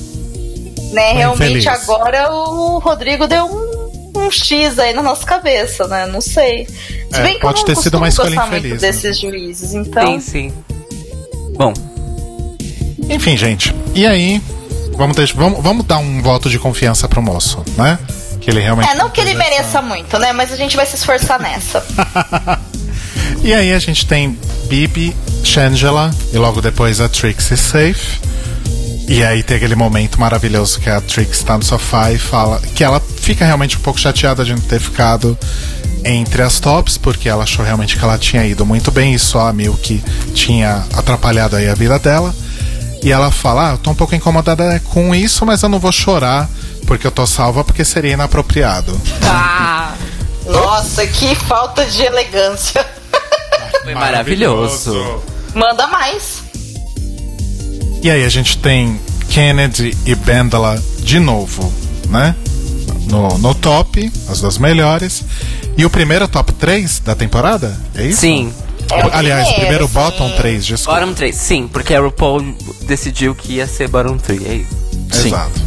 né, Foi realmente infeliz. agora o Rodrigo deu um, um X aí na nossa cabeça, né? Não sei. Se É, bem que pode eu ter sido uma escolha infeliz, né? desses juízes, então. Sim, sim. Bom, Enfim, gente. E aí, vamos, deixar, vamos, vamos dar um voto de confiança pro moço, né? Que ele realmente. É, não que ele mereça muito, né? Mas a gente vai se esforçar nessa. E aí a gente tem Bibi, Shangela e logo depois a Trixie Safe. E aí tem aquele momento maravilhoso que a Trixie tá no sofá e fala que ela fica realmente um pouco chateada de não ter ficado entre as tops, porque ela achou realmente que ela tinha ido muito bem e só a Milk tinha atrapalhado aí a vida dela. E ela fala: Ah, eu tô um pouco incomodada com isso, mas eu não vou chorar porque eu tô salva porque seria inapropriado. Nossa, que falta de elegância. foi maravilhoso. Manda mais. E aí a gente tem Kennedy e Bendala de novo, né? No, no top, as duas melhores. E o primeiro top 3 da temporada? É isso? Sim. É o Aliás, primeiro sim. bottom 3, desculpa. Bottom 3, sim, porque a RuPaul decidiu que ia ser Bottom 3. É isso. Sim. Exato.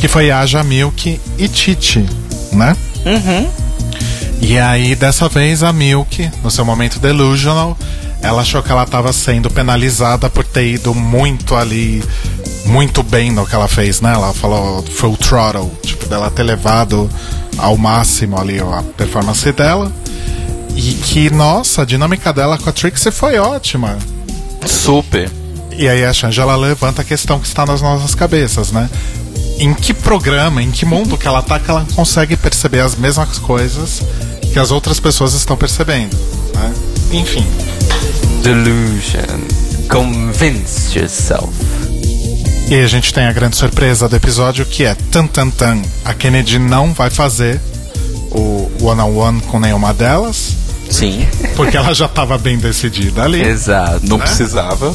Que foi Aja Milk e Titi, né? Uhum. E aí, dessa vez, a Milk, no seu momento delusional, ela achou que ela estava sendo penalizada por ter ido muito ali, muito bem no que ela fez, né? Ela falou full throttle, tipo, dela ter levado ao máximo ali ó, a performance dela. E que, nossa, a dinâmica dela com a Trixie foi ótima. Super. E aí a Shangela levanta a questão que está nas nossas cabeças, né? Em que programa, em que mundo que ela tá que ela consegue perceber as mesmas coisas que as outras pessoas estão percebendo, né? Enfim. Delusion. Convince yourself. E a gente tem a grande surpresa do episódio que é tan tan tan. A Kennedy não vai fazer o one on one com nenhuma delas, Sim. porque ela já estava bem decidida ali. Exato. Não precisava.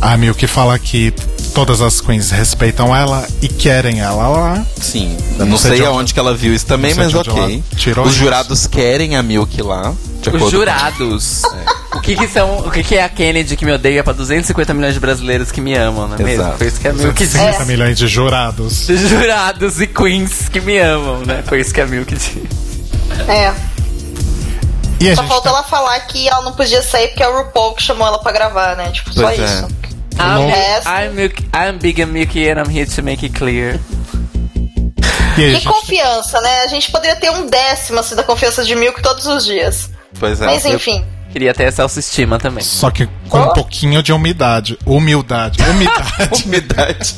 A Milk fala que todas as queens respeitam ela e querem ela lá. Sim. Eu não, não sei sei de onde- aonde que ela viu isso também, mas ok. Os isso. jurados querem a Milk lá. De Os com- jurados. O que que são, o que que é a Kennedy que me odeia pra 250 milhões de brasileiros que me amam, não é mesmo? Foi isso que a Milk disse. 250 milhões de jurados. Jurados e queens que me amam, né? Foi isso que a Milk disse. É. E Só faltou tá- ela falar que ela não podia sair porque é o RuPaul que chamou ela pra gravar, né? Tipo, só Pois é. isso. I'm, resto- I'm, Milk, I'm big and Milky and I'm here to make it clear. Que gente? confiança, né? A gente poderia ter um décimo assim, da confiança de Milk todos os dias. Pois é. Mas enfim. Queria ter essa autoestima também. Só que com um pouquinho de umidade. Humildade. Umidade. Umidade.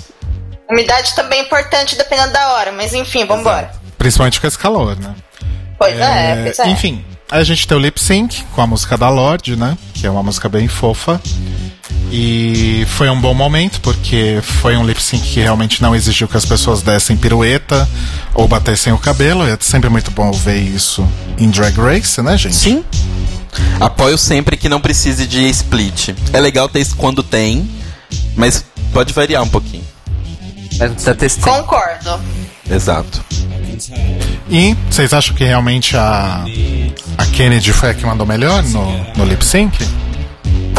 Umidade também é importante dependendo da hora, mas enfim, vambora. Principalmente com esse calor, né? Pois é, pois é. Enfim, a gente tem o lip sync com a música da Lorde, né? Que é uma música bem fofa. E foi um bom momento, porque foi um lip sync que realmente não exigiu que as pessoas dessem pirueta ou batessem o cabelo. É sempre muito bom ver isso em Drag Race, né, gente? Sim. Apoio sempre que não precise de split. É legal ter isso quando tem, mas pode variar um pouquinho. Mas não precisa ter sim. Concordo. Exato. E vocês acham que realmente a, a Kennedy foi a que mandou melhor no, no lip sync?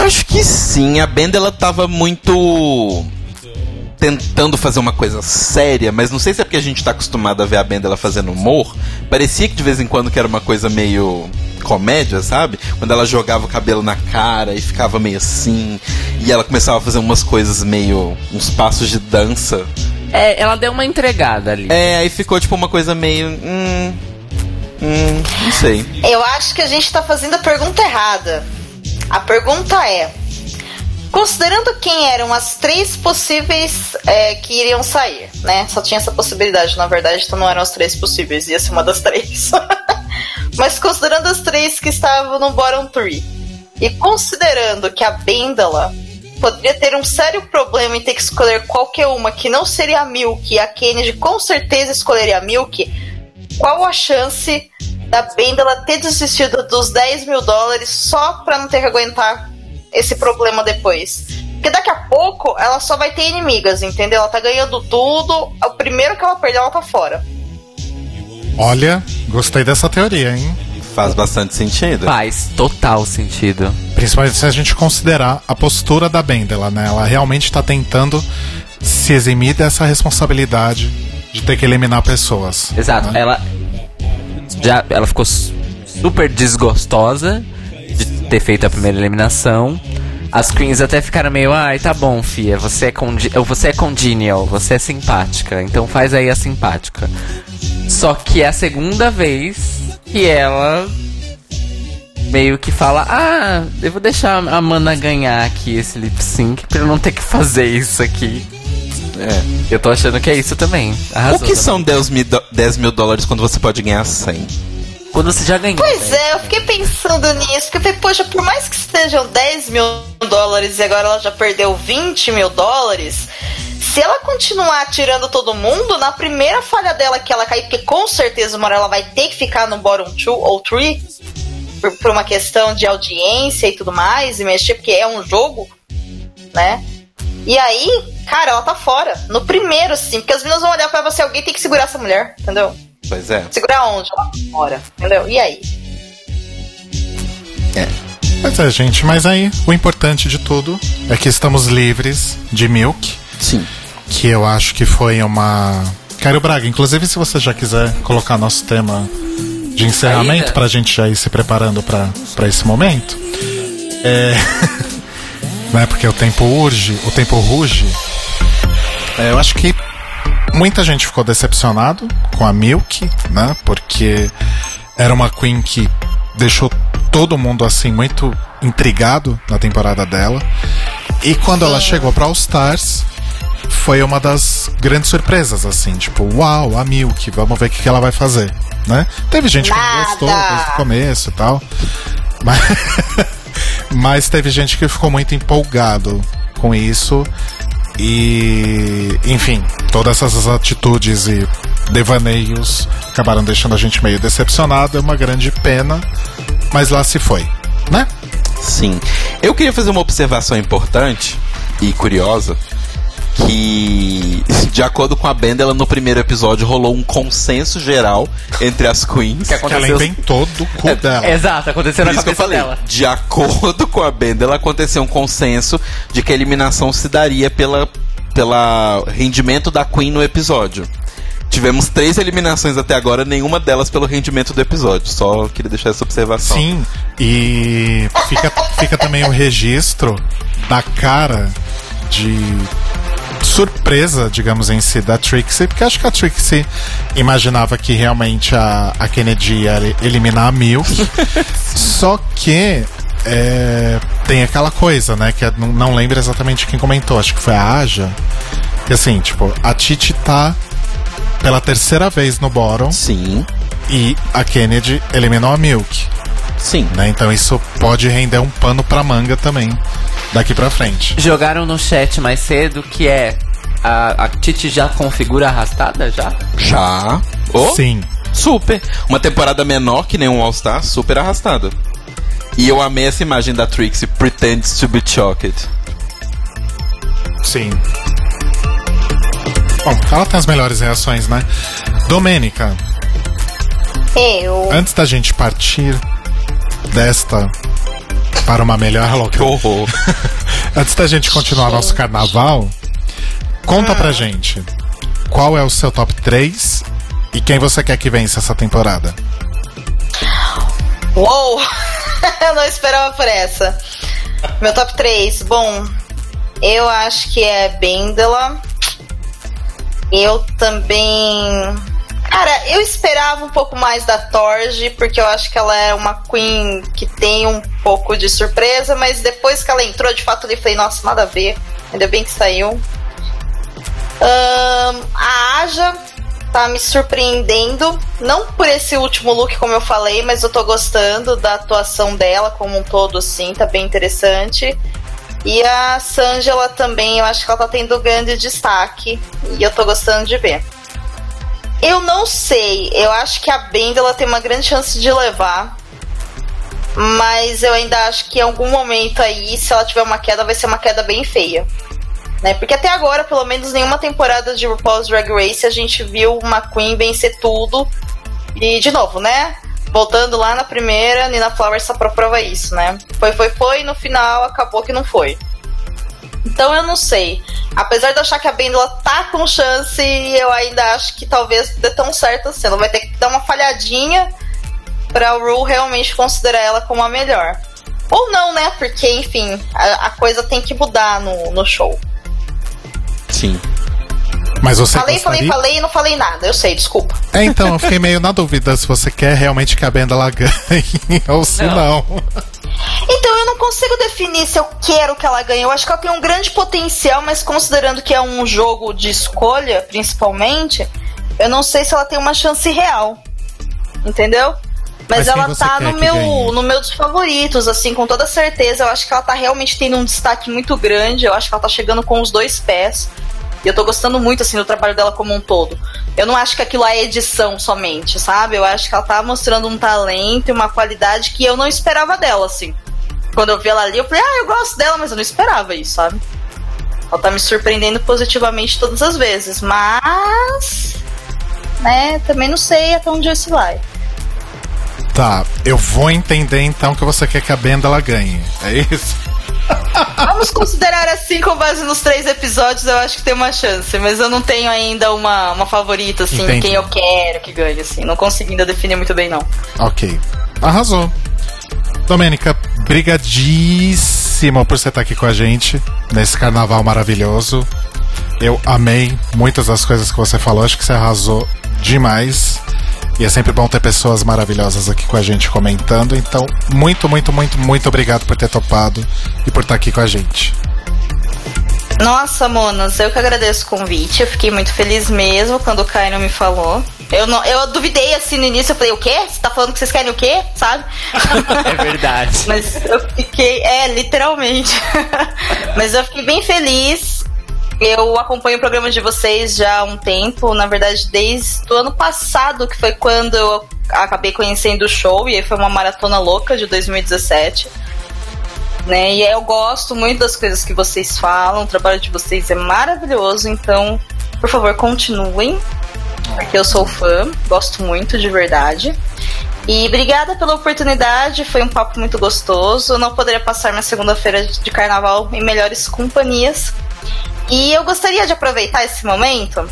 Acho que sim. A Benda ela tava muito tentando fazer uma coisa séria, mas não sei se é porque a gente tá acostumado a ver a Benda ela fazendo humor. Parecia que de vez em quando que era uma coisa meio comédia, sabe? Quando ela jogava o cabelo na cara e ficava meio assim, e ela começava a fazer umas coisas meio uns passos de dança. É, ela deu uma entregada ali. É, aí ficou tipo uma coisa meio hum, hum, não sei. Eu acho que a gente tá fazendo a pergunta errada. A pergunta é: considerando quem eram as três possíveis é, que iriam sair, né? Só tinha essa possibilidade, na verdade, então não eram as três possíveis, ia ser uma das três. Mas considerando as três que estavam no bottom three e considerando que a Bendala poderia ter um sério problema em ter que escolher qualquer uma que não seria a Milk e a Kennedy com certeza escolheria a Milk, qual a chance da Bendala ter desistido dos 10 mil dólares só pra não ter que aguentar esse problema depois? Porque daqui a pouco ela só vai ter inimigas, entendeu? Ela tá ganhando tudo, o primeiro que ela perder, ela tá fora. Olha, gostei dessa teoria, hein? Faz bastante sentido. Faz total sentido. Principalmente se a gente considerar a postura da Bendela, né? Ela realmente está tentando se eximir dessa responsabilidade de ter que eliminar pessoas. Exato. né? Ela já ela ficou su- super desgostosa de ter feito a primeira eliminação. As queens até ficaram meio, ai, tá bom, fia, você é, condi você é congenial, você é simpática, então faz aí a simpática. Só que é a segunda vez que ela meio que fala, ah, eu vou deixar a Mana ganhar aqui esse lip sync pra eu não ter que fazer isso aqui. É. Eu tô achando que é isso também. O que também. são 10 mil, do- 10 mil dólares quando você pode ganhar 100? Quando você já ganhou. Pois velho. é, eu fiquei pensando nisso, porque eu falei, poxa, por mais que estejam 10 mil dólares e agora ela já perdeu 20 mil dólares, se ela continuar tirando todo mundo, na primeira falha dela que ela cair, porque com certeza uma hora ela vai ter que ficar no bottom 2 ou 3, por, por uma questão de audiência e tudo mais, e mexer, porque é um jogo, né? E aí, cara, ela tá fora. No primeiro, sim, porque as meninas vão olhar pra você, alguém tem que segurar essa mulher, entendeu? Pois é. Segurar onde? Ela tá fora, entendeu? E aí? Pois é, gente, mas aí o importante de tudo é que estamos livres de Milk, Sim. que eu acho que foi uma. Cairo Braga, inclusive se você já quiser colocar nosso tema de encerramento Ainda? pra gente já ir se preparando pra pra esse momento. É. né, porque o tempo urge, o tempo ruge. É, eu acho que muita gente ficou decepcionado com a Milk, né? Porque era uma Queen que deixou todo mundo assim muito intrigado na temporada dela. E quando ela chegou para All Stars, foi uma das grandes surpresas, assim, tipo, uau, a Milk, vamos ver o que ela vai fazer, né? Teve gente que não Nada. gostou desde o começo e tal. Mas, mas teve gente que ficou muito empolgado com isso. E, enfim, todas essas atitudes e devaneios acabaram deixando a gente meio decepcionado. É uma grande pena, mas lá se foi, né? Sim. Eu queria fazer uma observação importante e curiosa. Que, de acordo com a Bendela, no primeiro episódio rolou um consenso geral entre as queens. Que Que ela aconteceu. inventou do cu É, dela. Exato, aconteceu Por na isso que eu cabeça falei, dela. de acordo com a Bendela, aconteceu um consenso de que a eliminação se daria pela, pela rendimento da Queen no episódio. Tivemos três eliminações até agora, nenhuma delas pelo rendimento do episódio. Só queria deixar essa observação. Sim, e fica, fica também o registro da cara de surpresa, digamos, em si da Trixie, porque acho que a Trixie imaginava que realmente a, a Kennedy ia eliminar a Milk. Só que é, tem aquela coisa, né? Que não, não lembro exatamente quem comentou, acho que foi a Aja. Que assim, tipo, a Titi tá pela terceira vez no Bottom Sim, e a Kennedy eliminou a Milk. Sim. Né? Então isso pode render um pano pra manga também daqui pra frente. Jogaram no chat mais cedo que é. A, a Titi já configura arrastada já? Já. Oh, Sim. Super. Uma temporada menor que nenhum All-Star, super arrastada. E eu amei essa imagem da Trixie, pretends to be chocolate. Sim. Bom, ela tem as melhores reações, né? Domênica, Eu. antes da gente partir desta para uma melhor. Que horror. Antes da gente continuar nosso carnaval, conta pra gente qual é o seu top 3 e quem você quer que vença essa temporada. Uou! eu não esperava por essa. Meu top 3. Bom, eu acho que é Bendela. Eu também. Cara, eu esperava um pouco mais da Torge, porque eu acho que ela é uma Queen que tem um pouco de surpresa, mas depois que ela entrou, de fato, eu falei, nossa, nada a ver. Ainda bem que saiu. Ahn, a Aja tá me surpreendendo. Não por esse último look, como eu falei, mas eu tô gostando da atuação dela como um todo, assim, tá bem interessante. E a Sangela também, eu acho que ela tá tendo grande destaque. E eu tô gostando de ver. Eu não sei, eu acho que a Benda ela tem uma grande chance de levar. Mas eu ainda acho que em algum momento aí, se ela tiver uma queda, vai ser uma queda bem feia né? Porque até agora, pelo menos nenhuma temporada de RuPaul's Drag Race a gente viu uma Queen vencer tudo. E de novo, né? Voltando lá na primeira, Nina Flowers só prova isso, né? Foi, foi, foi, e no final acabou que não foi. Então eu não sei. Apesar de eu achar que a Bendela tá com chance, eu ainda acho que talvez dê tão certo assim. Ela vai ter que dar uma falhadinha pra o Ru realmente considerar ela como a melhor. Ou não, né? Porque, enfim, a, a coisa tem que mudar no, no show. Sim. Mas você Falei, falei, gostaria... falei e não falei nada. Eu sei, desculpa. É, então, eu fiquei meio na dúvida se você quer realmente que a Benda ela ganhe ou se não. Então eu não consigo definir se eu quero que ela ganhe. Eu acho que ela tem um grande potencial, mas considerando que é um jogo de escolha, principalmente, eu não sei se ela tem uma chance real. Entendeu? Mas, Mas ela tá no meu, ganhe? no meu dos favoritos, assim, com toda certeza. Eu acho que ela tá realmente tendo um destaque muito grande. Eu acho que ela tá chegando com os dois pés. E eu tô gostando muito, assim, do trabalho dela como um todo. Eu não acho que aquilo é edição somente, sabe? Eu acho que ela tá mostrando um talento e uma qualidade que eu não esperava dela, assim. Quando eu vi ela ali, eu falei, ah, eu gosto dela, mas eu não esperava isso, sabe? Ela tá me surpreendendo positivamente todas as vezes, mas. Né, também não sei até onde isso vai. Tá, eu vou entender então que você quer que a Benda ela ganhe. É isso? Vamos considerar assim, com base nos três episódios, eu acho que tem uma chance, mas eu não tenho ainda uma, uma favorita, assim, Entendi. quem eu quero que ganhe, assim. Não consigo ainda definir muito bem, não. Ok. Arrasou. Domênica, brigadíssimo por você estar aqui com a gente nesse carnaval maravilhoso. Eu amei muitas das coisas que você falou, acho que você arrasou demais. E é sempre bom ter pessoas maravilhosas aqui com a gente comentando. Então, muito, muito, muito, muito obrigado por ter topado e por estar aqui com a gente. Nossa, Monas, eu que agradeço o convite. Eu fiquei muito feliz mesmo quando o Caio me falou. Eu, não, eu duvidei assim no início, eu falei, o quê? Você tá falando que vocês querem o quê? Sabe? É verdade. Mas eu fiquei, é, literalmente. Mas eu fiquei bem feliz. Eu acompanho o programa de vocês já há um tempo, na verdade, desde o ano passado, que foi quando eu acabei conhecendo o show, e aí foi uma maratona louca de 2017. Né? E eu gosto muito das coisas que vocês falam, o trabalho de vocês é maravilhoso, então, por favor, continuem, porque eu sou fã, gosto muito de verdade. E obrigada pela oportunidade, foi um papo muito gostoso. Eu não poderia passar minha segunda-feira de carnaval em melhores companhias. E eu gostaria de aproveitar esse momento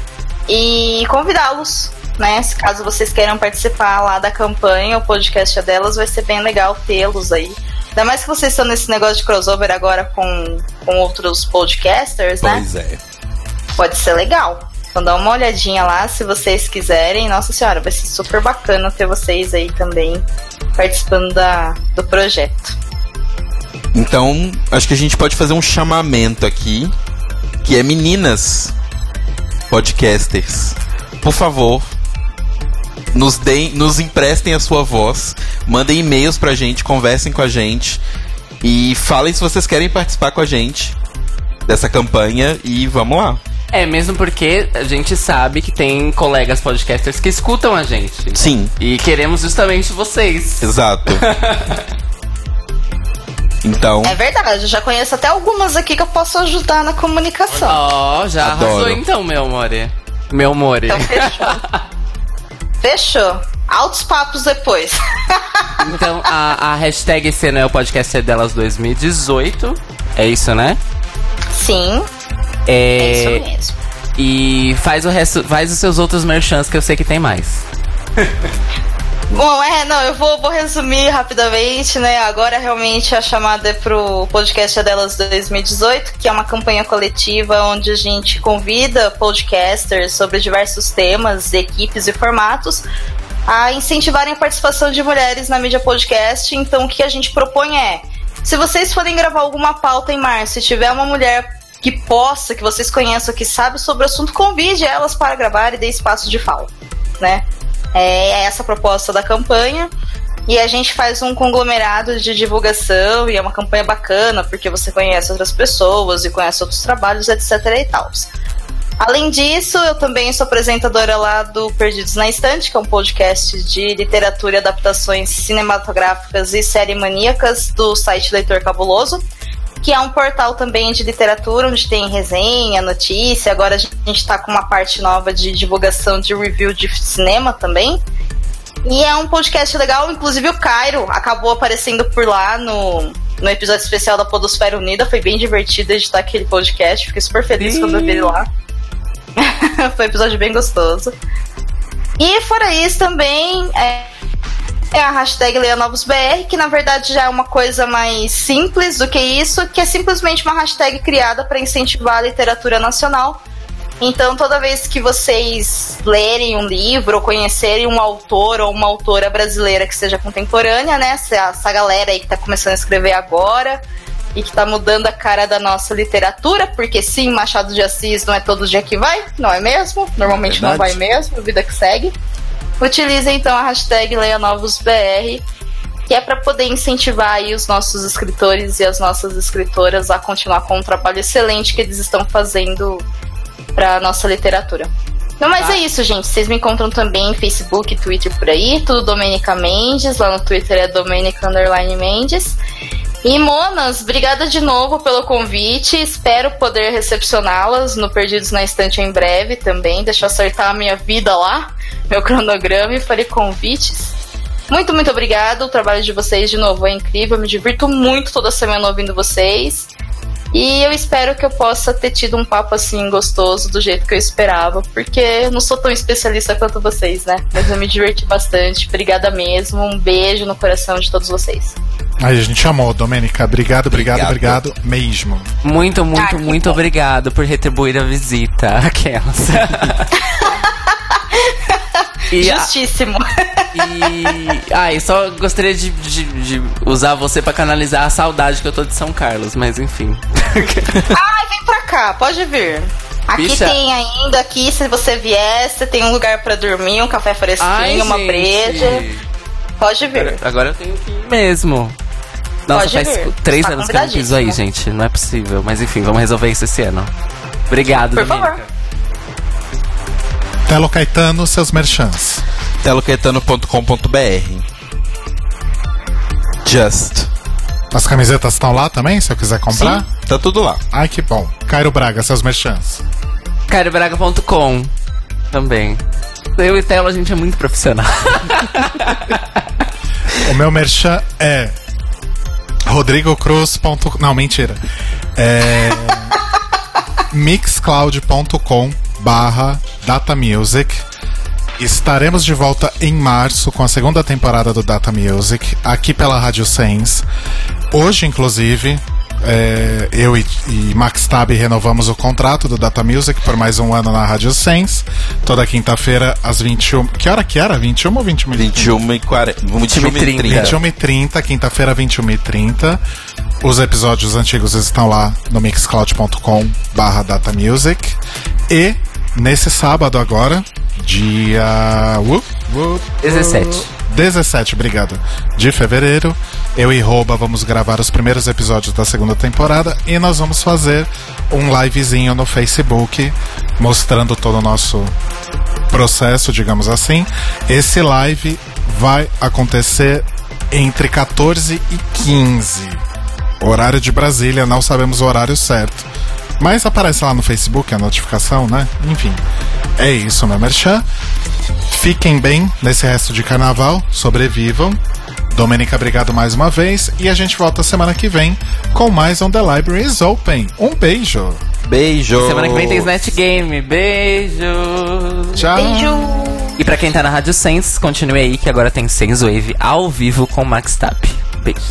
e convidá-los, né? Se caso vocês queiram participar lá da campanha, o podcast é delas, vai ser bem legal tê-los aí. Ainda mais que vocês estão nesse negócio de crossover agora com, com outros podcasters, né? Pois é. pode ser legal. Então dá uma olhadinha lá se vocês quiserem. Nossa senhora, vai ser super bacana ter vocês aí também participando da, do projeto. Então, acho que a gente pode fazer um chamamento aqui, que é meninas podcasters. Por favor, nos deem, nos emprestem a sua voz, mandem e-mails pra gente, conversem com a gente e falem se vocês querem participar com a gente dessa campanha e vamos lá. É, mesmo porque a gente sabe que tem colegas podcasters que escutam a gente. Sim, E queremos justamente vocês. exato. Então, É verdade, eu já conheço até algumas aqui que eu posso ajudar na comunicação. Ó, já Adoro. arrasou então, meu amor. Meu amor. Então fechou. fechou. Altos papos depois. Então, a, a hashtag ano é o podcast é delas 2018. É isso, né? Sim, é É, isso mesmo. e faz o resto, faz os seus outros merchants que eu sei que tem mais. Bom, é, não, eu vou, vou resumir rapidamente, né? Agora realmente a chamada é pro podcast Delas 2018, que é uma campanha coletiva onde a gente convida podcasters sobre diversos temas, equipes e formatos a incentivarem a participação de mulheres na mídia podcast. Então, o que a gente propõe é: se vocês forem gravar alguma pauta em março e tiver uma mulher que possa, que vocês conheçam, que sabe sobre o assunto, convide elas para gravar e dê espaço de fala, né? É essa a proposta da campanha. E a gente faz um conglomerado de divulgação e é uma campanha bacana, porque você conhece outras pessoas e conhece outros trabalhos, etc e tal. Além disso, eu também sou apresentadora lá do Perdidos na Estante, que é um podcast de literatura e adaptações cinematográficas e série maníacas do site Leitor Cabuloso, que é um portal também de literatura, onde tem resenha, notícia. Agora a gente está com uma parte nova de divulgação de review de cinema também. E é um podcast legal, inclusive o Cairo acabou aparecendo por lá no, no episódio especial da Podosfera Unida. Foi bem divertido editar aquele podcast, fiquei super feliz Ih. quando eu vi ele lá. Foi um episódio bem gostoso. E fora isso também é, é a hashtag Leia Novos BR, que na verdade já é uma coisa mais simples do que isso, que é simplesmente uma hashtag criada para incentivar a literatura nacional. Então, toda vez que vocês lerem um livro ou conhecerem um autor ou uma autora brasileira que seja contemporânea, né? Essa, galera aí que tá começando a escrever agora e que tá mudando a cara da nossa literatura, porque sim, Machado de Assis não é todo dia que vai, não é mesmo? Normalmente não vai mesmo, vida que segue. Utilize então a hashtag LeiaNovosBR, que é para poder incentivar aí os nossos escritores e as nossas escritoras a continuar com o trabalho excelente que eles estão fazendo para nossa literatura. Não, mas Tá. é isso, gente. Vocês me encontram também em Facebook, Twitter por aí, tudo Domenica Mendes. Lá no Twitter é Domenica Underline Mendes. E Monas, obrigada de novo pelo convite. Espero poder recepcioná-las no Perdidos na Estante em breve também. Deixa eu acertar a minha vida lá, meu cronograma e farei convites. Muito, muito obrigado. O trabalho de vocês, de novo, é incrível. Eu me divirto muito toda semana ouvindo vocês. E eu espero que eu possa ter tido um papo assim gostoso do jeito que eu esperava, porque eu não sou tão especialista quanto vocês, né? Mas eu me diverti bastante. Obrigada mesmo. Um beijo no coração de todos vocês. Aí a gente chamou, Domênica. Obrigado, obrigado, Obrigado. obrigado mesmo. Muito, muito, Ah, muito bom. obrigado por retribuir a visita. Aquelas. e, a- Justíssimo. e. Ai, só gostaria de, de- de usar você pra canalizar a saudade que eu tô de São Carlos, mas enfim. Ai, vem pra cá, pode vir. Aqui Bicha. tem ainda, aqui, se você vier, você tem um lugar pra dormir, um café fresquinho, Ai, uma gente. breja. Pode vir. Agora eu tenho que ir mesmo. Nossa, Pode faz vir. três Tá anos que eu não piso aí, gente. Não é possível. Mas enfim, vamos resolver isso esse ano. Obrigado, Por Domênica. favor. Telo Caetano, seus merchants. telocaetano.com.br Just. As camisetas estão lá também, se eu quiser comprar? Sim, tá tudo lá. Ai, que bom. Cairo Braga, seus merchants. CairoBraga.com também. Eu e Telo, a gente é muito profissional. O meu merchan é rodrigocruz. Não, mentira. É mixcloud.com barra datamusic. Estaremos de volta em março com a segunda temporada do Data Music, aqui pela Rádio Sense. Hoje, inclusive, é, eu e, e Max Tab renovamos o contrato do Data Music por mais um ano na Rádio Sense. Toda quinta-feira, às 21. Que hora que era? 21 ou 21 21 e 40. 21 e 30. 21 e 30, quinta-feira, 21 e 30. Os episódios antigos estão lá no mixcloud.com barra datamusic. E nesse sábado agora, dia... Uh, uh, 17. 17, obrigado. De fevereiro, eu e Roba vamos gravar os primeiros episódios da segunda temporada e nós vamos fazer um livezinho no Facebook mostrando todo o nosso processo, digamos assim. Esse live vai acontecer entre 14 e 15. Horário de Brasília, não sabemos o horário certo. Mas aparece lá no Facebook a notificação, né? Enfim. É isso, meu merchan. Fiquem bem nesse resto de carnaval, sobrevivam. Domênica, obrigado mais uma vez. E a gente volta semana que vem com mais um The Library is Open. Um beijo. Beijo. Semana que vem tem Snatch Game. Beijo. Tchau. Beijo! E pra quem tá na Rádio Sense, continue aí que agora tem Sense Wave ao vivo com Max Tap. Beijo.